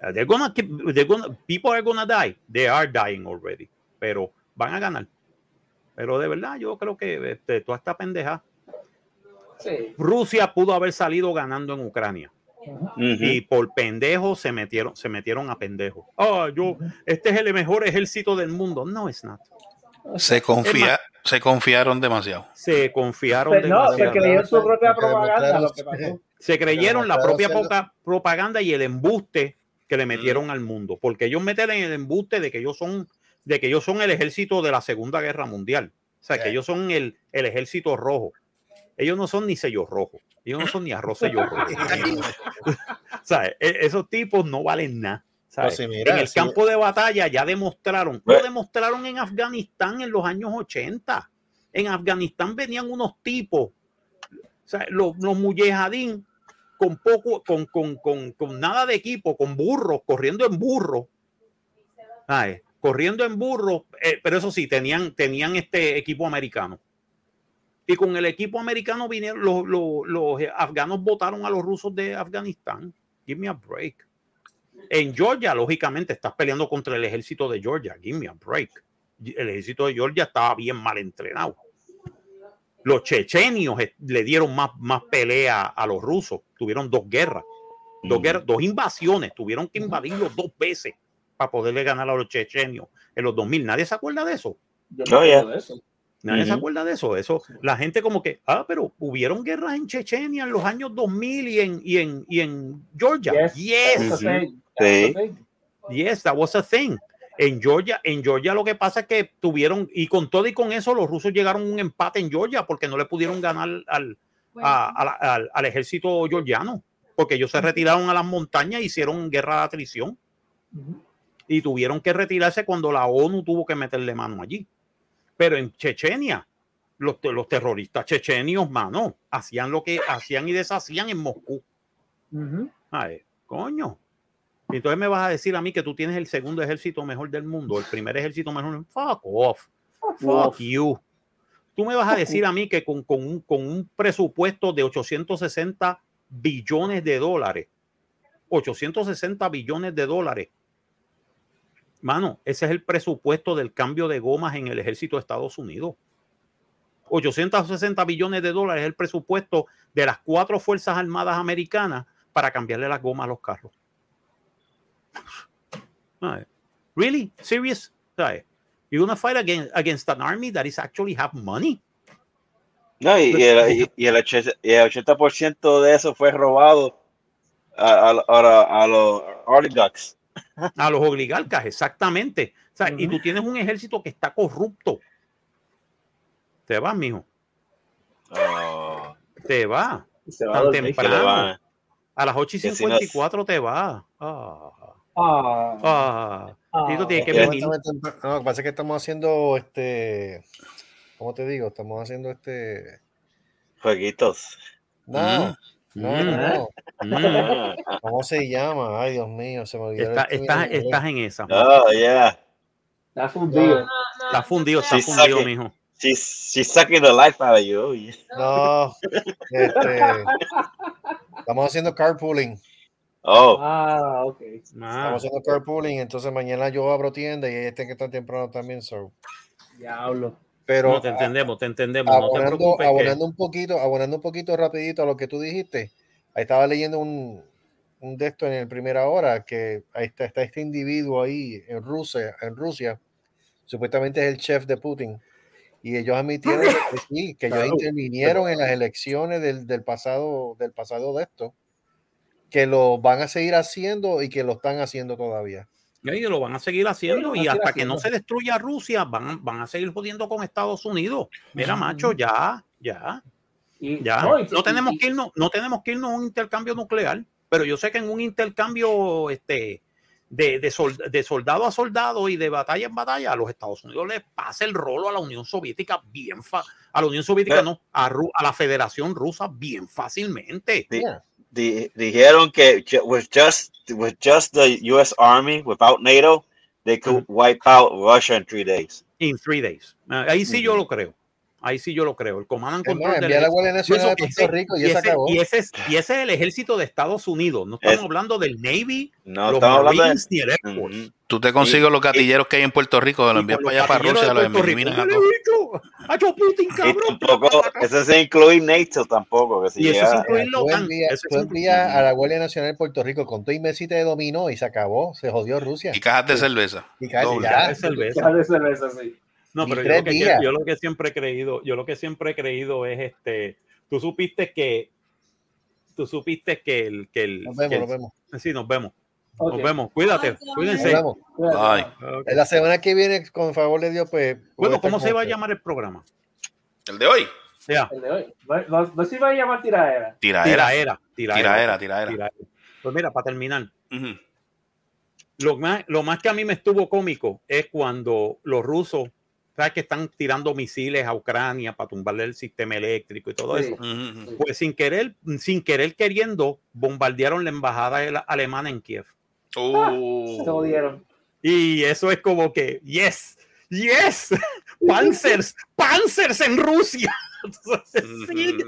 Speaker 3: They're gonna keep- they're gonna- people are gonna die. They are dying already. Pero van a ganar. Pero de verdad, yo creo que este, toda esta pendeja.
Speaker 4: Sí.
Speaker 3: Rusia pudo haber salido ganando en Ucrania. Y por pendejos se metieron, se metieron a pendejos. Ah, yo, este es el mejor ejército del mundo. No, es not.
Speaker 5: Se, confía, se confiaron demasiado.
Speaker 3: Se confiaron
Speaker 4: Pero no, se
Speaker 3: demasiado.
Speaker 4: creyeron su propia propaganda, lo que pasó.
Speaker 3: Se creyeron la propia poca propaganda y el embuste que le metieron al mundo, porque ellos meten en el embuste de que ellos son, de que ellos son el ejército de la Segunda Guerra Mundial, o sea, que ellos son el, el ejército rojo. Ellos no son ni sellos rojos, ellos no son ni arroz sellos rojos. o sea, e- esos tipos no valen nada. ¿sabes?
Speaker 6: Pues sí, mira,
Speaker 3: en el
Speaker 6: sí.
Speaker 3: campo de batalla ya demostraron, lo demostraron en Afganistán en los años 80. En Afganistán venían unos tipos o sea, los, los mujahideen con poco, con, con, con, con nada de equipo, con burros, corriendo en burros. ¿sabes? Corriendo en burros, eh, pero eso sí, tenían, tenían este equipo americano. Y con el equipo americano vinieron, los, los, los afganos votaron a los rusos de Afganistán. Give me a break. En Georgia, lógicamente, estás peleando contra el ejército de Georgia. Give me a break. El ejército de Georgia estaba bien mal entrenado los chechenios eh, le dieron más, más pelea a los rusos. Tuvieron dos guerras, dos, guerras, dos invasiones. Tuvieron que invadirlos dos veces para poderle ganar a los chechenios en los 2000. ¿Nadie se acuerda de eso?
Speaker 4: Yo
Speaker 13: Oh, yeah.
Speaker 4: de eso.
Speaker 3: Nadie se
Speaker 13: Ujú.
Speaker 3: acuerda de eso. Eso, la gente como que, ah, pero hubieron guerras en Chechenia en los años 2000 y en, y en, y en Georgia.
Speaker 4: Yes,
Speaker 3: Yes.
Speaker 13: Sí.
Speaker 3: Yes, that was a thing. En Georgia, en Georgia lo que pasa es que tuvieron, y con todo y con eso, los rusos llegaron a un empate en Georgia porque no le pudieron ganar al, a- a la- al, al ejército georgiano, porque ellos se retiraron a las montañas e hicieron guerra de atrición y tuvieron que retirarse cuando la ONU tuvo que meterle mano allí. Pero en Chechenia, los, los terroristas chechenios, mano, hacían lo que hacían y deshacían en Moscú. Ay, coño. Y entonces me vas a decir a mí que tú tienes el segundo ejército mejor del mundo, el primer ejército mejor. Fuck off. Fuck
Speaker 4: off.
Speaker 3: you. Tú me vas a decir a mí que con, con un, con un presupuesto de 860 billones de dólares, 860 billones de dólares, mano, ese es el presupuesto del cambio de gomas en el ejército de Estados Unidos. 860 billones de dólares es el presupuesto de las cuatro Fuerzas Armadas americanas para cambiarle las gomas a los carros. Really? Serious? You're gonna fight against, against an army that is actually have money?
Speaker 13: No, y, y el, y- y el 80%, y el 80% de eso fue robado a, a, a- a los oligarchs.
Speaker 3: A los oligarcas, exactamente. O sea, Y tú tienes un ejército que está corrupto. Te vas, mijo. Te va.
Speaker 4: Se va a
Speaker 3: Tan temprano.
Speaker 13: Va.
Speaker 3: A las 8 y
Speaker 13: Que si no-
Speaker 3: 54 te va. Ah,
Speaker 4: Ah,
Speaker 3: ah.
Speaker 4: Ah.
Speaker 3: Y tú tienes que
Speaker 6: Ya
Speaker 3: venir.
Speaker 6: estamos temprano. No, lo que pasa es que estamos haciendo este. ¿Cómo te digo? Estamos haciendo este.
Speaker 13: Jueguitos.
Speaker 6: No, no, no, no.
Speaker 3: Mm.
Speaker 6: ¿Cómo se llama? Ay, Dios mío, se me olvidó.
Speaker 3: Está- estás,
Speaker 6: en
Speaker 3: estás
Speaker 6: inglés.
Speaker 3: en esa.
Speaker 13: Oh, yeah.
Speaker 4: Está fundido.
Speaker 3: Está fundido, está fundido,
Speaker 13: sucking-
Speaker 3: mijo.
Speaker 13: She's, she's sucking the life out of you. Oh, yeah.
Speaker 6: No, este, estamos haciendo carpooling.
Speaker 13: Oh,
Speaker 4: Ah, ok.
Speaker 6: Estamos haciendo carpooling, entonces mañana yo abro tienda y ella tiene que estar temprano también. So.
Speaker 4: Diablo.
Speaker 6: Pero
Speaker 3: no, te entendemos, te entendemos. No te
Speaker 6: abonando,
Speaker 3: preocupes. que-
Speaker 6: abonando un poquito, abonando un poquito rapidito a lo que tú dijiste. Ahí estaba leyendo un, un de esto en el primera hora que ahí está, está este individuo ahí en Rusia, en Rusia, supuestamente es el chef de Putin. Y ellos admitieron que sí, que ellos intervinieron en las elecciones del, del pasado, del pasado de esto, que lo van a seguir haciendo y que lo están haciendo todavía.
Speaker 3: Y lo van a seguir haciendo
Speaker 4: Sí,
Speaker 3: y hasta que no se destruya Rusia, van, van a seguir jodiendo con Estados Unidos. Mira, macho, ya, ya,
Speaker 4: Y,
Speaker 3: ya.
Speaker 4: no, y-
Speaker 3: No tenemos
Speaker 4: y-
Speaker 3: que irnos, no tenemos que irnos a un intercambio nuclear, pero yo sé que en un intercambio este, de, de, sol- de soldado a soldado y de batalla en batalla, a los Estados Unidos les pasa el rolo a la Unión Soviética bien fa- a la Unión Soviética no, a, Ru- a la Federación Rusa bien fácilmente.
Speaker 6: Yeah.
Speaker 13: di- dijeron que with just with just the U.S. Army without NATO, they could wipe out Russia in three days.
Speaker 3: In three days. Ah, Ahí sí yo lo creo. Ahí sí yo lo creo. El comando and
Speaker 6: Es más,
Speaker 3: control
Speaker 6: envía la. Guardia Nacional de Puerto
Speaker 3: ese-
Speaker 6: Rico y
Speaker 3: y ese-
Speaker 6: acabó.
Speaker 3: y ese es y ese es el ejército de Estados Unidos. No estamos
Speaker 13: Es-
Speaker 3: hablando del Navy,
Speaker 13: No
Speaker 3: los
Speaker 13: estamos hablando de-
Speaker 3: Marines ni el Air Force.
Speaker 5: Tú te consigues los gatilleros que hay en Puerto Rico, los
Speaker 3: Y
Speaker 5: envías para allá, para Rusia, los
Speaker 3: Puerto Rico.
Speaker 5: eliminan a todos.
Speaker 3: Hacho Putin,
Speaker 13: Y
Speaker 3: cabrón.
Speaker 13: tampoco, eso se incluye NATO tampoco. Que si
Speaker 3: Y eso
Speaker 13: llega-
Speaker 3: es incluir
Speaker 6: Tú
Speaker 3: Logan.
Speaker 6: envías,
Speaker 3: Eso
Speaker 6: tú
Speaker 3: es
Speaker 6: envías a la Guardia Nacional de Puerto Rico con todo y mesita de dominó y se acabó, se jodió Rusia.
Speaker 5: Y cajas de cerveza.
Speaker 6: Y cajas-
Speaker 3: de cerveza,
Speaker 4: sí.
Speaker 3: No, pero yo lo, que, yo lo que siempre he creído, yo lo que siempre he creído es este, tú supiste que, tú supiste que el, que el,
Speaker 6: Nos vemos,
Speaker 3: que el-
Speaker 6: nos vemos.
Speaker 3: sí, nos vemos, nos vemos, cuídate,
Speaker 6: Nos
Speaker 3: cuídense.
Speaker 6: vemos.
Speaker 5: Ay.
Speaker 3: Ok.
Speaker 6: En la semana que viene, con favor de Dios, pues. a
Speaker 3: Bueno, ¿cómo se va a llamar el programa?
Speaker 5: El de hoy.
Speaker 3: Ya,
Speaker 4: El de hoy. No, no, no se iba a llamar tiraera.
Speaker 5: Tiraera.
Speaker 3: tiraera, tiraera,
Speaker 5: Tiraera, tiraera.
Speaker 3: tiraera. Pues mira, para terminar, lo más, lo más que a mí me estuvo cómico es cuando los rusos, ¿sabes? Que están tirando misiles a Ucrania para tumbarle el sistema eléctrico y todo
Speaker 4: Sí.
Speaker 3: eso. Pues sin querer, sin querer queriendo, bombardearon la embajada de la- alemana en Kiev.
Speaker 5: Uh.
Speaker 4: Se jodieron.
Speaker 3: Y eso es como que, yes, yes, Panzers, Panzers en Rusia. Entonces, sí,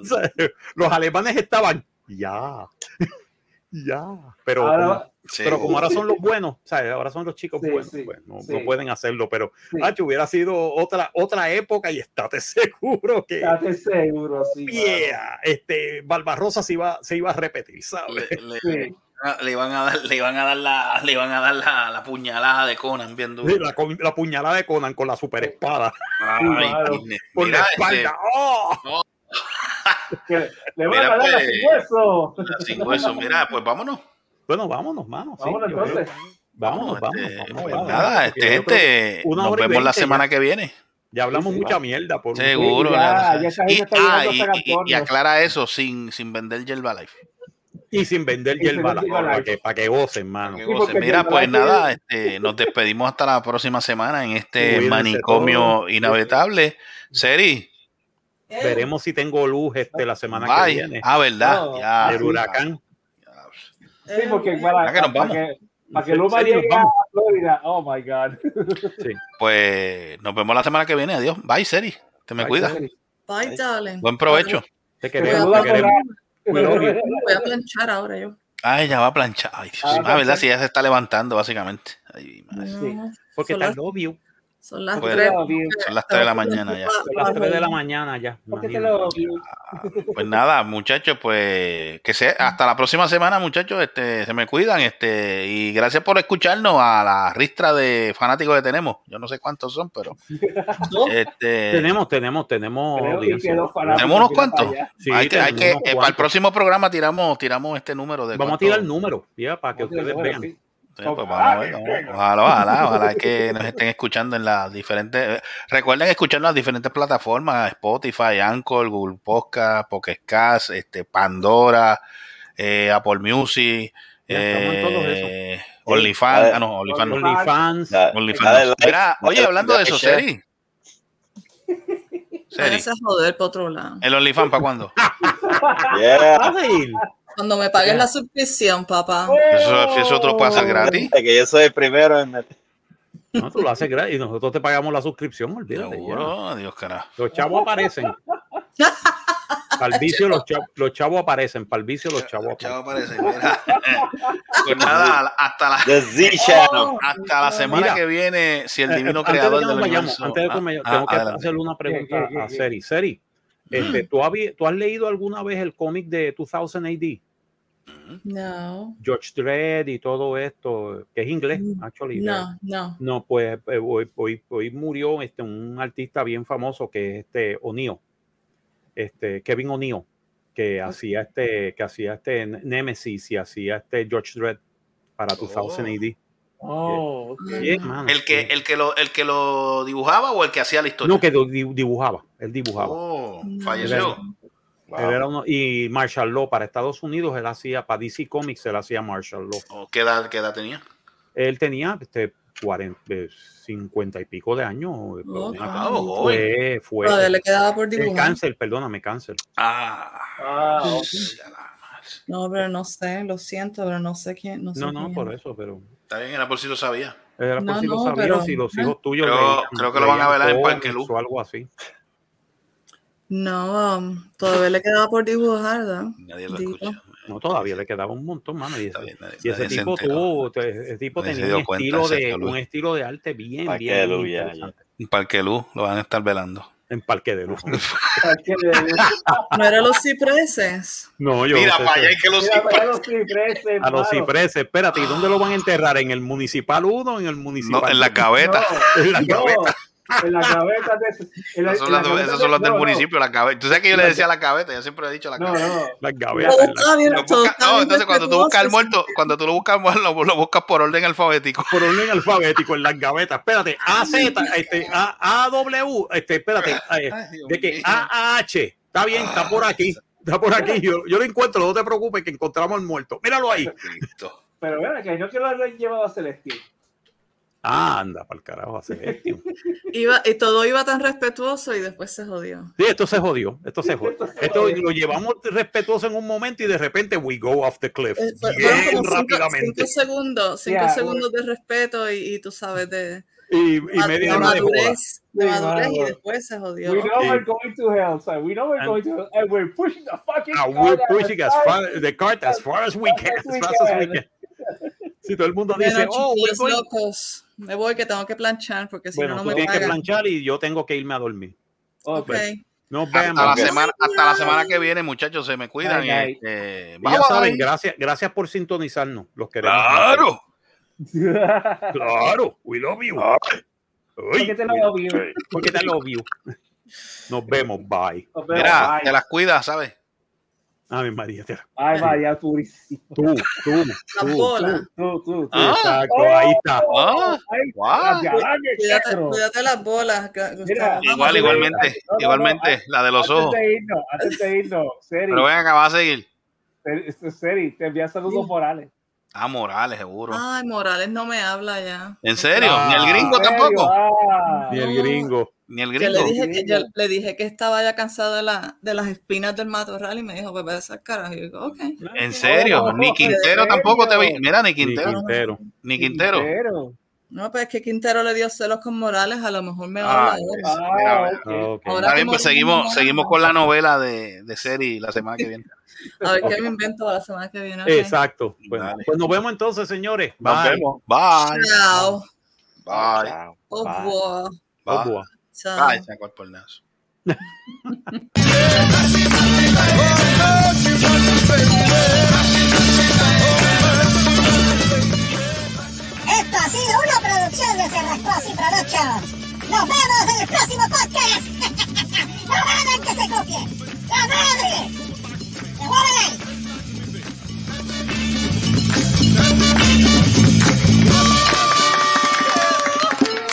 Speaker 3: o sea, los alemanes estaban, ya, ya, pero,
Speaker 4: Ahora-
Speaker 3: como,
Speaker 5: Sí.
Speaker 3: pero como ahora son los buenos, ¿sabes? ahora son los chicos
Speaker 4: Sí,
Speaker 3: buenos,
Speaker 4: sí,
Speaker 3: pues, no,
Speaker 4: sí.
Speaker 3: no pueden hacerlo, pero
Speaker 4: Sí.
Speaker 3: Hacho, hubiera sido otra, otra época y estate seguro que
Speaker 4: Estate seguro, sí.
Speaker 3: yeah, este, Barbarossa se iba, se iba a repetir, ¿sabes?
Speaker 5: Le, le-
Speaker 4: Sí.
Speaker 5: le iban a dar, le iban a dar la, le iban a dar la, la puñalada de Conan viendo.
Speaker 3: Sí, La, la puñalada de Conan con la super espada
Speaker 5: Ay,
Speaker 4: claro.
Speaker 5: Disney.
Speaker 3: por
Speaker 5: Mira,
Speaker 3: la
Speaker 5: este,
Speaker 3: espalda. ¡Oh!
Speaker 4: Le van
Speaker 5: Mira,
Speaker 4: a dar
Speaker 5: pues,
Speaker 4: sin hueso.
Speaker 5: sin hueso. Mira, pues vámonos.
Speaker 3: Bueno, vámonos, mano. sí,
Speaker 4: Vámonos
Speaker 3: creo-
Speaker 4: entonces.
Speaker 3: Vámonos,
Speaker 5: Este,
Speaker 3: vámonos, vámonos,
Speaker 5: pues
Speaker 3: vámonos,
Speaker 5: nada, este gente, nos vemos la semana
Speaker 3: ya.
Speaker 5: que viene.
Speaker 3: Ya hablamos
Speaker 4: Sí, sí,
Speaker 3: mucha
Speaker 4: va.
Speaker 3: mierda por
Speaker 5: Seguro.
Speaker 4: ya,
Speaker 5: y, ah, y- aclara eso sin, sin vender Yerbalife.
Speaker 3: Y sin vender
Speaker 4: Y sin
Speaker 3: hierba
Speaker 4: vender
Speaker 3: para que, para que gocen, mano.
Speaker 5: Que
Speaker 4: Sí,
Speaker 5: goce.
Speaker 4: porque
Speaker 5: Mira, pues
Speaker 4: Yerbalife-
Speaker 5: nada, este, nos despedimos hasta la próxima semana en este
Speaker 3: Cuídense
Speaker 5: manicomio
Speaker 3: todos.
Speaker 5: inhabitable. Seri,
Speaker 3: Veremos si tengo luz este la semana que viene.
Speaker 5: Ah, verdad.
Speaker 4: No,
Speaker 5: ya.
Speaker 3: El huracán.
Speaker 4: Sí, porque para,
Speaker 5: Ya que nos
Speaker 4: para
Speaker 5: vamos.
Speaker 4: que, para que
Speaker 3: Sí,
Speaker 4: Luma
Speaker 3: sí,
Speaker 4: llegue a. Florida. Oh my God.
Speaker 3: Sí.
Speaker 5: Pues nos vemos la semana que viene. Adiós. Bye, Seri. Te me
Speaker 3: Bye,
Speaker 5: cuidas.
Speaker 3: Seri.
Speaker 7: Bye, darling.
Speaker 5: Buen provecho.
Speaker 3: Te queremos, te queremos.
Speaker 7: Voy a planchar ahora yo.
Speaker 5: Ay, ya va a planchar. Ay, Dios.
Speaker 4: Ah,
Speaker 5: Ah, ¿verdad? Si ya se está levantando, básicamente. Ay, madre.
Speaker 4: Sí.
Speaker 3: Porque love you.
Speaker 7: Son las
Speaker 5: Pues,
Speaker 7: tres.
Speaker 5: Son las 3 de la mañana ya.
Speaker 3: Son las 3 de la mañana ya.
Speaker 4: ¿Por qué te
Speaker 3: imagínate.
Speaker 4: lo odio?
Speaker 5: Pues nada, muchachos, pues que sea hasta la próxima semana, muchachos, este se me cuidan, este y gracias por escucharnos a la ristra de fanáticos que tenemos. Yo no sé cuántos son, pero este
Speaker 3: Tenemos, tenemos, tenemos
Speaker 5: tenemos unos cuantos.
Speaker 3: Sí,
Speaker 5: hay que, hay que eh, para el próximo programa tiramos tiramos este número de
Speaker 3: Vamos a tirar el número, ya, para que ustedes vean.
Speaker 5: Pues vamos a ver, vamos a ver. Ojalá, ojalá, ojalá que nos estén escuchando en las diferentes. Recuerden escucharnos en las diferentes plataformas: Spotify, Anchor, Google Podcast, Pocket Cast, este, Pandora, eh, Apple Music,
Speaker 3: Ya, estamos en todos
Speaker 5: eh, OnlyFans. Ah, no, OnlyFans.
Speaker 3: OnlyFans.
Speaker 5: OnlyFans Mira, oye, hablando de eso. Seri. Seri,
Speaker 7: joder otro lado.
Speaker 5: ¿el OnlyFans para cuándo?
Speaker 13: Yeah.
Speaker 7: Cuando me paguen la suscripción, papá.
Speaker 5: Eso, eso otro puede hacer gratis.
Speaker 13: Que yo soy el primero en meter-
Speaker 3: No, tú lo haces gratis y nosotros te pagamos la suscripción, olvídate.
Speaker 5: Seguro, Dios carajo.
Speaker 3: Los chavos aparecen. Para el vicio los chavos, los chavos aparecen, para el vicio los chavos
Speaker 5: Chavo
Speaker 3: aparecen.
Speaker 5: aparece, mira. Pues nada, hasta la, hasta la semana
Speaker 3: Mira.
Speaker 5: que viene, si el
Speaker 3: Eh,
Speaker 5: divino
Speaker 3: antes de
Speaker 5: creador
Speaker 3: que
Speaker 5: del universo-
Speaker 3: antes de que
Speaker 5: Ah,
Speaker 3: me-
Speaker 5: ah,
Speaker 3: tengo que
Speaker 5: adelante.
Speaker 3: hacerle una pregunta
Speaker 4: ¿Qué, qué,
Speaker 3: a? Seri. Seri, este, ¿tú, habi- ¿tú has leído alguna vez el cómic de 2000 AD?
Speaker 7: No,
Speaker 3: George Dredd y todo esto, que es inglés, actually.
Speaker 7: no, no.
Speaker 3: No, pues eh, hoy, hoy- hoy murió este, un artista bien famoso que es este O'Neill, este Kevin O'Neill, que hacía este, que hacía este Nemesis y hacía este George Dredd para 2000 AD.
Speaker 4: Oh, ok.
Speaker 3: Sí, mano,
Speaker 5: El que,
Speaker 3: sí.
Speaker 5: el, que lo, el que lo dibujaba o el que hacía la historia.
Speaker 3: no, que di- dibujaba, él dibujaba.
Speaker 5: Oh, falleció.
Speaker 3: Él era uno- y Marshall Law para Estados Unidos, él hacía, para DC Comics, él hacía Marshall Law.
Speaker 5: Oh, ¿Qué, edad, ¿Qué edad tenía?
Speaker 3: Él tenía este, 40, eh, 50 y pico de años. eh,
Speaker 7: Oh,
Speaker 3: una-
Speaker 5: ah,
Speaker 3: fue, fue
Speaker 7: le quedaba por
Speaker 3: eh,
Speaker 7: dibujar.
Speaker 3: cáncer, perdóname, cáncer.
Speaker 5: Ah,
Speaker 4: Ah, ok.
Speaker 5: ya la más.
Speaker 7: No, pero no sé, lo siento, pero no sé quién. No, sé
Speaker 3: No, no,
Speaker 7: quién.
Speaker 3: por eso, pero.
Speaker 5: Está bien, era por si lo sabía.
Speaker 3: Era por
Speaker 7: No,
Speaker 3: si lo
Speaker 7: no,
Speaker 3: sabías,
Speaker 7: pero-
Speaker 3: si los hijos tuyos.
Speaker 5: Creo-
Speaker 3: leían-
Speaker 5: creo que lo van a velar en Parque Luz.
Speaker 3: O algo así.
Speaker 7: No, um, todavía le quedaba por dibujar, ¿verdad?
Speaker 5: Nadie lo
Speaker 7: Digo.
Speaker 5: escucha.
Speaker 3: No, todavía le quedaba un montón, mano. Y ese,
Speaker 5: nadie-
Speaker 3: y ese
Speaker 5: nadie se
Speaker 3: tipo tuvo, ese tipo
Speaker 5: Nadie
Speaker 3: tenía un estilo, de, un estilo de arte bien,
Speaker 13: Parque
Speaker 3: bien,
Speaker 13: Luz, ya,
Speaker 3: interesante.
Speaker 5: En Parque Luz lo van a estar velando.
Speaker 3: En Parque de Luz.
Speaker 7: ¿No eran los cipreses?
Speaker 3: No, yo
Speaker 5: Mira
Speaker 3: sé
Speaker 5: para allá, hay que los
Speaker 4: Mira, para los cipreses,
Speaker 3: A los cipreses, espérate, ¿y dónde lo van a enterrar? ¿En el municipal 1 o en el municipal
Speaker 5: No, en la gaveta.
Speaker 3: En la
Speaker 4: No,
Speaker 3: gaveta.
Speaker 4: En la cabeza de en la-
Speaker 5: Esos son
Speaker 4: en la
Speaker 5: las-
Speaker 4: cabeza
Speaker 5: esos
Speaker 4: de-
Speaker 5: son los del
Speaker 4: no, no.
Speaker 5: municipio, la cabeta. Tú sabes que yo le decía la cabeta, yo siempre he dicho la
Speaker 4: No,
Speaker 5: cabeta.
Speaker 4: no.
Speaker 7: Todo
Speaker 5: busca-
Speaker 7: estaba
Speaker 5: no, entonces cuando tú buscas el muerto, cuando tú lo buscas muerto, lo, lo buscas por orden alfabético.
Speaker 3: Por orden alfabético, en las gavetas. Espérate, AZ, este, A, AW, este, espérate, eh, de que AH, está bien, está por aquí. Está por aquí, yo, yo lo encuentro, no te preocupes que encontramos al muerto. Míralo ahí.
Speaker 4: Pero bueno, que no que lo hayan llevado a Celestial.
Speaker 3: Ah, anda, para el carajo, hacer esto.
Speaker 7: Iba, y todo iba tan respetuoso y después se jodió.
Speaker 3: Sí, esto se jodió, esto se jodió. Esto lo llevamos respetuoso en un momento y de repente we go off the cliff.
Speaker 7: Eh,
Speaker 3: Bien
Speaker 7: como
Speaker 3: rápidamente.
Speaker 7: cinco segundos, cinco
Speaker 4: Yeah,
Speaker 7: segundos de respeto y, y tú sabes, de,
Speaker 3: Y, y media
Speaker 7: de
Speaker 3: hora de joda.
Speaker 7: madurez, de
Speaker 4: Sí,
Speaker 7: madurez y después se jodió.
Speaker 4: We know we're going to hell, so we know we're
Speaker 3: And-
Speaker 4: going to hell, and we're pushing the fucking cart
Speaker 3: we're
Speaker 4: as
Speaker 3: pushing as
Speaker 4: far
Speaker 3: the cart as far as we can, as fast as we can. Si todo el mundo dice, oh, we're going-
Speaker 7: locos, me voy que tengo que planchar porque si
Speaker 3: bueno,
Speaker 7: no,
Speaker 3: tú
Speaker 7: no me
Speaker 3: tienes que
Speaker 7: pagan.
Speaker 3: planchar y yo tengo que irme a dormir.
Speaker 7: Ok.
Speaker 3: Nos
Speaker 5: Hasta
Speaker 3: vemos.
Speaker 5: la, semana, hasta la semana que viene, muchachos, se me cuidan. Y, eh,
Speaker 3: Y
Speaker 5: bye,
Speaker 3: ya
Speaker 5: bye.
Speaker 3: saben, gracias, gracias por sintonizarnos. Los queremos.
Speaker 5: Claro.
Speaker 3: Claro, we love you.
Speaker 4: ¿Por qué te lo love you?
Speaker 3: Porque te love you. Nos vemos, bye.
Speaker 4: Nos vemos,
Speaker 5: Mira,
Speaker 4: bye.
Speaker 5: te las cuidas, ¿sabes?
Speaker 3: Ay, María, te la-
Speaker 4: Ay, vaya, purísimo.
Speaker 3: tú, tú, tú.
Speaker 4: Tú, tú, tú.
Speaker 5: Ah.
Speaker 3: Exacto,
Speaker 4: Oh,
Speaker 3: ahí está.
Speaker 5: Ah,
Speaker 7: Cuídate, las bolas,
Speaker 5: Igual, igualmente,
Speaker 4: No, no, no,
Speaker 5: igualmente, la de los
Speaker 4: antes
Speaker 5: ojos.
Speaker 4: de irnos, antes de irnos,
Speaker 5: Pero ven acá, va a seguir.
Speaker 4: Seri, Seri, te envía saludos morales.
Speaker 5: Ah, Morales, seguro.
Speaker 7: Ay, Morales no me habla ya.
Speaker 5: ¿En serio?
Speaker 3: Ah.
Speaker 5: ¿Ni el gringo tampoco?
Speaker 4: Ah.
Speaker 3: Ni el gringo.
Speaker 5: ¿Ni el
Speaker 7: Yo
Speaker 5: gringo?
Speaker 7: le, dije que, yo le dije que estaba ya cansado de, la, de las espinas del matorral y me dijo, pues vaya a. Y yo digo, ok.
Speaker 5: ¿En serio?
Speaker 4: Oh,
Speaker 5: Ni
Speaker 4: ¿en
Speaker 5: Quintero
Speaker 4: serio?
Speaker 5: tampoco te vi. Mira, ni
Speaker 3: Ni
Speaker 5: Quintero.
Speaker 3: Quintero.
Speaker 5: Ni Quintero.
Speaker 4: Quintero.
Speaker 7: No, pues es que Quintero le dio celos con Morales, a lo mejor me
Speaker 5: Ah,
Speaker 7: habla ahora.
Speaker 4: Ah,
Speaker 5: Mira, mira.
Speaker 4: ok.
Speaker 3: Ok.
Speaker 7: Ahora
Speaker 5: Está bien, pues seguimos, seguimos con la novela de, de Seri la semana que viene.
Speaker 7: A ver qué me invento la semana que viene.
Speaker 3: Exacto. Bueno, pues nos vemos entonces, señores.
Speaker 5: Nos
Speaker 3: Bye.
Speaker 5: vemos. Bye.
Speaker 7: Chao.
Speaker 5: Bye.
Speaker 13: So.
Speaker 7: Ay,
Speaker 3: sacó
Speaker 7: el
Speaker 3: pornazo.
Speaker 5: Esto
Speaker 3: ha
Speaker 7: sido
Speaker 5: una producción de Cerrascos y Productions. Nos vemos en el próximo
Speaker 15: podcast.
Speaker 2: no hagan que se copie. ¡La madre! ¡Se mueven ahí!